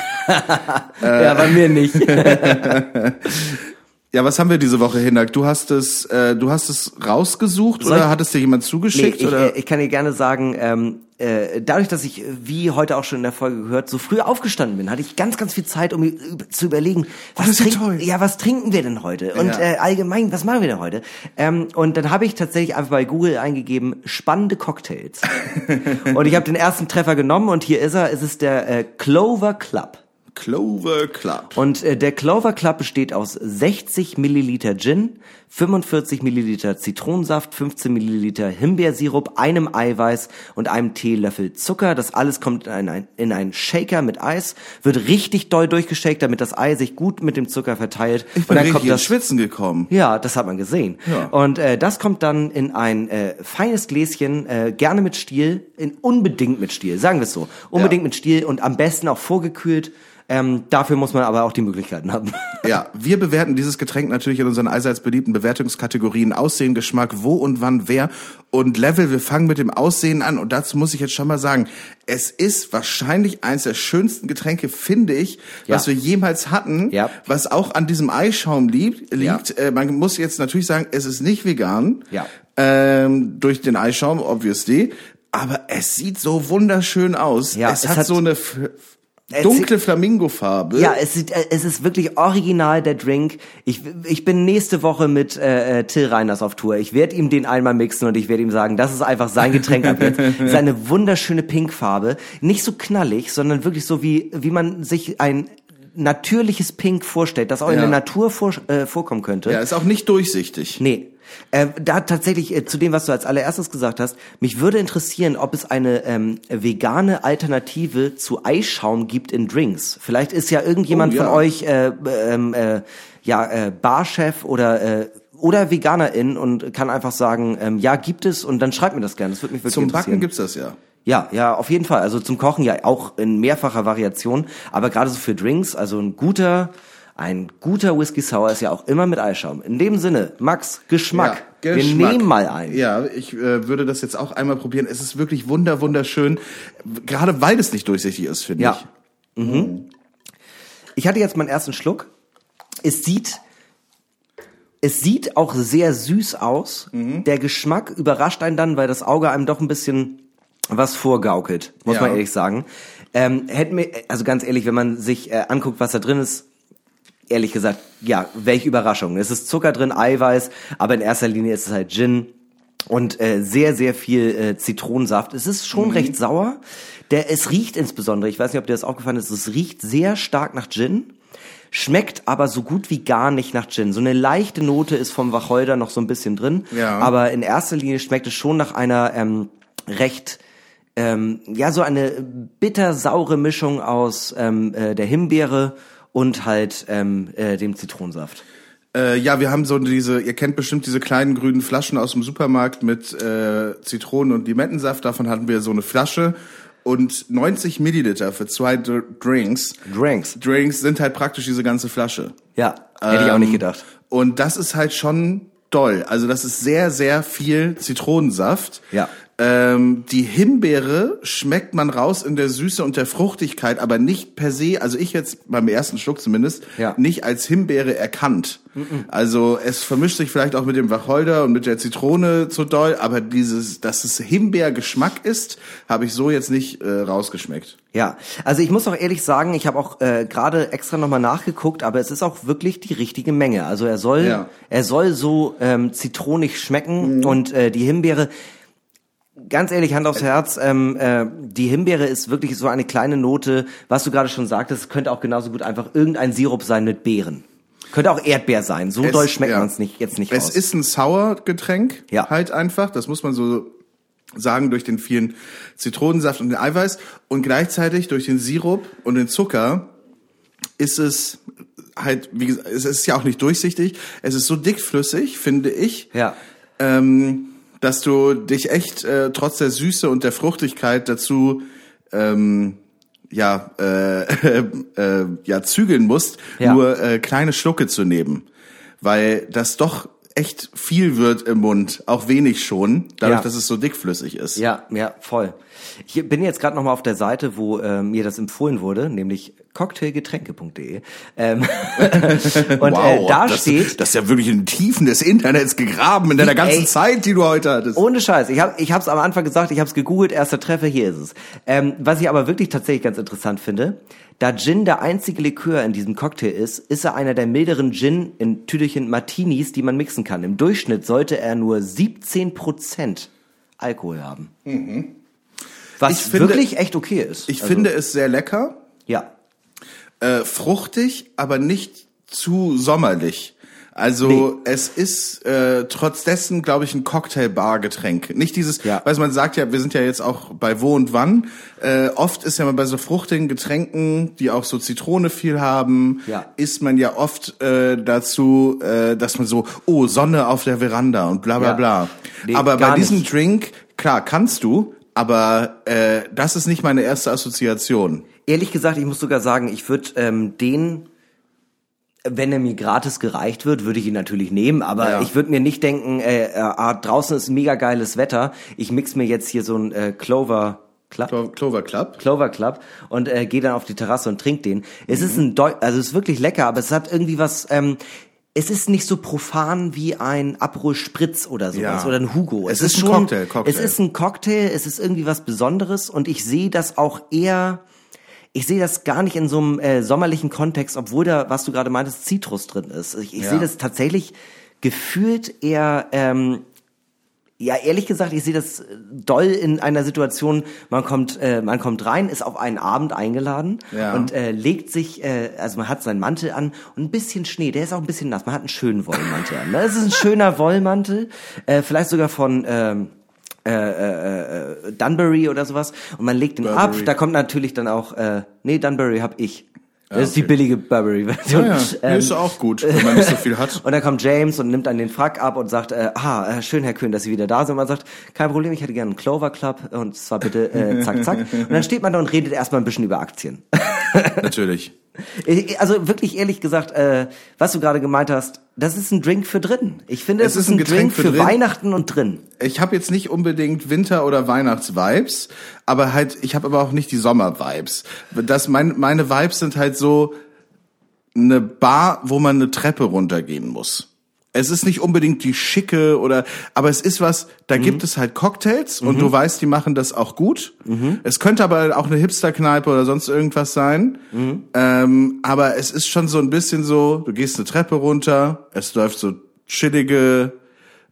ja bei mir nicht. ja, was haben wir diese Woche, Hinak? Du hast es, äh, du hast es rausgesucht Soll oder hat es dir jemand Nee, zugeschickt? ich, oder? äh, ich kann dir gerne sagen, ähm, äh, dadurch, dass ich, äh, wie heute auch schon in der Folge gehört, so früh aufgestanden bin, hatte ich ganz, ganz viel Zeit, um zu überlegen, was, ist ja trink- toll. ja, was trinken wir denn heute? Und Ja. äh, allgemein, was machen wir denn heute? Ähm, und dann habe ich tatsächlich einfach bei Google eingegeben, spannende Cocktails. und ich habe den ersten Treffer genommen und hier ist er, es ist der äh, Clover Club. Clover Club. Und äh, der Clover Club besteht aus 60 Milliliter Gin, 45 Milliliter Zitronensaft, 15 Milliliter Himbeersirup, einem Eiweiß und einem Teelöffel Zucker. Das alles kommt in ein, in einen Shaker mit Eis, wird richtig doll durchgeshakt, damit das Ei sich gut mit dem Zucker verteilt. Ich und bin dann richtig kommt das Schwitzen gekommen. ja, das hat man gesehen. Ja. Und äh, das kommt dann in ein äh, feines Gläschen, äh, gerne mit Stiel, in unbedingt mit Stiel, sagen wir es so. Unbedingt Ja. mit Stiel und am besten auch vorgekühlt. Ähm, dafür muss man aber auch die Möglichkeiten haben. Ja, wir bewerten dieses Getränk natürlich in unseren allseits beliebten Bewertungskategorien Aussehen, Geschmack, wo und wann, wer und Level. Wir fangen mit dem Aussehen an und dazu muss ich jetzt schon mal sagen, es ist wahrscheinlich eines der schönsten Getränke, finde ich, Ja. was wir jemals hatten, Ja. was auch an diesem Eischaum liegt. Ja. liegt. Äh, man muss jetzt natürlich sagen, es ist nicht vegan, Ja. ähm, durch den Eischaum, obviously, aber es sieht so wunderschön aus. Ja, es, es hat, hat- so eine dunkle Flamingofarbe. Ja, es, sieht, äh, es ist wirklich original, der Drink. Ich, ich bin nächste Woche mit äh, äh, Till Reiners auf Tour. Ich werde ihm den einmal mixen und ich werde ihm sagen, das ist einfach sein Getränk ab jetzt. Seine wunderschöne Pinkfarbe. Nicht so knallig, sondern wirklich so, wie, wie man sich ein natürliches Pink vorstellt, das auch in Ja. der Natur vor, äh, vorkommen könnte. Ja, ist auch nicht durchsichtig. Nee. Äh, da tatsächlich äh, zu dem, was du als allererstes gesagt hast, mich würde interessieren, ob es eine ähm, vegane Alternative zu Eischaum gibt in Drinks. Vielleicht ist ja irgendjemand Oh, ja. von euch äh, ähm, äh, ja äh, Barchef oder äh, oder Veganerin und kann einfach sagen, ähm, ja gibt es und dann schreibt mir das gerne. Das würde mich wirklich Zum interessieren. Backen gibt's das ja. Ja, ja, auf jeden Fall. Also zum Kochen ja auch in mehrfacher Variation, aber gerade so für Drinks, also ein guter ein guter Whisky Sour ist ja auch immer mit Eischaum. In dem Sinne, Max, Geschmack. Ja, Wir Geschmack. nehmen mal ein. Ja, ich äh, würde das jetzt auch einmal probieren. Es ist wirklich wunder, wunderschön. Gerade weil es nicht durchsichtig ist, finde Ja. ich. Ich hatte jetzt meinen ersten Schluck. Es sieht, es sieht auch sehr süß aus. Mhm. Der Geschmack überrascht einen dann, weil das Auge einem doch ein bisschen was vorgaukelt, muss Ja. man ehrlich sagen. Ähm, hätten wir, also ganz ehrlich, wenn man sich äh, anguckt, was da drin ist, ehrlich gesagt, ja, welche Überraschung. Es ist Zucker drin, Eiweiß, aber in erster Linie ist es halt Gin und äh, sehr, sehr viel äh, Zitronensaft. Es ist schon recht sauer. Der, es riecht insbesondere, ich weiß nicht, ob dir das aufgefallen ist, es riecht sehr stark nach Gin, schmeckt aber so gut wie gar nicht nach Gin. So eine leichte Note ist vom Wacholder noch so ein bisschen drin, Ja. aber in erster Linie schmeckt es schon nach einer ähm, recht ähm, ja, so eine bitter-saure Mischung aus ähm, äh, der Himbeere und halt ähm, äh, dem Zitronensaft. Äh, ja, wir haben so diese, ihr kennt bestimmt diese kleinen grünen Flaschen aus dem Supermarkt mit äh, Zitronen- und Limettensaft. Davon hatten wir so eine Flasche. Und 90 Milliliter für zwei Dr- Drinks. Drinks. Drinks sind halt praktisch diese ganze Flasche. Ja, hätte ich auch nicht Ähm, gedacht. Und das ist halt schon doll. Also das ist sehr, sehr viel Zitronensaft. Ja. Ähm, die Himbeere schmeckt man raus in der Süße und der Fruchtigkeit, aber nicht per se, also ich jetzt beim ersten Schluck zumindest, Ja. nicht als Himbeere erkannt. Also es vermischt sich vielleicht auch mit dem Wacholder und mit der Zitrone zu doll, aber dieses, dass es Himbeergeschmack ist, habe ich so jetzt nicht äh, rausgeschmeckt. Ja, also ich muss auch ehrlich sagen, ich habe auch äh, gerade extra nochmal nachgeguckt, aber es ist auch wirklich die richtige Menge. Also er soll, Ja. er soll so ähm, zitronig schmecken und äh, die Himbeere, ganz ehrlich, Hand aufs Herz, ähm, äh, die Himbeere ist wirklich so eine kleine Note, was du gerade schon sagtest, könnte auch genauso gut einfach irgendein Sirup sein mit Beeren. Könnte auch Erdbeer sein. So Es- doll schmeckt ja. man es nicht, jetzt nicht Es raus. ist ein Sauergetränk, Ja. halt einfach. Das muss man so sagen durch den vielen Zitronensaft und den Eiweiß und gleichzeitig durch den Sirup und den Zucker ist es halt, wie gesagt, es ist ja auch nicht durchsichtig. Es ist so dickflüssig, finde ich, ja. ähm, dass du dich echt äh, trotz der Süße und der Fruchtigkeit dazu ähm, ja äh, äh, ja zügeln musst, Ja. nur äh, kleine Schlucke zu nehmen, weil das doch echt viel wird im Mund, auch wenig schon, dadurch, Ja. dass es so dickflüssig ist. Ja, ja, voll. Ich bin jetzt gerade noch mal auf der Seite, wo äh, mir das empfohlen wurde, nämlich cocktailgetränke.de. Ähm, und äh, da das, steht, das ist ja wirklich in den Tiefen des Internets gegraben in deiner Ey. ganzen Zeit, die du heute hattest. ohne Scheiß, ich habe ich hab's am Anfang gesagt, ich habe es gegoogelt, erster Treffer, hier ist es. Ähm, was ich aber wirklich tatsächlich ganz interessant finde, da Gin der einzige Likör in diesem Cocktail ist, ist er einer der milderen Gin in Tüdelchen Martinis, die man mixen kann. Im Durchschnitt sollte er nur 17% Alkohol haben. Was finde- wirklich echt okay ist. ich Also, finde es sehr lecker. Ja. äh, fruchtig, aber nicht zu sommerlich. Also Nee. es ist äh, trotz dessen, glaube ich, ein Cocktailbar-Getränk. Nicht dieses, Ja. weil man sagt ja, wir sind ja jetzt auch bei wo und wann. Äh, oft ist ja mal bei so fruchtigen Getränken, die auch so Zitrone viel haben, Ja. ist man ja oft äh, dazu, äh, dass man so, oh, Sonne auf der Veranda und bla bla Ja. bla. Nee, aber bei diesem nicht. Drink, klar, kannst du, aber äh, das ist nicht meine erste Assoziation. Ehrlich gesagt, ich muss sogar sagen, ich würde ähm, den, wenn er mir gratis gereicht wird, würde ich ihn natürlich nehmen, aber Ja. ich würde mir nicht denken, äh, äh, ah, draußen ist mega geiles Wetter, ich mix mir jetzt hier so ein äh, Clover Club. Clo- Clover Club. Clover Club und äh, gehe dann auf die Terrasse und trink den. Es ist ein Deu also es ist wirklich lecker, aber es hat irgendwie was ähm, es ist nicht so profan wie ein Aperol Spritz oder sowas Ja. oder ein Hugo. Es ist ein Cocktail, Cocktail. Es ist ein Cocktail, es ist irgendwie was Besonderes und ich sehe das auch eher ich sehe das gar nicht in so einem äh, sommerlichen Kontext, obwohl da, was du gerade meintest, Zitrus drin ist. Ich, ich Ja. sehe das tatsächlich gefühlt eher ähm, ja, ehrlich gesagt, ich sehe das äh, doll in einer Situation, man kommt, äh, man kommt rein, ist auf einen Abend eingeladen Ja. und äh, legt sich, äh, also man hat seinen Mantel an und ein bisschen Schnee, der ist auch ein bisschen nass, man hat einen schönen Wollmantel an. Ne? Es ist ein schöner Wollmantel, äh, vielleicht sogar von ähm, äh, äh, äh, Dunbury oder sowas und man legt den ab, Burberry. da kommt natürlich dann auch, äh, nee, Dunbury hab ich. Das ist die billige Burberry-Version. Ja, ja. Nee, ist auch gut, wenn man nicht so viel hat. Und dann kommt James und nimmt dann den Frack ab und sagt, äh, ah, äh, schön, Herr Köhn, dass Sie wieder da sind. Und man sagt, kein Problem, ich hätte gerne einen Clover Club und zwar bitte äh, zack, zack. Und dann steht man da und redet erstmal ein bisschen über Aktien. Natürlich. Also wirklich ehrlich gesagt, äh, was du gerade gemeint hast, das ist ein Drink für drin. Ich finde, es, ist ein, Drink für, drin. Weihnachten und drin. Ich habe jetzt nicht unbedingt Winter- oder Weihnachts-Vibes, aber halt, ich habe aber auch nicht die Sommer-Vibes. Das, mein, meine Vibes sind halt so eine Bar, wo man eine Treppe runtergehen muss. Es ist nicht unbedingt die schicke oder, aber es ist was, da gibt es halt Cocktails und du weißt, die machen das auch gut. Es könnte aber auch eine Hipster-Kneipe oder sonst irgendwas sein. Ähm, aber es ist schon so ein bisschen so, du gehst eine Treppe runter, es läuft so chillige,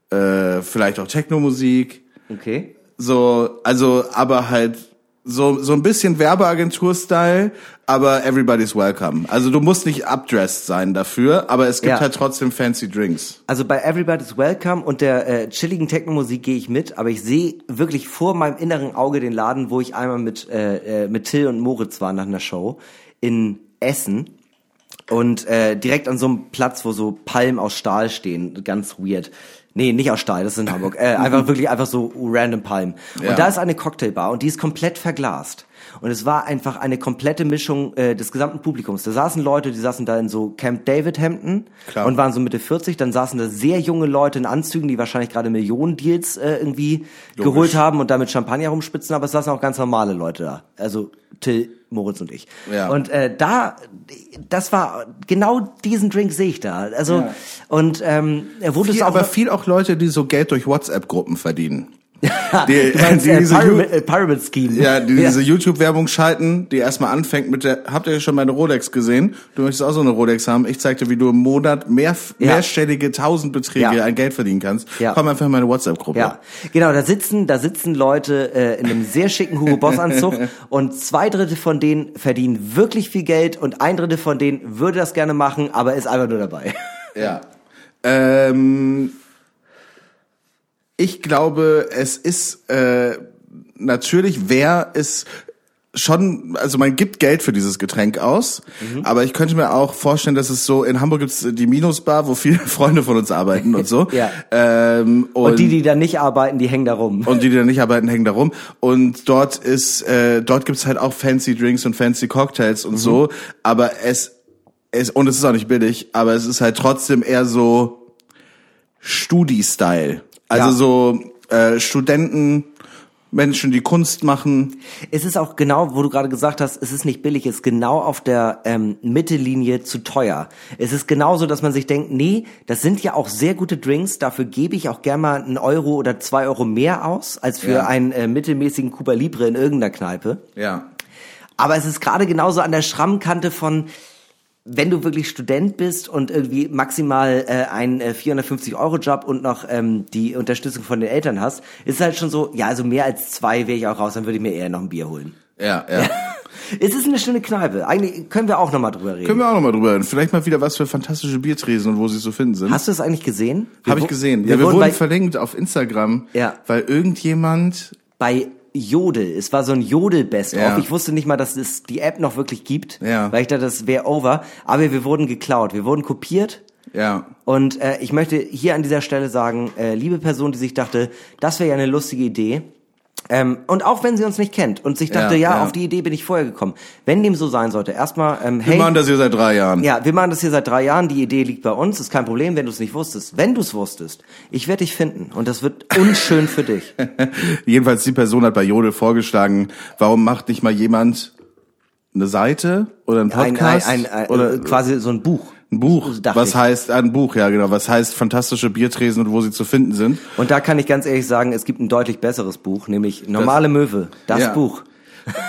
äh, vielleicht auch Techno-Musik. Okay. So, also, aber halt so, so ein bisschen Werbeagentur-Style, aber everybody's welcome. Also du musst nicht updressed sein dafür, aber es gibt Ja. halt trotzdem fancy Drinks. Also bei Everybody's Welcome und der äh, chilligen Techno-Musik gehe ich mit, aber ich sehe wirklich vor meinem inneren Auge den Laden, wo ich einmal mit, äh, äh, mit Till und Moritz war nach einer Show in Essen. Und äh, direkt an so einem Platz, wo so Palmen aus Stahl stehen, ganz weird. Nee, nicht aus Stahl, das ist in Hamburg. Äh, einfach wirklich einfach so random Palmen. Und Ja. da ist eine Cocktailbar und die ist komplett verglast. Und es war einfach eine komplette Mischung äh, des gesamten Publikums. Da saßen Leute, die saßen da in so Camp David Hemden Klar. und waren so Mitte 40. Dann saßen da sehr junge Leute in Anzügen, die wahrscheinlich gerade Millionen-Deals äh, irgendwie geholt haben und damit Champagner rumspitzen. Aber es saßen auch ganz normale Leute da. Also Till, Moritz und ich. Ja. Und äh, da, das war genau diesen Drink sehe ich da. Also Ja. und ähm, er wurde es Viel, auch aber viel auch Leute, die so Geld durch WhatsApp-Gruppen verdienen. Die, du meinst, die äh, diese Pyramid, Ju- äh, Pyramid Scheme. Ja, die diese YouTube-Werbung schalten, die erstmal anfängt mit der, habt ihr schon meine Rolex gesehen? Du möchtest auch so eine Rolex haben. Ich zeig dir, wie du im Monat mehr, Ja. mehrstellige Tausendbeträge Ja. an Geld verdienen kannst. Ja. Komm einfach in meine WhatsApp-Gruppe. Ja, genau, da sitzen, da sitzen Leute äh, in einem sehr schicken Hugo Boss Anzug und zwei Drittel von denen verdienen wirklich viel Geld und ein Drittel von denen würde das gerne machen, aber ist einfach nur dabei. Ja. Ähm, ich glaube, es ist äh, natürlich, wer es schon, also man gibt Geld für dieses Getränk aus, Mhm. aber ich könnte mir auch vorstellen, dass es so, in Hamburg gibt's die Minusbar, wo viele Freunde von uns arbeiten und so. Ja. Ähm, und, Und die, die da nicht arbeiten, die hängen da rum. und die, die da nicht arbeiten, hängen da rum. Und dort ist, äh, dort gibt's halt auch fancy Drinks und fancy Cocktails und so. Aber es, es, und es ist auch nicht billig, aber es ist halt trotzdem eher so Studi-Style. Also Ja. so äh, Studenten, Menschen, die Kunst machen. Es ist auch genau, wo du gerade gesagt hast, es ist nicht billig, es ist genau auf der ähm, Mittellinie zu teuer. Es ist genauso, dass man sich denkt, nee, das sind ja auch sehr gute Drinks, dafür gebe ich auch gern mal einen Euro oder zwei Euro mehr aus, als für Ja. einen äh, mittelmäßigen Cuba Libre in irgendeiner Kneipe. Ja. Aber es ist gerade genauso an der Schrammkante von, wenn du wirklich Student bist und irgendwie maximal äh, einen äh, 450-Euro-Job und noch ähm, die Unterstützung von den Eltern hast, ist es halt schon so, ja, also mehr als zwei wäre ich auch raus, dann würde ich mir eher noch ein Bier holen. Ja, ja. Es ist eine schöne Kneipe. Eigentlich können wir auch noch mal drüber reden. Können wir auch nochmal drüber reden. Vielleicht mal wieder was für fantastische Biertresen und wo sie so finden sind. Hast du es eigentlich gesehen? Wir Habe ich gesehen. Wir, ja, wir wurden wurden bei, verlinkt auf Instagram, Ja. weil irgendjemand bei Jodel. Es war so ein Jodel-Best-of. Ja. Ich wusste nicht mal, dass es die App noch wirklich gibt, Ja. weil ich dachte, das wäre over. Aber wir wurden geklaut. Wir wurden kopiert. ja, Und äh, ich möchte hier an dieser Stelle sagen, äh, liebe Person, die sich dachte, das wäre ja eine lustige Idee. Ähm, und auch wenn sie uns nicht kennt und sich dachte, Ja, ja, ja. auf die Idee bin ich vorher gekommen. Wenn dem so sein sollte, erstmal, ähm, wir hey, machen das hier seit drei Jahren. ja, wir machen das hier seit drei Jahren. Die Idee liegt bei uns, ist kein Problem, wenn du es nicht wusstest. Wenn du es wusstest, ich werde dich finden und das wird unschön für dich. Jedenfalls die Person hat bei Jodel vorgeschlagen, warum macht nicht mal jemand eine Seite oder einen Ein, ein, Podcast ein, ein, oder quasi so ein Buch. Ein Buch, dachte was ich. heißt ein Buch, ja genau, was heißt fantastische Biertresen und wo sie zu finden sind. Und da kann ich ganz ehrlich sagen, es gibt ein deutlich besseres Buch, nämlich Normale Möwe, das Ja. Buch.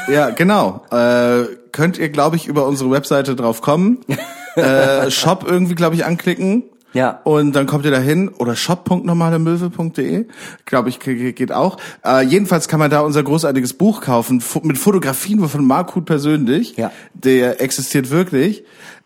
Ja, genau. Äh, könnt ihr, glaube ich, über unsere Webseite drauf kommen. äh, Shop irgendwie, glaube ich, anklicken. Ja. Und dann kommt ihr da hin. Oder shop.normalemöwe.de. Glaube ich, ge- geht auch. Äh, jedenfalls kann man da unser großartiges Buch kaufen. Mit Fotografien von Mark Huth persönlich. Ja. Der existiert wirklich.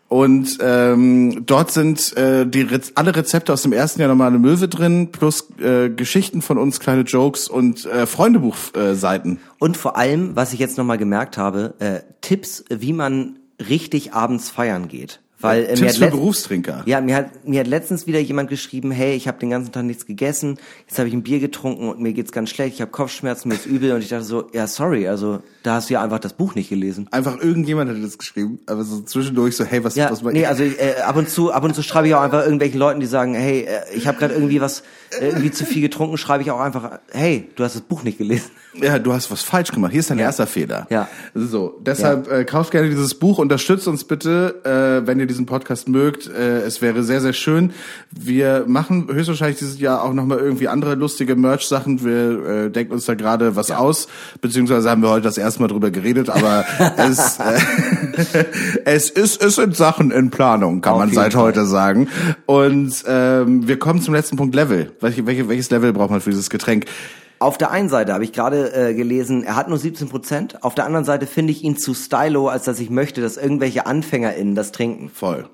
Und ähm, dort sind äh, die Rez alle Rezepte aus dem ersten Jahr normale Möwe drin, plus äh, Geschichten von uns, kleine Jokes und äh, Freundebuchseiten. Äh. Und vor allem, was ich jetzt nochmal gemerkt habe, äh, Tipps, wie man richtig abends feiern geht. Weil, äh, mir hat für Berufstrinker. Ja, mir hat, mir hat letztens wieder jemand geschrieben, hey, ich habe den ganzen Tag nichts gegessen, jetzt habe ich ein Bier getrunken und mir geht's ganz schlecht, ich habe Kopfschmerzen, mir ist übel und ich dachte so, ja, sorry, also da hast du ja einfach das Buch nicht gelesen. Einfach irgendjemand hat das geschrieben, aber so zwischendurch so, hey, was, Ja, was nee, also äh, ab und zu, ab und zu schreibe ich auch einfach irgendwelchen Leuten, die sagen, hey, äh, ich habe gerade irgendwie was, äh, irgendwie zu viel getrunken, schreibe ich auch einfach, hey, du hast das Buch nicht gelesen. Ja, du hast was falsch gemacht. Hier ist dein erster Fehler. Ja. So, deshalb äh, kauft gerne dieses Buch, unterstützt uns bitte, äh, wenn ihr diesen Podcast mögt. Äh, es wäre sehr, sehr schön. Wir machen höchstwahrscheinlich dieses Jahr auch nochmal irgendwie andere lustige Merch-Sachen. Wir äh, denken uns da gerade was aus, beziehungsweise haben wir heute das erste Mal drüber geredet, aber es, äh, es ist, es sind Sachen in Planung, kann Auf man seit Fall. heute sagen. Und ähm, wir kommen zum letzten Punkt Level. Welche, welche, welches Level braucht man für dieses Getränk? Auf der einen Seite habe ich gerade äh, gelesen, er hat nur 17 Prozent. Auf der anderen Seite finde ich ihn zu stylo, als dass ich möchte, dass irgendwelche AnfängerInnen das trinken. Voll.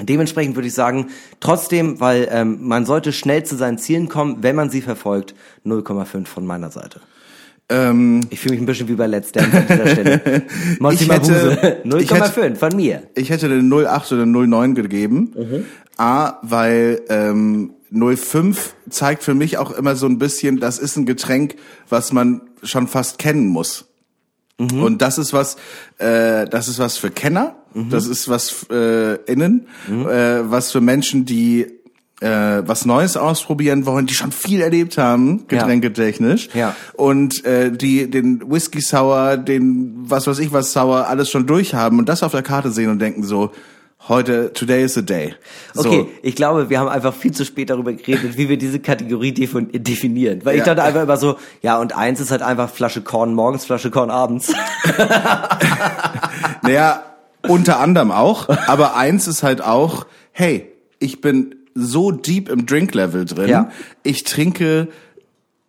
Dementsprechend würde ich sagen, trotzdem, weil ähm, man sollte schnell zu seinen Zielen kommen, wenn man sie verfolgt, 0,5 von meiner Seite. Ähm, Ich fühle mich ein bisschen wie bei Let's Dance an dieser Stelle. Monty Ich hätte- Mabuse, ich hätte- 0,5 von mir. Ich hätte eine 08 oder eine 09 gegeben. Mhm. A, weil ähm, 05 zeigt für mich auch immer so ein bisschen, das ist ein Getränk, was man schon fast kennen muss. Mhm. Und das ist was, äh, das ist was für Kenner, Mhm. das ist was äh, innen, äh, was für Menschen, die äh, was Neues ausprobieren wollen, die schon viel erlebt haben, Ja. getränketechnisch. Ja. Und äh, die den Whisky Sour, den was weiß ich was Sour, alles schon durchhaben und das auf der Karte sehen und denken so, heute, today is the day. So. Okay, ich glaube, wir haben einfach viel zu spät darüber geredet, wie wir diese Kategorie defin- definieren. Weil ich Ja. dachte einfach immer so, ja, und eins ist halt einfach Flasche Korn morgens, Flasche Korn abends. Naja, unter anderem auch. Aber eins ist halt auch, hey, ich bin so deep im Drink-Level drin. Ja. Ich trinke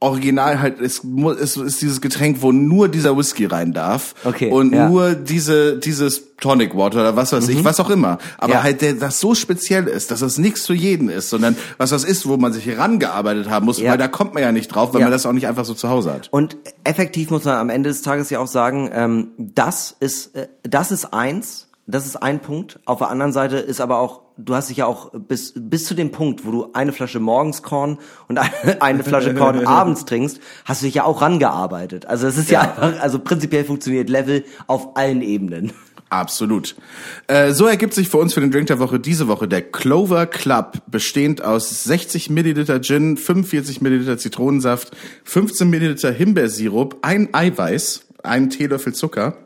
original halt, es, es ist dieses Getränk, wo nur dieser Whisky rein darf. Okay, Und ja. Mhm. nur diese, dieses Tonic Water oder was weiß ich, was auch immer. Aber Ja. halt, der, das so speziell ist, dass das nichts für jeden ist, sondern was das ist, wo man sich herangearbeitet haben muss, Ja. weil da kommt man ja nicht drauf, weil man das auch nicht einfach so zu Hause hat. Und effektiv muss man am Ende des Tages ja auch sagen, ähm, das ist äh, das ist eins, das ist ein Punkt. Auf der anderen Seite ist aber auch, du hast dich ja auch bis bis zu dem Punkt, wo du eine Flasche morgens Korn und eine, eine Flasche Korn abends trinkst, hast du dich ja auch rangearbeitet. Also es ist ja, einfach, also prinzipiell funktioniert Level auf allen Ebenen. Absolut. Äh, so ergibt sich für uns für den Drink der Woche diese Woche der Clover Club, bestehend aus 60 Milliliter Gin, 45 Milliliter Zitronensaft, 15 Milliliter Himbeersirup, ein Eiweiß, ein Teelöffel Zucker.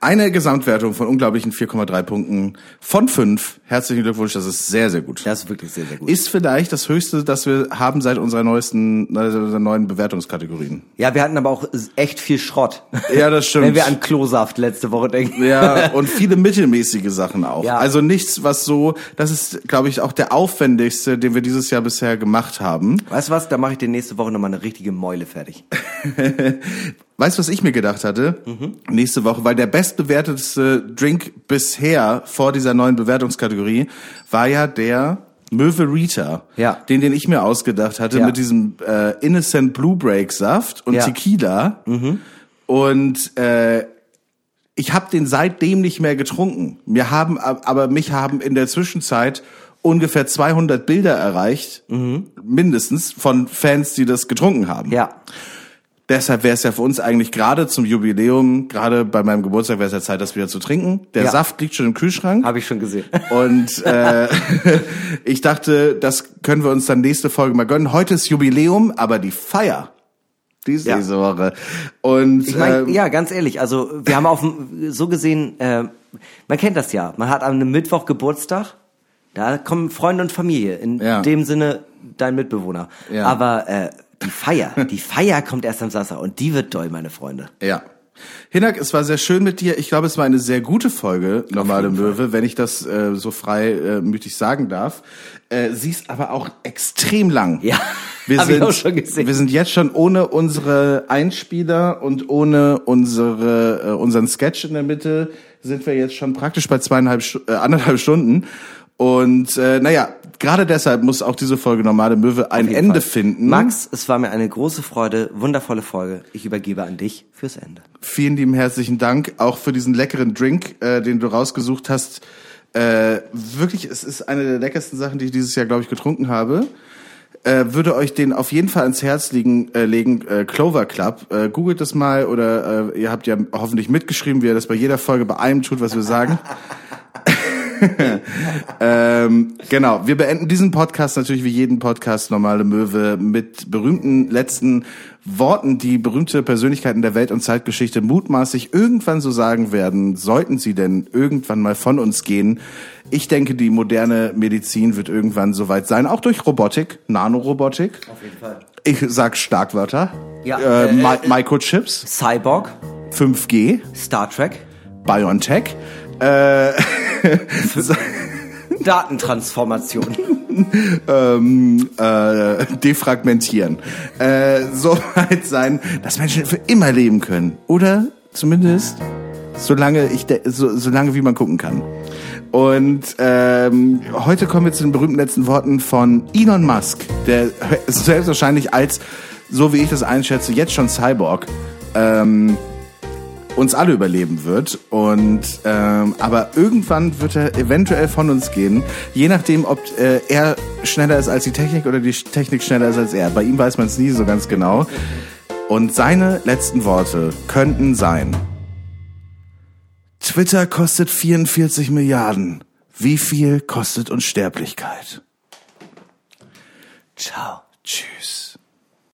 Eine Gesamtwertung von unglaublichen 4,3 Punkten von 5. Herzlichen Glückwunsch, das ist sehr, sehr gut. Das ist wirklich sehr, sehr gut. Ist vielleicht das Höchste, das wir haben seit unserer neuesten, unserer neuen Bewertungskategorien. Ja, wir hatten aber auch echt viel Schrott. Ja, das stimmt. Wenn wir an Klosaft letzte Woche denken. Ja, und viele mittelmäßige Sachen auch. Ja. Also nichts, was so, das ist, glaube ich, auch der aufwendigste, den wir dieses Jahr bisher gemacht haben. Weißt du was? Da mache ich dir nächste Woche nochmal eine richtige Meule fertig. Weißt du, was ich mir gedacht hatte? Mhm. Nächste Woche, weil der bestbewertetste Drink bisher vor dieser neuen Bewertungskategorie war ja der Möwe Rita, Ja. den, den ich mir ausgedacht hatte Ja. mit diesem äh, Innocent Blue Break Saft und Ja. Mhm. Tequila. Und äh, ich habe den seitdem nicht mehr getrunken. Wir haben, ab- aber mich haben in der Zwischenzeit ungefähr 200 Bilder erreicht, mindestens von Fans, die das getrunken haben. Ja. Deshalb wäre es ja für uns eigentlich gerade zum Jubiläum, gerade bei meinem Geburtstag wäre es ja Zeit, das wieder zu trinken. Der Ja. Saft liegt schon im Kühlschrank. Habe ich schon gesehen. Und äh, ich dachte, das können wir uns dann nächste Folge mal gönnen. Heute ist Jubiläum, aber die Feier, die ist Ja. diese Woche. Und Ich meine, ähm, ja, ganz ehrlich, also wir haben auf so gesehen, äh, man kennt das ja, man hat am Mittwoch Geburtstag, da kommen Freunde und Familie, in Ja. dem Sinne dein Mitbewohner. Ja. Aber äh, die Feier, die Feier kommt erst am Samstag und die wird doll, meine Freunde. Ja. Hinak, es war sehr schön mit dir. Ich glaube, es war eine sehr gute Folge, Normale Möwe, wenn ich das äh, so frei äh, mütig sagen darf. Äh, sie ist aber auch extrem lang. Ja, wir hab ich sind, auch schon gesehen. Wir sind jetzt schon ohne unsere Einspieler und ohne unsere äh, unseren Sketch in der Mitte sind wir jetzt schon praktisch bei zweieinhalb äh, anderthalb Stunden. Und äh, naja, gerade deshalb muss auch diese Folge Normale Möwe ein Ende Fall. finden. Max, es war mir eine große Freude, wundervolle Folge. Ich übergebe an dich fürs Ende. Vielen lieben herzlichen Dank auch für diesen leckeren Drink, äh, den du rausgesucht hast. Äh, wirklich, es ist eine der leckersten Sachen, die ich dieses Jahr, glaube ich, getrunken habe. Äh, würde euch den auf jeden Fall ans Herz liegen, äh, legen, äh, Clover Club. Äh, googelt das mal oder äh, ihr habt ja hoffentlich mitgeschrieben, wie ihr das bei jeder Folge bei allem tut, was wir sagen. ähm, genau, wir beenden diesen Podcast natürlich wie jeden Podcast Normale Möwe mit berühmten letzten Worten, die berühmte Persönlichkeiten der Welt- und Zeitgeschichte mutmaßlich irgendwann so sagen werden, sollten sie denn irgendwann mal von uns gehen. Ich denke, die moderne Medizin wird irgendwann soweit sein, auch durch Robotik, Nanorobotik. Auf jeden Fall. Ich sag Starkwörter. Ja, äh, äh, Mi äh, Microchips, Cyborg, 5G, Star Trek, BioNTech. Äh, Datentransformation. ähm, äh, defragmentieren. Äh, so weit sein, dass Menschen für immer leben können. Oder zumindest solange ich de- so, solange wie man gucken kann. Und ähm, heute kommen wir zu den berühmten letzten Worten von Elon Musk, der selbstwahrscheinlich als, so wie ich das einschätze, jetzt schon Cyborg ähm, uns alle überleben wird. Und ähm, aber irgendwann wird er eventuell von uns gehen, je nachdem, ob äh, er schneller ist als die Technik oder die Technik schneller ist als er. Bei ihm weiß man es nie so ganz genau. Und seine letzten Worte könnten sein: Twitter kostet 44 Milliarden. Wie viel kostet Unsterblichkeit? Ciao. Tschüss.